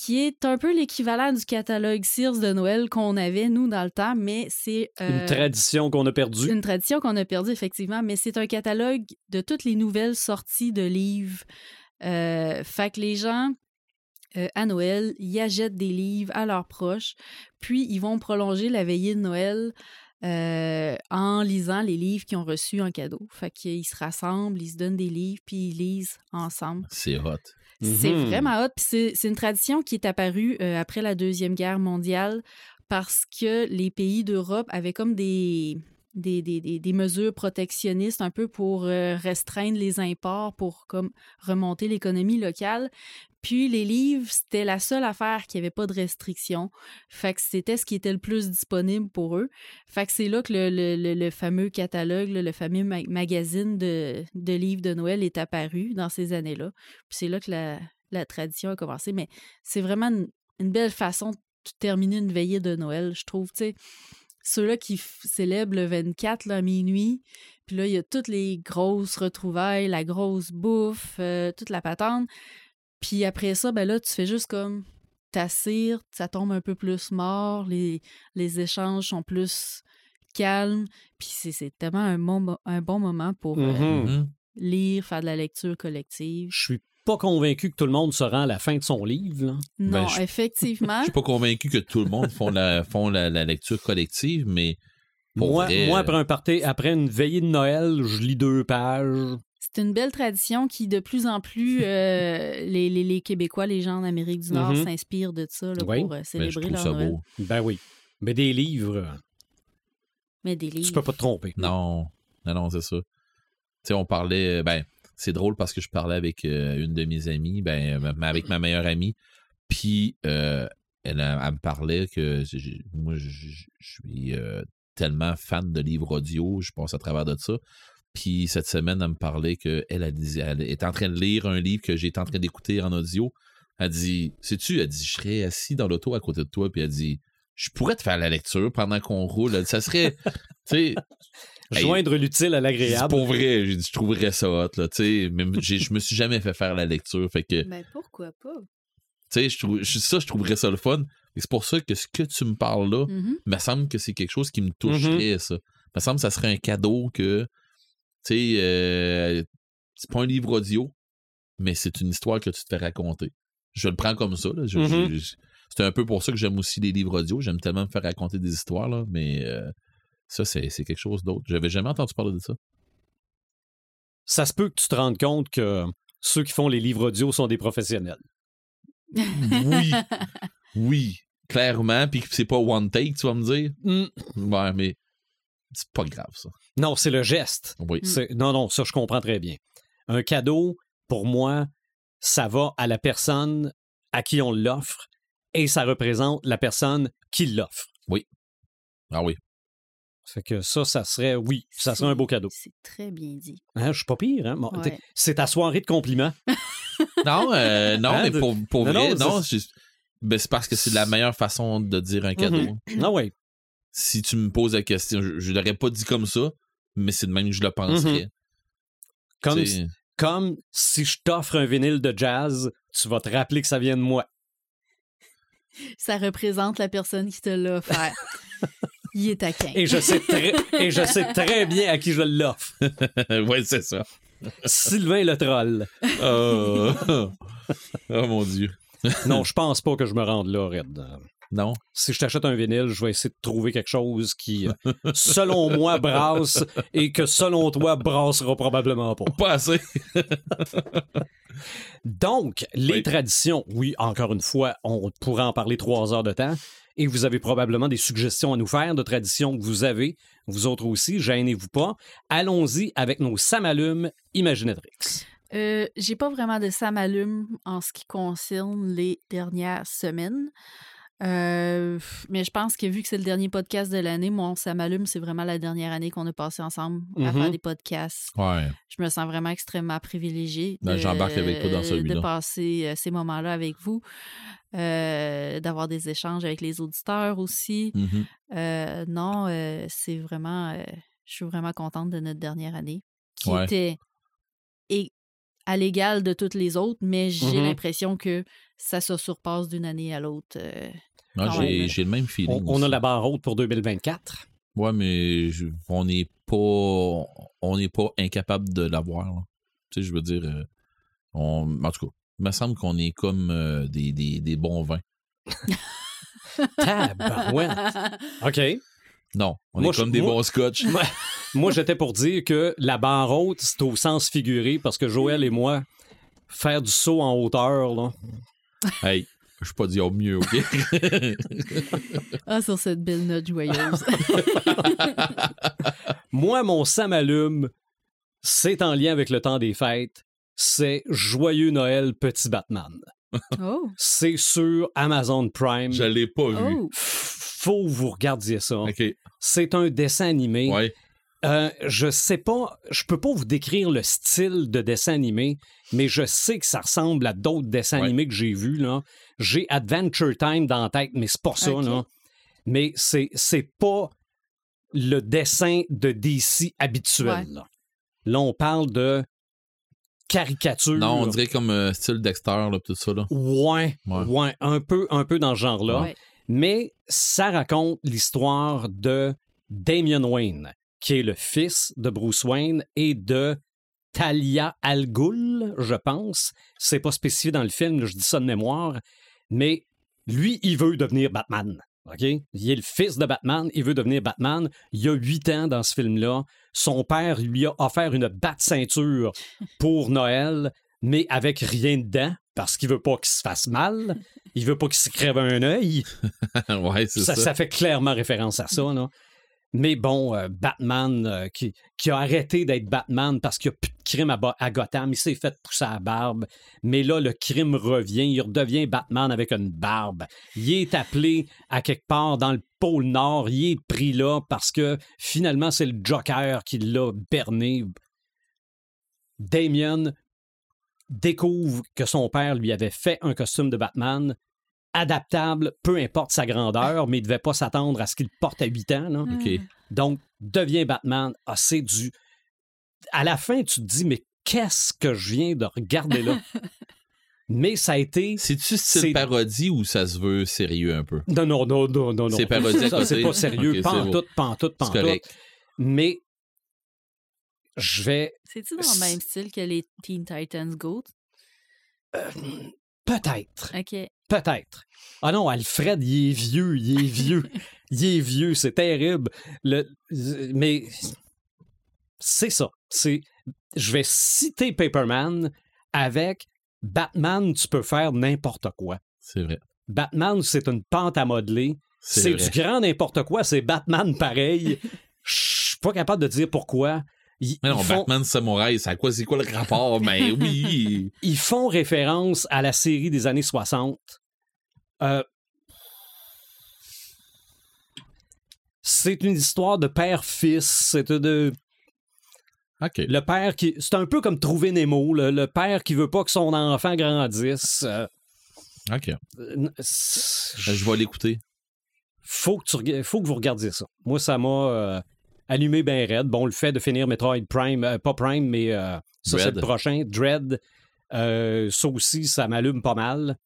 qui est un peu l'équivalent du catalogue Sears de Noël qu'on avait, nous, dans le temps, mais c'est... Une euh, tradition qu'on a perdue. une tradition qu'on a perdue, effectivement, mais c'est un catalogue de toutes les nouvelles sorties de livres. Euh, fait que les gens, euh, à Noël, ils achètent des livres à leurs proches, puis ils vont prolonger la veillée de Noël euh, en lisant les livres qu'ils ont reçus en cadeau. Fait qu'ils se rassemblent, ils se donnent des livres, puis ils lisent ensemble. C'est hot. C'est Mhm. vraiment hot. C'est, une tradition qui est apparue euh, après la Deuxième Guerre mondiale parce que les pays d'Europe avaient comme des, des, des, des- des mesures protectionnistes un peu pour euh, restreindre les imports, pour comme remonter l'économie locale. Puis les livres, c'était la seule affaire qui avait pas de restrictions. Fait que c'était ce qui était le plus disponible pour eux. Fait que c'est là que le, le- fameux catalogue, le fameux ma- magazine de, livres de Noël est apparu dans ces années-là. Puis c'est là que la, tradition a commencé. Mais c'est vraiment une, belle façon de terminer une veillée de Noël, je trouve. Tu sais, ceux-là qui célèbrent le 24 là, à minuit, puis là, il y a toutes les grosses retrouvailles, la grosse bouffe, euh, toute la patente. Puis après ça, ben là, tu fais juste comme t'assires, ça tombe un peu plus mort, les, les échanges sont plus calmes, puis c'est c'est tellement un bon, un bon moment pour euh, Mhm. Mhm. lire, faire de la lecture collective. Je suis pas convaincu que tout le monde se rend à la fin de son livre. là. Non, Ben, je- effectivement. Je suis pas convaincu que tout le monde font la, font la, la lecture collective, mais pour Moi, vrai, moi, euh, après un party, après une veillée de Noël, je lis deux pages. C'est une belle tradition qui, de plus en plus, euh, les, les- les Québécois, les gens d'Amérique du Nord Mhm. s'inspirent de ça là, Oui. pour euh, Ben, célébrer leur ça Noël. beau. Ben oui. Mais des livres, Mais des livres. tu peux pas te tromper. Non, non, non, c'est ça. Tu sais, on parlait, ben, c'est drôle parce que je parlais avec euh, une de mes amies, ben, avec ma meilleure amie, puis euh, elle, elle me parlait que moi, je suis euh, tellement fan de livres audio, je passe à travers de ça. Puis cette semaine, elle me parlait qu'elle elle, est en train de lire un livre que j'étais en train d'écouter en audio. Elle dit, sais-tu, elle dit, je serais assis dans l'auto à côté de toi, puis elle dit, je pourrais te faire la lecture pendant qu'on roule. Ça serait, tu sais, Hey, Joindre l'utile à l'agréable. pour vrai, j'ai dit, je trouverais ça hot, là, tu sais, mais je me suis jamais fait faire la lecture, fait que, tu Mais pourquoi pas? sais, je trouve, je- ça, je trouverais ça le fun, et c'est pour ça que ce que tu me parles là, Mhm. me semble que c'est quelque chose qui me toucherait, ça. Me semble que ça serait un cadeau que, tu sais, euh, c'est pas un livre audio, mais c'est une histoire que tu te fais raconter. Je le prends comme ça, là. Je- Mhm. je- c'est un peu pour ça que j'aime aussi les livres audio. J'aime tellement me faire raconter des histoires, là, mais euh, ça, c'est quelque chose d'autre. J'avais jamais entendu parler de ça. Ça se peut que tu te rendes compte que ceux qui font les livres audio sont des professionnels. Oui. Oui, clairement, puis que c'est pas one take, tu vas me dire? Hmm. Ouais, mais c'est pas grave, ça. Non, c'est le geste. Oui. C'est- Non, non, ça, je comprends très bien. Un cadeau, pour moi, ça va à la personne à qui on l'offre et ça représente la personne qui l'offre. Ah oui. Fait que ça, ça serait, oui, ça serait un beau cadeau. C'est très bien dit. Hein, je suis pas pire, hein? Bon, Ouais. t'es- C'est ta soirée de compliments. Non, euh, non, Hein, mais pour, pour Non, vrai, non, non, c'est- c'est ben, c'est parce que c'est la meilleure façon de dire un cadeau. Mhm. Ah oui. Si tu me poses la question, je, je l'aurais pas dit comme ça, mais c'est de même que je le penserais. Comme, si je t'offre un vinyle de jazz, tu vas te rappeler que ça vient de moi. Ça représente la personne qui te l'a offert. Il est taquin. Et je sais très, et je sais très bien à qui je l'offre. ouais, c'est ça. Sylvain le troll. Oh, oh mon Dieu. Non, je pense pas que je me rende là, Red. Non? Si je t'achète un vinyle, je vais essayer de trouver quelque chose qui, selon moi, brasse et que, selon toi, brassera probablement pas. Pas assez. Donc, les Oui. traditions, oui, encore une fois, on pourra en parler trois heures de temps. Et vous avez probablement des suggestions à nous faire de traditions que vous avez, vous autres aussi, gênez-vous pas. Allons-y avec nos samalumes Imaginatrix. Euh, J'ai pas vraiment de samalume en ce qui concerne les dernières semaines. Euh, mais je pense que vu que c'est le dernier podcast de l'année, mon samalume, c'est vraiment la dernière année qu'on a passé ensemble à Mhm. faire des podcasts. Ouais. Je me sens vraiment extrêmement privilégiée Ben, de, j'embarque avec toi dans celui-là. de passer euh, ces moments-là avec vous, euh, d'avoir des échanges avec les auditeurs aussi. Mhm. Euh, non, c'est vraiment, je suis vraiment contente de notre dernière année qui Ouais. était et à l'égal de toutes les autres, mais j'ai Mhm. l'impression que ça se surpasse d'une année à l'autre. euh. Quand j'ai même. j'ai le même On, feeling. on a aussi. la barre haute pour 2024. Ouais, mais je- on n'est pas on n'est pas incapable de l'avoir. Tu sais, je veux dire, euh, on, en tout cas, il me semble qu'on est comme euh, des, des, des bons vins. Tabarouette. OK. Non, on Moi, est comme je- des moi- bons scotch. Moi, moi, j'étais pour dire que la barre haute, c'est au sens figuré parce que Joël et moi, faire du saut en hauteur, là, hey, je suis pas dire au mieux, OK? Ah, sur cette belle note joyeuse. Moi, mon samalume, c'est en lien avec le temps des fêtes. C'est Joyeux Noël, Petit Batman. oh, C'est sur Amazon Prime. je l'ai pas vu. oh. Faut que vous regardiez ça. OK, C'est un dessin animé. ouais. Euh, je sais pas, je peux pas vous décrire le style de dessin animé, mais je sais que ça ressemble à d'autres dessins Ouais. animés que j'ai vus. là. J'ai Adventure Time dans la tête, mais c'est pas ça. Là. Mais c'est, c'est pas le dessin de DC habituel. Ouais. Là. Là, on parle de caricature. Non, on dirait comme euh, style Dexter, là, tout ça, là. Ouais, Ouais. ouais, un peu, un peu dans ce genre-là. Ouais. Mais ça raconte l'histoire de Damian Wayne, qui est le fils de Bruce Wayne et de Talia Al Ghul, je pense. C'est pas spécifié dans le film, je dis ça de mémoire. Mais lui, il veut devenir Batman. OK? Il est le fils de Batman, il veut devenir Batman. Il y a huit ans dans ce film-là. Son père lui a offert une batte-ceinture pour Noël, mais avec rien dedans, parce qu'il veut pas qu'il se fasse mal. Il veut pas qu'il se crève un œil. ouais, Ça, ça. ça fait clairement référence à ça, là. Mais bon, euh, Batman euh, qui, a arrêté d'être Batman parce qu'il n'y a plus de crime à, à Gotham, il s'est fait pousser à la barbe. Mais là, le crime revient, il redevient Batman avec une barbe. Il est appelé à quelque part dans le pôle Nord, il est pris là parce que finalement, c'est le Joker qui l'a berné. Damien découvre que son père lui avait fait un costume de Batman adaptable, peu importe sa grandeur, mais il ne devait pas s'attendre à ce qu'il porte à 8 ans. là. OK. Donc, devient Batman. Ah, c'est du. À la fin, tu te dis, mais qu'est-ce que je viens de regarder là? mais ça a été. C'est-tu C'est- style parodie ou ça se veut sérieux un peu? Non, non, non, non, non. non. C'est parodie à Ça, côté? C'est pas sérieux. Ok, pas c'est en beau. tout, pas en tout, pas en C'est tout. correct. Mais je vais. C'est-tu dans le même style que les Teen Titans Go? euh, Peut-être. OK. Peut-être. Ah non, Alfred, il est vieux, il est vieux. il est vieux, c'est terrible. Le, mais c'est ça. C'est, je vais citer Paperman avec Batman, tu peux faire n'importe quoi. C'est vrai. Batman, c'est une pente à modeler. C'est du grand n'importe quoi. C'est Batman pareil. Je suis pas capable de dire pourquoi. Ils, Mais non, font, Batman Samouraï, c'est à quoi, c'est quoi le rapport? Mais oui! ils font référence à la série des années 60. Euh, c'est une histoire de père-fils. C'est de OK. le père qui. C'est un peu comme trouver Nemo, le, le père qui veut pas que son enfant grandisse. Euh, OK. euh, c'est- Je vais l'écouter. faut que tu faut que vous regardiez ça. Moi, ça m'a euh, allumé bien raide. Bon, le fait de finir Metroid Prime, euh, pas Prime, mais euh, ça, c'est le prochain, Dread, euh, ça aussi, ça m'allume pas mal.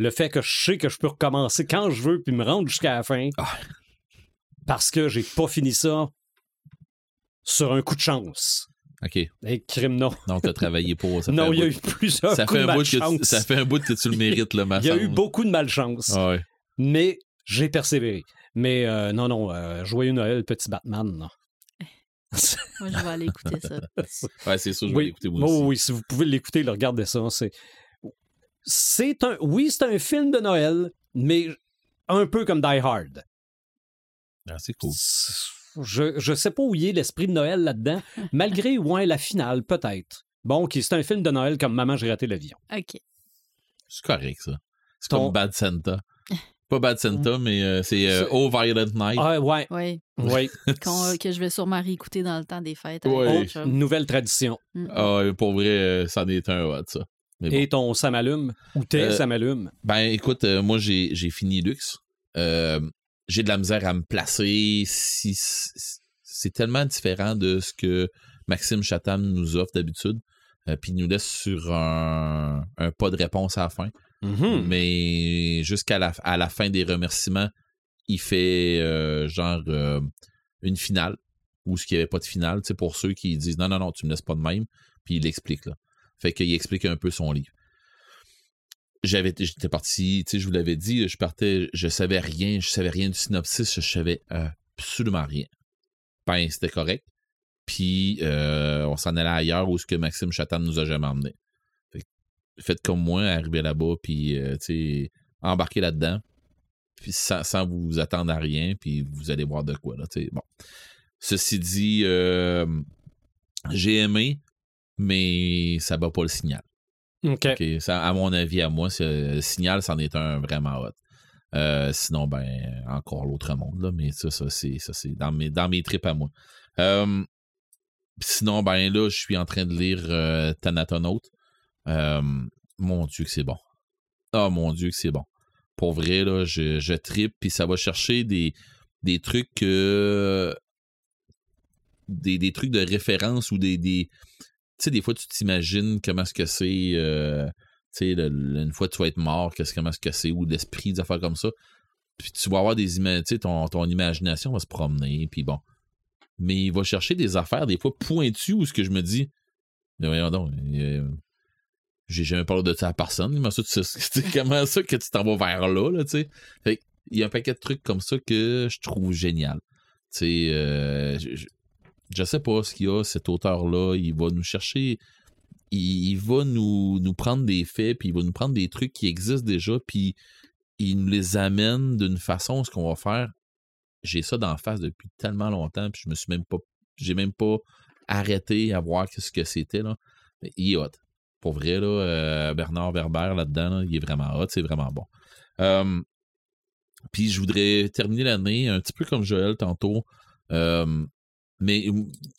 Le fait que je sais que je peux recommencer quand je veux puis me rendre jusqu'à la fin. Ah. Parce que j'ai pas fini ça sur un coup de chance. OK. Et crime, non. Donc, t'as travaillé pour. Ça non, il y a eu plusieurs ça coups fait, de un bout que malchance. tu, ça fait un bout que tu le mérites, le Il y a eu beaucoup de malchance. Ah ouais. Mais j'ai persévéré. Mais euh, non, non, euh, joyeux Noël, petit Batman. non. Moi, je vais aller écouter ça. Ouais, c'est sûr, je vais oui, l'écouter moi Oh, aussi. oui, si vous pouvez l'écouter, le regardez ça. C'est, c'est un, oui, c'est un film de Noël, mais un peu comme Die Hard. Ah, c'est cool. Je, je sais pas où il est l'esprit de Noël là-dedans, malgré ouais, la finale, peut-être. Bon, c'est un film de Noël comme Maman, j'ai raté l'avion. OK. C'est correct, ça. C'est Ton- comme Bad Santa. Pas Bad Santa, mais euh, c'est euh, C'est- Oh Violent Night. Ah, ouais, Oui. ouais. Qu'on- que je vais sûrement réécouter dans le temps des fêtes. mon Oh, nouvelle tradition. Mm. Ah, pour vrai, euh, c'en est un hot, ça. Bon. Et ton ça m'allume, ou tes Euh, ça m'allume. Ben, écoute, euh, moi, j'ai j'ai fini Lux. Euh, j'ai de la misère à me placer. Si, c'est tellement différent de ce que Maxime Chatham nous offre d'habitude. euh, Puis il nous laisse sur un, un pas de réponse à la fin. Mhm. Mais jusqu'à la, à la fin des remerciements, il fait genre une finale ou ce qu'il n'y avait pas de finale, tu sais, pour ceux qui disent non, non, non, tu me laisses pas de même, puis il explique là. Fait qu'il explique un peu son livre. J'avais, j'étais parti, tu sais, je vous l'avais dit, je partais, je savais rien, je savais rien du synopsis, je savais absolument rien. Ben, c'était correct. Puis euh, on s'en allait ailleurs où ce que Maxime Chatham nous a jamais emmené faites comme moi, arriver là-bas, puis euh, embarquer là-dedans, puis sans, vous attendre à rien, puis vous allez voir de quoi. Là, tu sais. bon. Ceci dit, euh, j'ai aimé, mais ça bat pas le signal. OK. Ça, à mon avis, à moi, le signal, c'en est un vraiment hot. Euh, sinon, ben, encore l'autre monde, là, mais ça, ça c'est, ça, c'est dans mes, dans mes tripes à moi. Euh, sinon, ben là, je suis en train de lire euh, Thanatonaut. Mon Dieu que c'est bon. Ah, mon Dieu que c'est bon. Pour vrai, là, je, je tripe, puis ça va chercher des, des trucs des, des trucs de référence ou des, sais, des fois, tu t'imagines comment est-ce que c'est, euh, tu sais, une fois que tu vas être mort, qu'est-ce comment est-ce que c'est, ou l'esprit, des affaires comme ça. Puis tu vas avoir des images, tu sais, ton, ton imagination va se promener, puis bon. Mais il va chercher des affaires, des fois pointues, où ce que je me dis, mais voyons donc, j'ai jamais parlé de ça à personne, comment ça, tu sais, tu comment ça que tu t'en vas vers là, là, tu sais. Fait il y a un paquet de trucs comme ça que je trouve génial. Tu sais, euh, je, sais pas ce qu'il y a, cet auteur-là, il va nous chercher, il, va nous, nous prendre des faits, puis il va nous prendre des trucs qui existent déjà, puis il nous les amène d'une façon, ce qu'on va faire, j'ai ça d'en face depuis tellement longtemps, puis je me suis même pas, j'ai même pas arrêté à voir ce que c'était, là. Mais il est hot. Pour vrai, là, euh, Bernard Werber là-dedans, là, il est vraiment hot, c'est vraiment bon. Euh, puis je voudrais terminer l'année un petit peu comme Joël tantôt. Euh, mais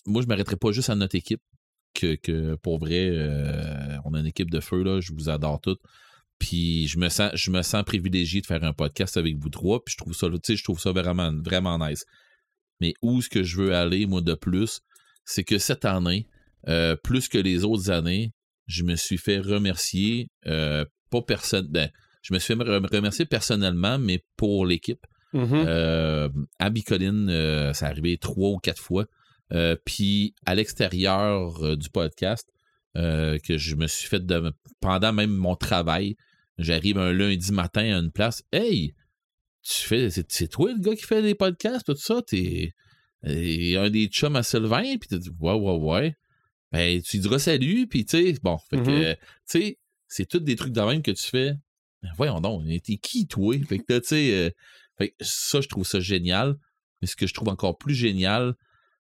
moi, je m'arrêterai pas juste à notre équipe. Que, pour vrai, euh, on a une équipe de feu, là, je vous adore toutes. Puis je me sens, privilégié de faire un podcast avec vous trois. Puis je trouve ça, je trouve ça vraiment, vraiment nice. Mais où est-ce que je veux aller, moi, de plus, c'est que cette année, euh, plus que les autres années, je me suis fait remercier, euh, pas personne, ben, je me suis fait re- remercier personnellement, mais pour l'équipe. Mhm. Euh, à Bicoline, euh, ça arrivé trois ou quatre fois. Euh, Puis à l'extérieur du podcast, que je me suis fait de, pendant même mon travail, j'arrive un lundi matin à une place. Hey, tu fais, c'est, toi le gars qui fait des podcasts, tout ça, t'es un des chums à Sylvain, puis tu dis ouais, ouais, ouais. Ben, tu diras salut, puis tu sais, bon, fait que, Mhm. euh, tu sais, c'est tous des trucs de même que tu fais. Ben, voyons donc, t'es qui, toi? Fait que, tu sais, fait que ça, je trouve ça génial. Mais ce que je trouve encore plus génial,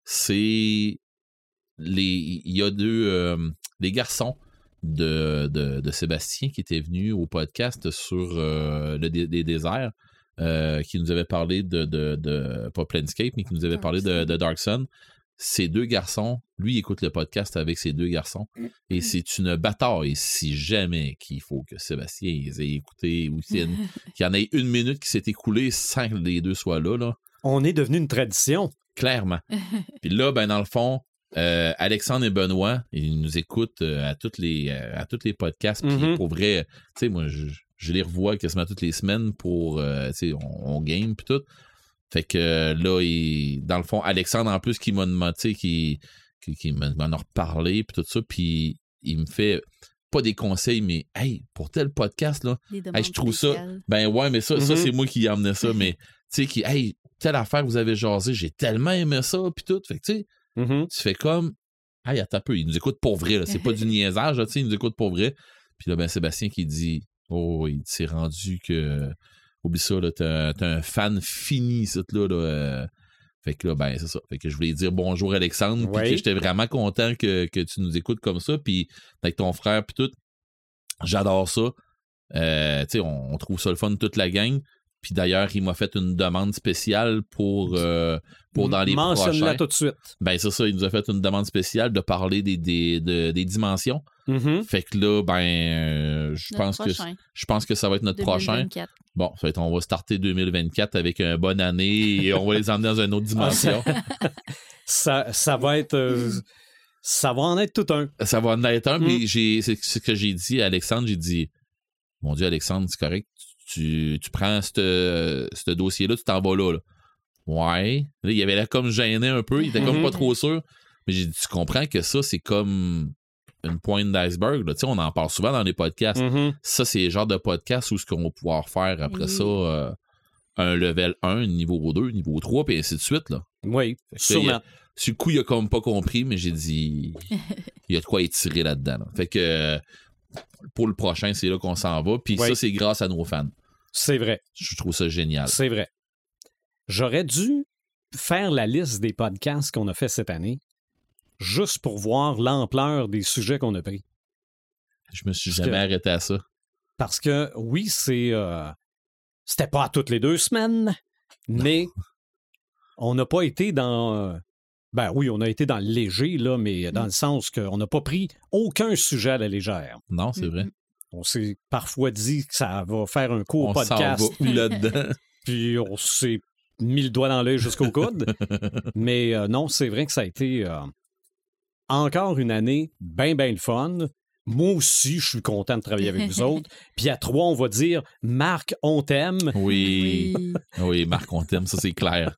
c'est les. Il y a deux. euh, les garçons de, de, de Sébastien qui étaient venus au podcast sur euh, le dé- des déserts, euh, qui nous avaient parlé de, de, de. Pas Planescape, mais qui nous avaient Dark parlé de, de Dark Sun. Ces deux garçons, lui, il écoute le podcast avec ces deux garçons. Mm. Et c'est une bataille, si jamais qu'il faut que Sébastien les ait écoutés ou qu'il y, ait une- qu'il y en ait une minute qui s'est écoulée sans que les deux soient là, là On est devenu une tradition. clairement. Puis là, ben dans le fond, euh, Alexandre et Benoît, ils nous écoutent euh, à toutes les euh, à tous les podcasts. Puis Mhm. pour vrai, tu sais, moi, je, je les revois quasiment toutes les semaines pour, euh, tu sais, on, on game puis tout. Fait que euh, là, il- dans le fond, Alexandre en plus qui m'a demandé, tu sais, qui, qui, qui m'en a reparlé puis tout ça, puis il me fait pas des conseils, mais hey, pour tel podcast là, Hey, je trouve ça. Ben ouais, mais ça, ça Mhm. c'est moi qui ai amené ça, mais tu sais, qui, hey, telle affaire vous avez jasé, j'ai tellement aimé ça, puis tout. Fait que tu sais, Mhm. tu fais comme, hey, attends un peu, il nous écoute pour vrai, là. C'est pas du niaisage, là, tu sais, il nous écoute pour vrai. Puis là, ben Sébastien qui dit, oh, il s'est rendu que, oublie ça, là, t'as un fan fini, ça, là, là. euh. Fait que là, ben, c'est ça. Fait que je voulais dire bonjour Alexandre, puis Oui. j'étais vraiment content que, que tu nous écoutes comme ça, puis avec ton frère, puis tout. J'adore ça. Euh, tu sais, on, on trouve ça le fun, toute la gang. Puis d'ailleurs, il m'a fait une demande spéciale pour, euh, pour dans les Mentionne-la prochains. tout de suite. Ben, c'est ça, il nous a fait une demande spéciale de parler des, des, de- des dimensions. Mhm. Fait que là, ben, euh, je pense que prochain, je pense que ça va être notre prochain. 2024. Bon, fait, on va starter 2024 avec une bonne année et on va les emmener dans une autre dimension. Ça, ça va être. euh, ça va en être tout un. ça va en être un, Mm. puis j'ai, c'est ce que j'ai dit à Alexandre, j'ai dit, mon Dieu, Alexandre, c'est correct, tu, tu prends ce dossier-là, tu t'en vas là, là. Ouais. Là, il avait l'air comme gêné un peu, il était comme pas trop sûr. Mais j'ai dit, tu comprends que ça, c'est comme une pointe d'iceberg, là. Tu sais, on en parle souvent dans les podcasts. Mhm. Ça, c'est le genre de podcast où ce qu'on va pouvoir faire après ça, euh, un level 1, niveau 2, niveau 3, puis ainsi de suite, là. Oui, sûrement. Sur le coup, il a comme pas compris, mais j'ai dit, il y a de quoi étirer là-dedans. là. Fait que pour le prochain, c'est là qu'on s'en va. Puis Oui. ça, c'est grâce à nos fans. C'est vrai. Je trouve ça génial. C'est vrai. J'aurais dû faire la liste des podcasts qu'on a fait cette année, juste pour voir l'ampleur des sujets qu'on a pris. Je me suis Parce jamais que- arrêté à ça. Parce que oui, c'est. euh, C'était pas à toutes les deux semaines, mais on n'a pas été dans. Ben oui, on a été dans le léger, là, mais dans le sens qu'on n'a pas pris aucun sujet à la légère. Non, c'est vrai. On s'est parfois dit que ça va faire un court On s'en va podcast, où là-dedans? puis on s'est mis le doigt dans l'œil jusqu'au coude. mais euh, non, c'est vrai que ça a été euh, encore une année bien, bien le fun. Moi aussi, je suis content de travailler avec vous autres. Puis à trois, on va dire Marc, on t'aime. oui. Oui. Oui, Marc, on t'aime, ça c'est clair.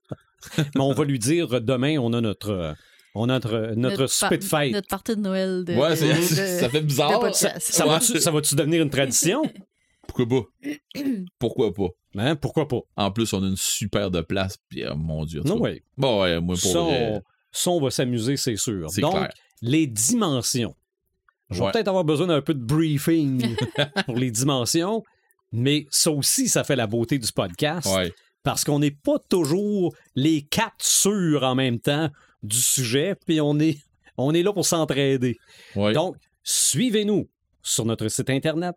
Mais on va lui dire demain, on a notre, euh, on a notre, notre, par- souper de fête. Notre partie de Noël de. Ouais, de- ça fait bizarre. Ça Ouais. va-tu ça va-tu devenir une tradition? Pourquoi pas? Pourquoi pas? Hein, pourquoi pas? En plus, on a une super de place. Puis, oh, mon Dieu. Non, ouais. Bon, ouais, moi, pour Ça, vrai, on, ça, on va s'amuser, c'est sûr. Donc, clair. les dimensions. Je vais Ouais. peut-être avoir besoin d'un peu de briefing pour les dimensions, mais ça aussi, ça fait la beauté du podcast. Ouais. Parce qu'on n'est pas toujours les quatre sûrs en même temps du sujet, puis on est, on est là pour s'entraider. Ouais. Donc, suivez-nous sur notre site Internet.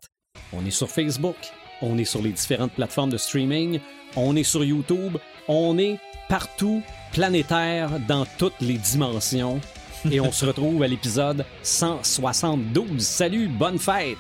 On est sur Facebook. On est sur les différentes plateformes de streaming. On est sur YouTube. On est partout, planétaire, dans toutes les dimensions. Et on se retrouve à l'épisode 172. Salut, bonne fête!